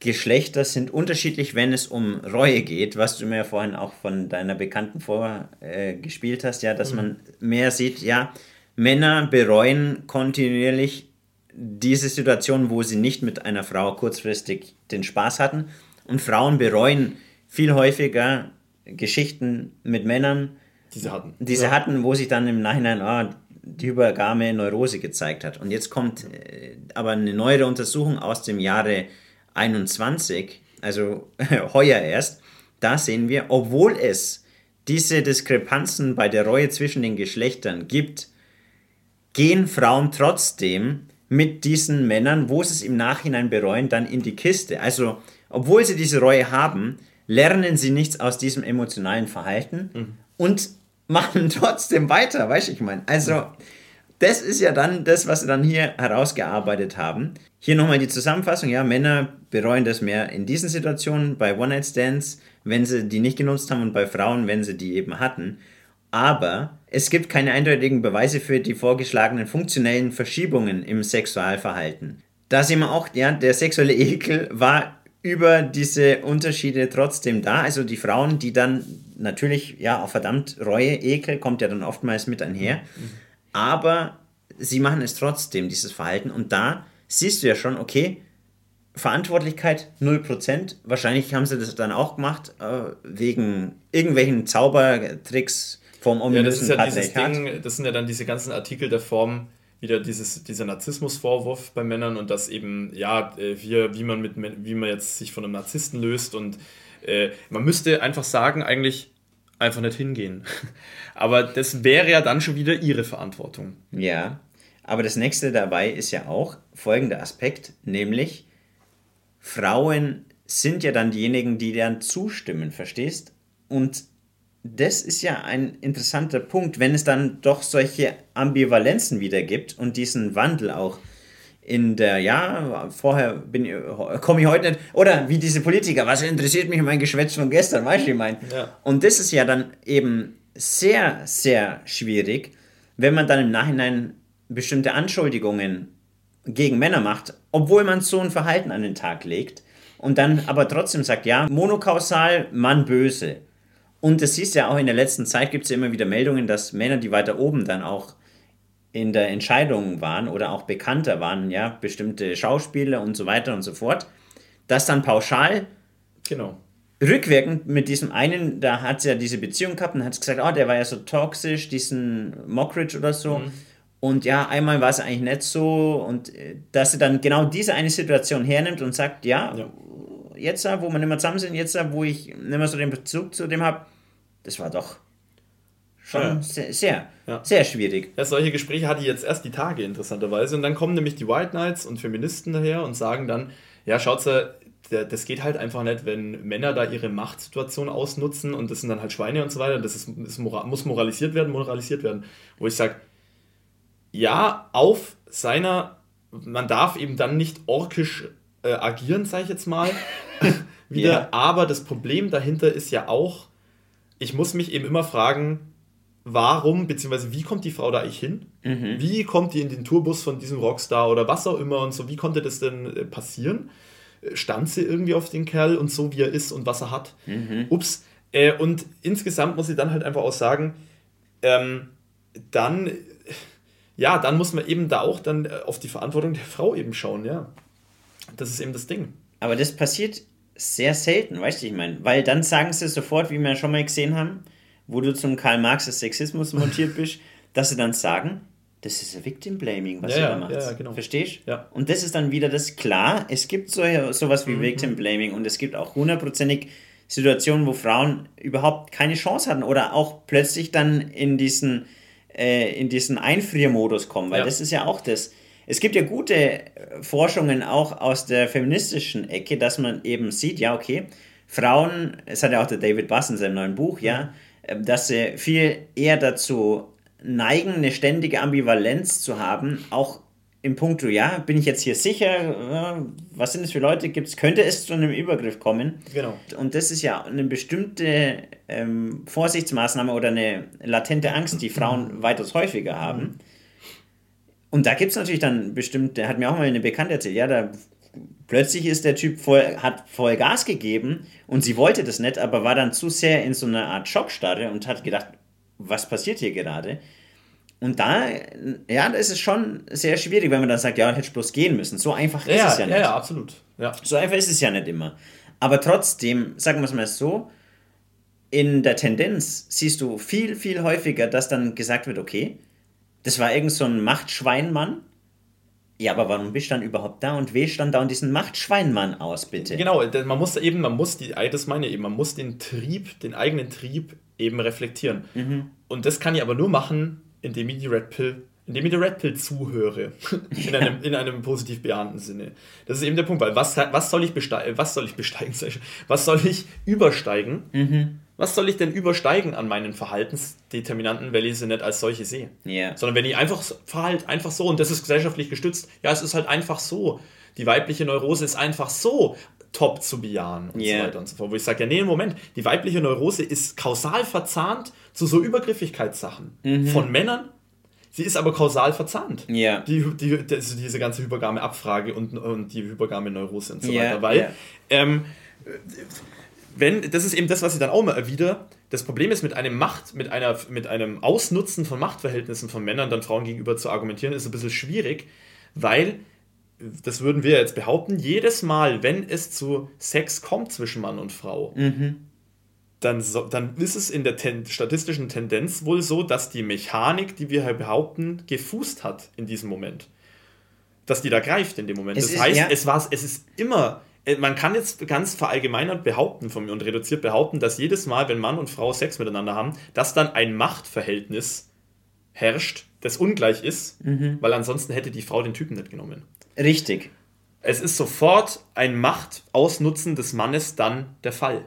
Geschlechter sind unterschiedlich, wenn es um Reue geht, was du mir ja vorhin auch von deiner Bekannten vorgespielt äh, hast, ja, dass mhm. man mehr sieht, ja, Männer bereuen kontinuierlich diese Situation, wo sie nicht mit einer Frau kurzfristig den Spaß hatten. Und Frauen bereuen viel häufiger Geschichten mit Männern, die sie hatten, die sie ja. hatten wo sich dann im Nachhinein oh, die hypergame Neurose gezeigt hat. Und jetzt kommt äh, aber eine neuere Untersuchung aus dem Jahre 21, also heuer erst. Da sehen wir, obwohl es diese Diskrepanzen bei der Reue zwischen den Geschlechtern gibt, gehen Frauen trotzdem mit diesen Männern, wo sie es im Nachhinein bereuen, dann in die Kiste. Also, obwohl sie diese Reue haben, lernen sie nichts aus diesem emotionalen Verhalten mhm. und machen trotzdem weiter, weißt du, ich meine. Also, das ist ja dann das, was sie dann hier herausgearbeitet haben. Hier nochmal die Zusammenfassung. Ja, Männer bereuen das mehr in diesen Situationen, bei One-Night-Stands, wenn sie die nicht genutzt haben und bei Frauen, wenn sie die eben hatten aber es gibt keine eindeutigen Beweise für die vorgeschlagenen funktionellen Verschiebungen im Sexualverhalten. Da sehen wir auch, ja, der sexuelle Ekel war über diese Unterschiede trotzdem da. Also die Frauen, die dann natürlich, ja, auch verdammt Reue, Ekel kommt ja dann oftmals mit einher. Aber sie machen es trotzdem, dieses Verhalten. Und da siehst du ja schon, okay, Verantwortlichkeit 0%. Wahrscheinlich haben sie das dann auch gemacht, äh, wegen irgendwelchen Zaubertricks, vom ominösen ja, das ist ja dieses Ding, das sind ja dann diese ganzen Artikel der Form, wieder dieses, dieser Narzissmusvorwurf bei Männern und das eben, ja, äh, wie, wie, man mit, wie man jetzt sich von einem Narzissten löst und äh, man müsste einfach sagen, eigentlich einfach nicht hingehen. Aber das wäre ja dann schon wieder ihre Verantwortung. Ja, aber das nächste dabei ist ja auch folgender Aspekt, nämlich Frauen sind ja dann diejenigen, die dann zustimmen, verstehst? Und das ist ja ein interessanter Punkt, wenn es dann doch solche Ambivalenzen wieder gibt und diesen Wandel auch in der, ja, vorher bin komme ich heute nicht, oder wie diese Politiker, was interessiert mich mein Geschwätz von gestern, weißt du, ich meine? Ja. Und das ist ja dann eben sehr, sehr schwierig, wenn man dann im Nachhinein bestimmte Anschuldigungen gegen Männer macht, obwohl man so ein Verhalten an den Tag legt und dann aber trotzdem sagt, ja, monokausal, Mann böse. Und das siehst du ja auch in der letzten Zeit, gibt es ja immer wieder Meldungen, dass Männer, die weiter oben dann auch in der Entscheidung waren oder auch bekannter waren, ja, bestimmte Schauspieler und so weiter und so fort, dass dann pauschal genau. rückwirkend mit diesem einen, da hat sie ja diese Beziehung gehabt und hat gesagt, oh, der war ja so toxisch, diesen Mockridge oder so. Mhm. Und ja, einmal war es eigentlich nicht so und äh, dass sie dann genau diese eine Situation hernimmt und sagt, ja, ja. jetzt, wo wir nicht mehr zusammen sind, jetzt, wo ich nicht mehr so den Bezug zu dem habe, das war doch schon ja. sehr, sehr, ja. sehr, schwierig. Ja, solche Gespräche hatte ich jetzt erst die Tage interessanterweise. Und dann kommen nämlich die White Knights und Feministen daher und sagen dann, ja, schaut das geht halt einfach nicht, wenn Männer da ihre Machtsituation ausnutzen und das sind dann halt Schweine und so weiter. Das, ist, das muss moralisiert werden, moralisiert werden. Wo ich sage, ja, auf seiner, man darf eben dann nicht orkisch äh, agieren, sage ich jetzt mal. Wieder, yeah. aber das Problem dahinter ist ja auch, ich muss mich eben immer fragen, warum, beziehungsweise wie kommt die Frau da eigentlich hin? Mhm. Wie kommt die in den Tourbus von diesem Rockstar oder was auch immer und so? Wie konnte das denn äh, passieren? stand sie irgendwie auf den Kerl und so wie er ist und was er hat. Mhm. Ups. Äh, und insgesamt muss ich dann halt einfach auch sagen, ähm, dann, ja, dann muss man eben da auch dann äh, auf die Verantwortung der Frau eben schauen, ja. Das ist eben das Ding. Aber das passiert sehr selten, weißt du, ich meine, weil dann sagen sie sofort, wie wir schon mal gesehen haben, wo du zum Karl Marx des Sexismus montiert bist, dass sie dann sagen, das ist ein Victim Blaming, was ja, ihr da macht. Ja, genau. Verstehst du? Ja. Und das ist dann wieder das klar, es gibt so, sowas wie mhm. Victim Blaming und es gibt auch hundertprozentig Situationen, wo Frauen überhaupt keine Chance hatten oder auch plötzlich dann in diesen, äh, in diesen Einfriermodus kommen, weil ja. das ist ja auch das. Es gibt ja gute Forschungen auch aus der feministischen Ecke, dass man eben sieht, ja, okay, Frauen, es hat ja auch der David Bass in seinem neuen Buch, ja, äh, dass sie viel eher dazu neigen, eine ständige Ambivalenz zu haben, auch im Punkt, ja, bin ich jetzt hier sicher, was sind es für Leute, gibt's, könnte es zu einem Übergriff kommen? Genau. Und das ist ja eine bestimmte ähm, Vorsichtsmaßnahme oder eine latente Angst, die Frauen weitaus häufiger haben. Und da gibt es natürlich dann bestimmte, hat mir auch mal eine Bekannte erzählt, ja, da plötzlich ist der Typ voll, hat voll Gas gegeben und sie wollte das nicht, aber war dann zu sehr in so einer Art Schockstarre und hat gedacht, was passiert hier gerade? Und da, ja, da ist es schon sehr schwierig, wenn man dann sagt, ja, hätte ich bloß gehen müssen. So einfach ist ja, es ja nicht. Ja, ja, absolut. Ja. So einfach ist es ja nicht immer. Aber trotzdem, sagen wir es mal so, in der Tendenz siehst du viel, viel häufiger, dass dann gesagt wird, okay, das war irgend so ein Machtschweinmann. Ja, aber warum bist du dann überhaupt da und wählst dann da und diesen Machtschweinmann aus, bitte? Genau, man muss eben, man muss die, das meine ich eben, man muss den Trieb, den eigenen Trieb eben reflektieren. Mhm. Und das kann ich aber nur machen, indem ich die Red Pill, indem ich der Red Pill zuhöre. in, einem, in einem positiv bejahenden Sinne. Das ist eben der Punkt, weil was, was soll ich besteigen, was soll ich besteigen, was soll ich übersteigen? Mhm. Was soll ich denn übersteigen an meinen Verhaltensdeterminanten, weil ich sie nicht als solche sehe? Yeah. Sondern wenn ich einfach verhalte, einfach so, und das ist gesellschaftlich gestützt, ja, es ist halt einfach so. Die weibliche Neurose ist einfach so top zu bejahen und yeah. so weiter und so fort. Wo ich sage, ja, nee, Moment, die weibliche Neurose ist kausal verzahnt zu so Übergriffigkeitssachen mhm. von Männern. Sie ist aber kausal verzahnt. Yeah. Die, die, das, diese ganze hypergame Abfrage und, und die hypergame Neurose und so yeah. weiter. Weil, yeah. ähm, wenn, das ist eben das, was ich dann auch mal wieder. Das Problem ist, mit einem Macht, mit, einer, mit einem Ausnutzen von Machtverhältnissen von Männern dann Frauen gegenüber zu argumentieren, ist ein bisschen schwierig, weil das würden wir jetzt behaupten, jedes Mal, wenn es zu Sex kommt zwischen Mann und Frau, mhm. Dann, so, dann ist es in der ten statistischen Tendenz wohl so, dass die Mechanik, die wir hier behaupten, gefußt hat in diesem Moment. Dass die da greift in dem Moment. Es das ist, heißt, ja. es, war, es ist immer, äh, man kann jetzt ganz verallgemeinert behaupten von mir und reduziert behaupten, dass jedes Mal, wenn Mann und Frau Sex miteinander haben, dass dann ein Machtverhältnis herrscht, das ungleich ist, mhm. weil ansonsten hätte die Frau den Typen nicht genommen. Richtig. Es ist sofort ein Machtausnutzen des Mannes dann der Fall.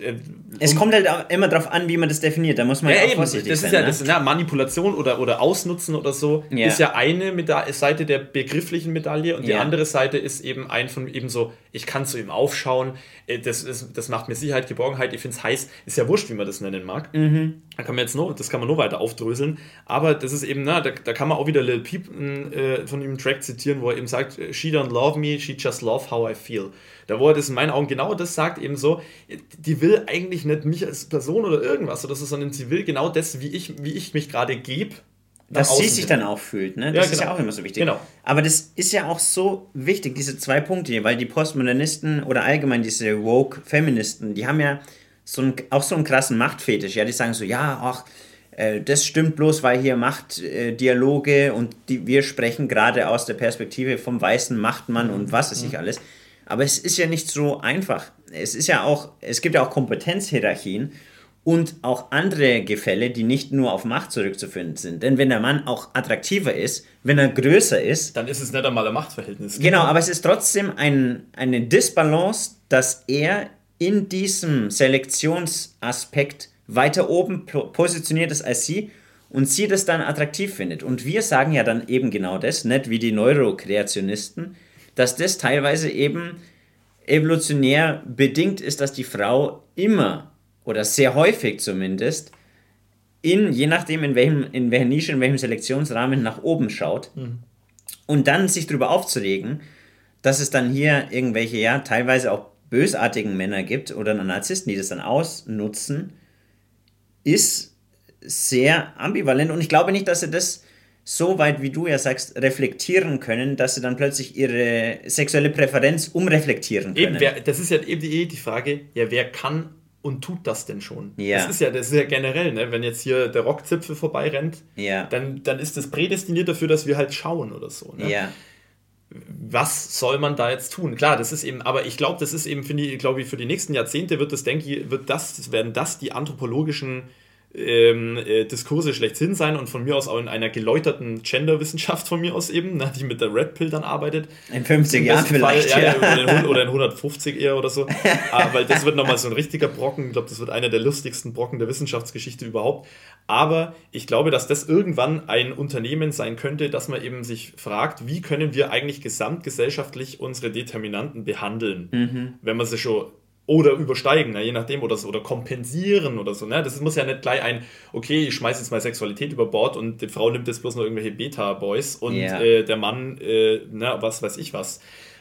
Äh, es kommt halt immer darauf an, wie man das definiert. Da muss man ja, ja auch vorsichtig das sein. Ist ja, ne? das ja Manipulation oder, oder Ausnutzen oder so. Ja. Ist ja eine Meda Seite der begrifflichen Medaille und die andere Seite ist eben ein von eben so, ich kann zu ihm aufschauen, äh, das, ist, das macht mir Sicherheit, Geborgenheit, ich finde es heiß. Ist ja wurscht, wie man das nennen mag. Mhm. Da kann man jetzt noch, das kann man nur weiter aufdröseln. Aber das ist eben, na, da, da kann man auch wieder Lil Peep äh, von ihm Track zitieren, wo er eben sagt, she don't love me, she just love how I feel. Da wo er das in meinen Augen genau das sagt, eben so, die will eigentlich nicht mich als Person oder irgendwas oder so, sondern sie will genau das, wie ich, wie ich mich gerade gebe. Dass sie sich dann auch fühlt, ne? Das ja, genau. ist ja auch immer so wichtig. Genau. Aber das ist ja auch so wichtig, diese zwei Punkte hier, weil die Postmodernisten oder allgemein diese Woke-Feministen, die haben ja so einen, auch so einen krassen Machtfetisch. Ja, die sagen so, ja, ach, äh, das stimmt bloß, weil hier Machtdialoge äh, und die, wir sprechen gerade aus der Perspektive vom weißen Machtmann und was ich mhm. alles. Aber es ist ja nicht so einfach. Es ist ja auch, es gibt ja auch Kompetenzhierarchien und auch andere Gefälle, die nicht nur auf Macht zurückzuführen sind. Denn wenn der Mann auch attraktiver ist, wenn er größer ist. Dann ist es nicht einmal ein Machtverhältnis. Genau, aber es ist trotzdem ein, eine Disbalance, dass er in diesem Selektionsaspekt weiter oben positioniert ist als sie und sie das dann attraktiv findet. Und wir sagen ja dann eben genau das, nicht wie die Neurokreationisten, dass das teilweise eben evolutionär bedingt ist, dass die Frau immer oder sehr häufig zumindest in, je nachdem in welchem, in welcher Nische, in welchem Selektionsrahmen nach oben schaut mhm. und dann sich darüber aufzuregen, dass es dann hier irgendwelche, ja, teilweise auch bösartigen Männer gibt oder Narzissten, die das dann ausnutzen, ist sehr ambivalent. Und ich glaube nicht, dass sie das so weit, wie du ja sagst, reflektieren können, dass sie dann plötzlich ihre sexuelle Präferenz umreflektieren können. Eben, wer, das ist ja eben die, die Frage, ja, wer kann und tut das denn schon? Ja. Das ist ja, das ist ja generell, ne? wenn jetzt hier der Rockzipfel vorbeirennt, ja. dann, dann ist das prädestiniert dafür, dass wir halt schauen oder so. Ne? Ja. Was soll man da jetzt tun? Klar, das ist eben, aber ich glaube, das ist eben, finde ich, glaube ich, für die nächsten Jahrzehnte wird das, denke ich, wird das, werden das die anthropologischen ähm, äh, Diskurse schlechthin sein und von mir aus auch in einer geläuterten Genderwissenschaft von mir aus eben, ne, die mit der Red Pill dann arbeitet. In 50 Jahren vielleicht. Fall, ja, ja. Oder, in, 150 eher oder so. ah, weil das wird nochmal so ein richtiger Brocken. Ich glaube, das wird einer der lustigsten Brocken der Wissenschaftsgeschichte überhaupt. Aber ich glaube, dass das irgendwann ein Unternehmen sein könnte, dass man eben sich fragt, wie können wir eigentlich gesamtgesellschaftlich unsere Determinanten behandeln, mhm. wenn man sie schon oder übersteigen, ne, je nachdem, oder, oder kompensieren oder so. Ne? Das muss ja nicht gleich ein, okay, ich schmeiße jetzt mal Sexualität über Bord und die Frau nimmt jetzt bloß noch irgendwelche Beta-Boys und yeah. äh, der Mann, äh, ne, was weiß ich was.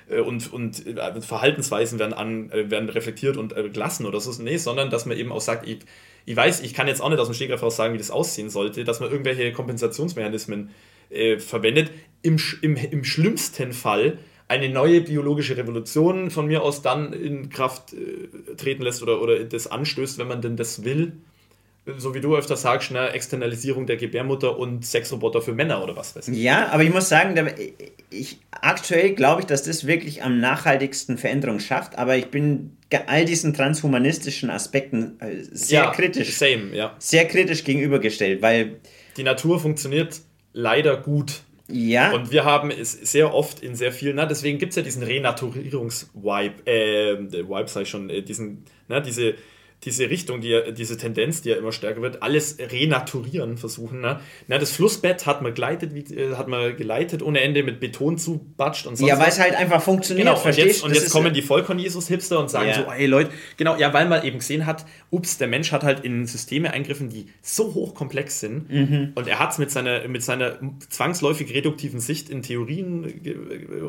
Äh, und, und äh, Verhaltensweisen werden, an, äh, werden reflektiert und äh, gelassen oder so. Nee, sondern dass man eben auch sagt, ich, ich weiß, ich kann jetzt auch nicht aus dem Stegreif raus sagen, wie das aussehen sollte, dass man irgendwelche Kompensationsmechanismen verwendet. Im, im, Im schlimmsten Fall eine neue biologische Revolution von mir aus dann in Kraft äh, treten lässt oder, oder das anstößt, wenn man denn das will. So wie du öfter sagst, eine Externalisierung der Gebärmutter und Sexroboter für Männer oder was weiß ich. Ja, aber ich muss sagen, ich, aktuell glaube ich, dass das wirklich am nachhaltigsten Veränderung schafft, aber ich bin all diesen transhumanistischen Aspekten äh, sehr ja, kritisch. Same, ja. Sehr kritisch gegenübergestellt, weil. Die Natur funktioniert leider gut ja. Und wir haben es sehr oft in sehr vielen, na, deswegen gibt es ja diesen Renaturierungs-Vibe, äh, Vibe sei schon, äh, diesen, na, diese diese Richtung, die, diese Tendenz, die ja immer stärker wird, alles renaturieren versuchen. Ne? Na, das Flussbett hat man, geleitet, wie, äh, hat man geleitet ohne Ende mit Beton zubatscht und so. Ja, weil es halt einfach funktioniert, genau, Und jetzt, und jetzt kommen die Vollkorn-Jesus-Hipster und sagen ja. so, ey Leute, genau, ja, weil man eben gesehen hat, ups, der Mensch hat halt in Systeme eingriffen, die so hochkomplex sind mhm. und er hat es mit seiner, mit seiner zwangsläufig reduktiven Sicht in Theorien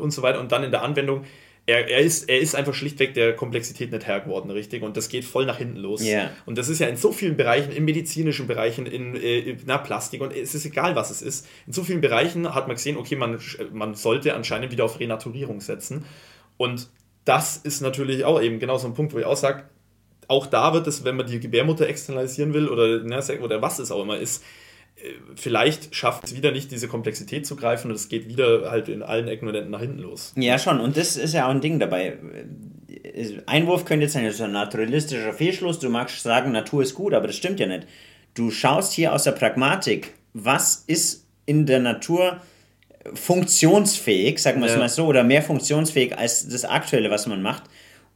und so weiter und dann in der Anwendung er, er, ist, er ist einfach schlichtweg der Komplexität nicht Herr geworden, richtig? Und das geht voll nach hinten los. Yeah. Und das ist ja in so vielen Bereichen, in medizinischen Bereichen, in, äh, in na, Plastik und es ist egal, was es ist. In so vielen Bereichen hat man gesehen, okay, man, man sollte anscheinend wieder auf Renaturierung setzen. Und das ist natürlich auch eben genau so ein Punkt, wo ich auch sage, auch da wird es, wenn man die Gebärmutter externalisieren will oder, na, oder was es auch immer ist, vielleicht schafft es wieder nicht, diese Komplexität zu greifen und es geht wieder halt in allen Ecken und Enden nach hinten los. Ja, schon. Und das ist ja auch ein Ding dabei. Einwurf könnte jetzt sein, das ist ein naturalistischer Fehlschluss. Du magst sagen, Natur ist gut, aber das stimmt ja nicht. Du schaust hier aus der Pragmatik, was ist in der Natur funktionsfähig, sagen wir es ja. mal so, oder mehr funktionsfähig als das Aktuelle, was man macht.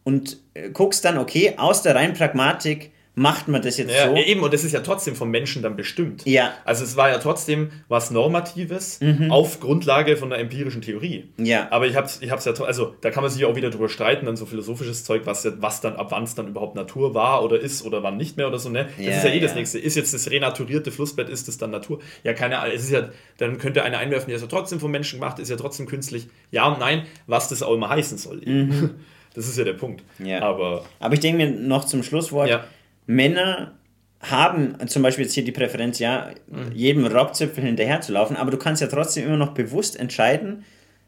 Und äh, guckst dann, okay, aus der reinen Pragmatik, macht man das jetzt ja, so. Eben, und das ist ja trotzdem vom Menschen dann bestimmt. Ja. Also es war ja trotzdem was Normatives mhm. auf Grundlage von der empirischen Theorie. Ja. Aber ich hab's, ich hab's ja, also da kann man sich ja auch wieder drüber streiten, dann so philosophisches Zeug, was, was dann, ab wann es dann überhaupt Natur war oder ist oder wann nicht mehr oder so, ne? Das ja, ist ja eh ja. das nächste. Ist jetzt das renaturierte Flussbett, ist das dann Natur? Ja, keine Ahnung. Es ist ja, dann könnte einer einwerfen, der ist ja trotzdem vom Menschen gemacht, ist ja trotzdem künstlich. Ja und nein, was das auch immer heißen soll. Mhm. Das ist ja der Punkt. Ja. Aber, Aber ich denke mir noch zum Schlusswort, ja. Männer haben zum Beispiel jetzt hier die Präferenz, ja, mhm. jedem Rockzipfel hinterher zu laufen, aber du kannst ja trotzdem immer noch bewusst entscheiden,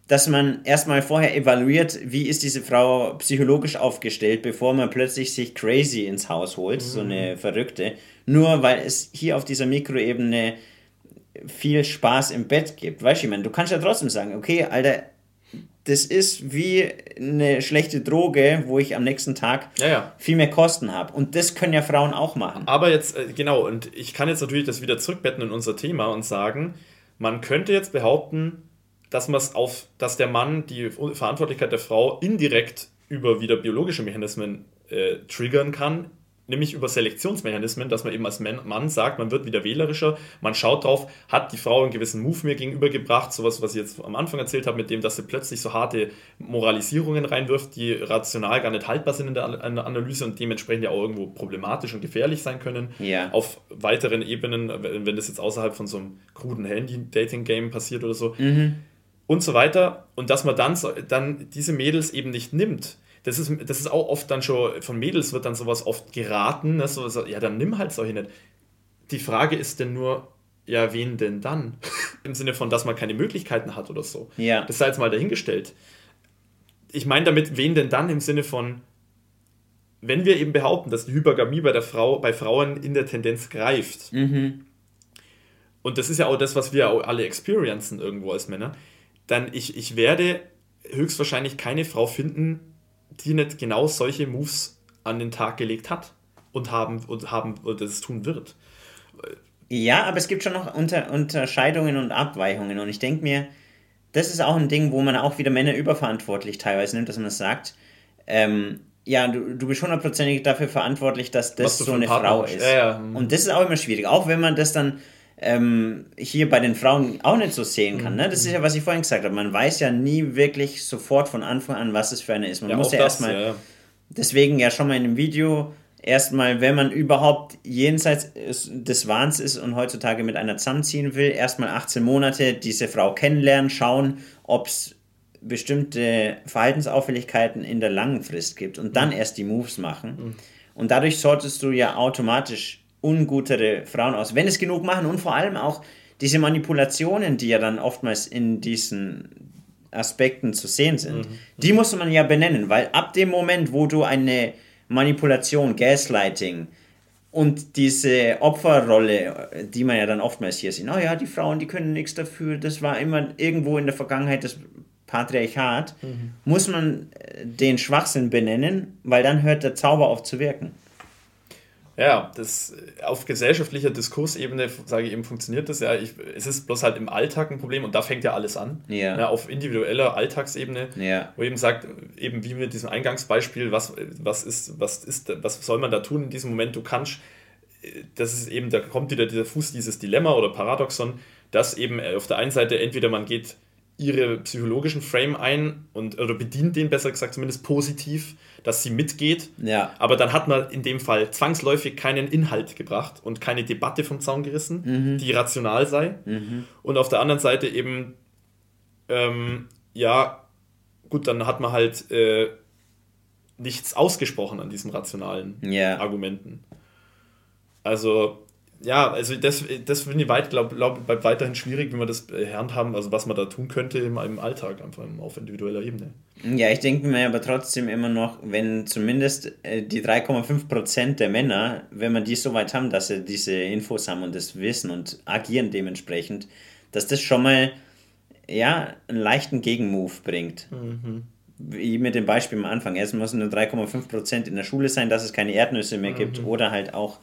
dass man erstmal vorher evaluiert, wie ist diese Frau psychologisch aufgestellt, bevor man plötzlich sich crazy ins Haus holt, mhm. so eine Verrückte, nur weil es hier auf dieser Mikroebene viel Spaß im Bett gibt. Weißt du, ich meine, du kannst ja trotzdem sagen, okay, Alter, das ist wie eine schlechte Droge, wo ich am nächsten Tag ja, ja. viel mehr Kosten habe. Und das können ja Frauen auch machen. Aber jetzt, äh, genau, und ich kann jetzt natürlich das wieder zurückbetten in unser Thema und sagen, man könnte jetzt behaupten, dass man auf, dass der Mann die Verantwortlichkeit der Frau indirekt über wieder biologische Mechanismen äh, triggern kann, nämlich über Selektionsmechanismen, dass man eben als Mann sagt, man wird wieder wählerischer, man schaut drauf, hat die Frau einen gewissen Move mir gegenübergebracht, sowas, was ich jetzt am Anfang erzählt habe, mit dem, dass sie plötzlich so harte Moralisierungen reinwirft, die rational gar nicht haltbar sind in der Analyse und dementsprechend ja auch irgendwo problematisch und gefährlich sein können. Ja. Auf weiteren Ebenen, wenn das jetzt außerhalb von so einem kruden Handy-Dating-Game passiert oder so. Mhm und so weiter. Und dass man dann, dann diese Mädels eben nicht nimmt. Das ist, das ist auch oft dann schon, von Mädels wird dann sowas oft geraten, ne? so, so, ja, dann nimm halt solche nicht. Die Frage ist denn nur, ja, wen denn dann? Im Sinne von, dass man keine Möglichkeiten hat oder so. Ja. Das sei jetzt mal dahingestellt. Ich meine damit, wen denn dann im Sinne von, wenn wir eben behaupten, dass die Hypergamie bei der Frau, bei Frauen in der Tendenz greift, Mhm. und das ist ja auch das, was wir alle experiencen irgendwo als Männer, dann ich, ich werde höchstwahrscheinlich keine Frau finden, die nicht genau solche Moves an den Tag gelegt hat und haben und haben und das tun wird. Ja, aber es gibt schon noch Unter Unterscheidungen und Abweichungen. Und ich denke mir, das ist auch ein Ding, wo man auch wieder Männer überverantwortlich teilweise nimmt, dass man sagt, ähm, ja, du, du bist hundertprozentig dafür verantwortlich, dass das so eine Partner Frau ist. Ja, ja. Mhm. Und das ist auch immer schwierig. Auch wenn man das dann ähm, hier bei den Frauen auch nicht so sehen kann. Ne? Das Mhm. ist ja, was ich vorhin gesagt habe. Man weiß ja nie wirklich sofort von Anfang an, was es für eine ist. Man Ja, muss ja erstmal ja. Deswegen ja schon mal in dem Video erstmal, wenn man überhaupt jenseits des Wahns ist und heutzutage mit einer zusammenziehen will, erstmal 18 Monate diese Frau kennenlernen, schauen, ob es bestimmte Verhaltensauffälligkeiten in der langen Frist gibt und dann erst die Moves machen. Und dadurch sortest du ja automatisch ungutere Frauen aus, wenn es genug machen und vor allem auch diese Manipulationen, die ja dann oftmals in diesen Aspekten zu sehen sind, die muss man ja benennen, weil ab dem Moment, wo du eine Manipulation, Gaslighting und diese Opferrolle, die man ja dann oftmals hier sieht, oh ja, die Frauen, die können nichts dafür, das war immer irgendwo in der Vergangenheit das Patriarchat, muss man äh, den Schwachsinn benennen, weil dann hört der Zauber auf zu wirken. Ja, das auf gesellschaftlicher Diskursebene, sage ich eben, funktioniert das ja. Ich, es ist bloß halt im Alltag ein Problem und da fängt ja alles an. Ja. Ne, auf individueller Alltagsebene, Ja. wo eben sagt, eben wie mit diesem Eingangsbeispiel, was, was ist, was ist, was soll man da tun in diesem Moment? Du kannst, das ist eben, da kommt wieder dieser Fuß, dieses Dilemma oder Paradoxon, dass eben auf der einen Seite entweder man geht ihre psychologischen Frame ein und oder bedient den besser gesagt zumindest positiv, dass sie mitgeht. Ja. Aber dann hat man in dem Fall zwangsläufig keinen Inhalt gebracht und keine Debatte vom Zaun gerissen, die rational sei. Und auf der anderen Seite eben, ähm, ja, gut, dann hat man halt äh, nichts ausgesprochen an diesen rationalen Ja. Argumenten. Also, ja, also das, das finde ich weit, glaub, glaub, bleibt weiterhin schwierig, wie wir das handhaben, also was man da tun könnte im, im Alltag, einfach auf individueller Ebene. Ja, ich denke mir aber trotzdem immer noch, wenn zumindest äh, die 3,5% der Männer, wenn man die so weit haben, dass sie diese Infos haben und das wissen und agieren dementsprechend, dass das schon mal ja, einen leichten Gegenmove bringt. Wie mit dem Beispiel am Anfang. Erst müssen nur 3,5% in der Schule sein, dass es keine Erdnüsse mehr gibt oder halt auch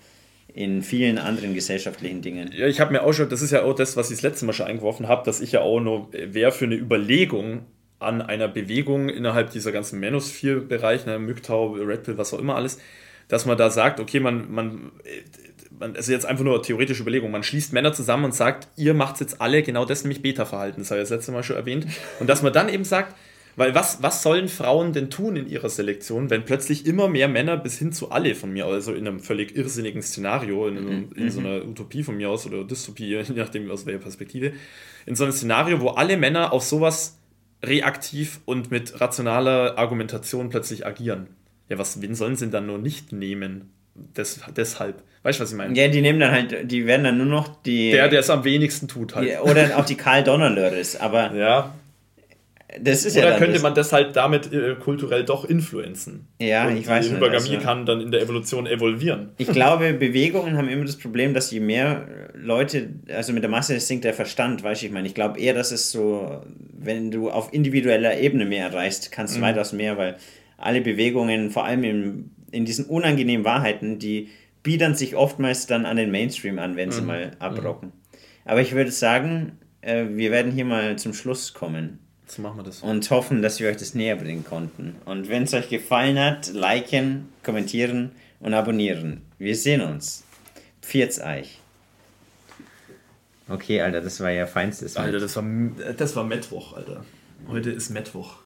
in vielen anderen gesellschaftlichen Dingen. Ja, ich habe mir auch schon, das ist ja auch das, was ich das letzte Mal schon eingeworfen habe, dass ich ja auch nur wer für eine Überlegung an einer Bewegung innerhalb dieser ganzen Manosphere-Bereich, ne, MGTOW, Red Pill, was auch immer alles, dass man da sagt, okay, man, man, äh, man also jetzt einfach nur theoretische Überlegung, man schließt Männer zusammen und sagt, ihr macht jetzt alle genau das, nämlich Beta-Verhalten, das habe ich das letzte Mal schon erwähnt, und dass man dann eben sagt, weil was, was sollen Frauen denn tun in ihrer Selektion, wenn plötzlich immer mehr Männer bis hin zu alle von mir, also in einem völlig irrsinnigen Szenario, in, einem, in so einer Utopie von mir aus oder Dystopie, je nachdem aus welcher Perspektive, in so einem Szenario, wo alle Männer auf sowas reaktiv und mit rationaler Argumentation plötzlich agieren. Ja, was, wen sollen sie denn dann nur nicht nehmen? Des, deshalb. Weißt du, was ich meine? Ja, die nehmen dann halt, die werden dann nur noch die. Der, der es am wenigsten tut halt. die oder auch die Karl Donnerlöres, aber Ja. Das ist ja Oder dann könnte das, man das halt damit äh, kulturell doch influenzen? Ja, Und ich weiß die nicht, Hypergamie also- kann dann in der Evolution evolvieren. Ich glaube, Bewegungen haben immer das Problem, dass je mehr Leute, also mit der Masse sinkt der Verstand, weißt du, ich meine, ich glaube eher, dass es so, wenn du auf individueller Ebene mehr erreichst, kannst du Mhm. weitaus mehr, weil alle Bewegungen, vor allem in, in diesen unangenehmen Wahrheiten, die biedern sich oftmals dann an den Mainstream an, wenn Mhm. sie mal abrocken. Aber ich würde sagen, äh, wir werden hier mal zum Schluss kommen So machen wir das. und hoffen, dass wir euch das näher bringen konnten. Und wenn es euch gefallen hat, liken, kommentieren und abonnieren. Wir sehen uns. Pfiat's euch. Okay, Alter, das war ja feinstes. Alter, das war, das war Mittwoch, Alter. Heute ist Mittwoch.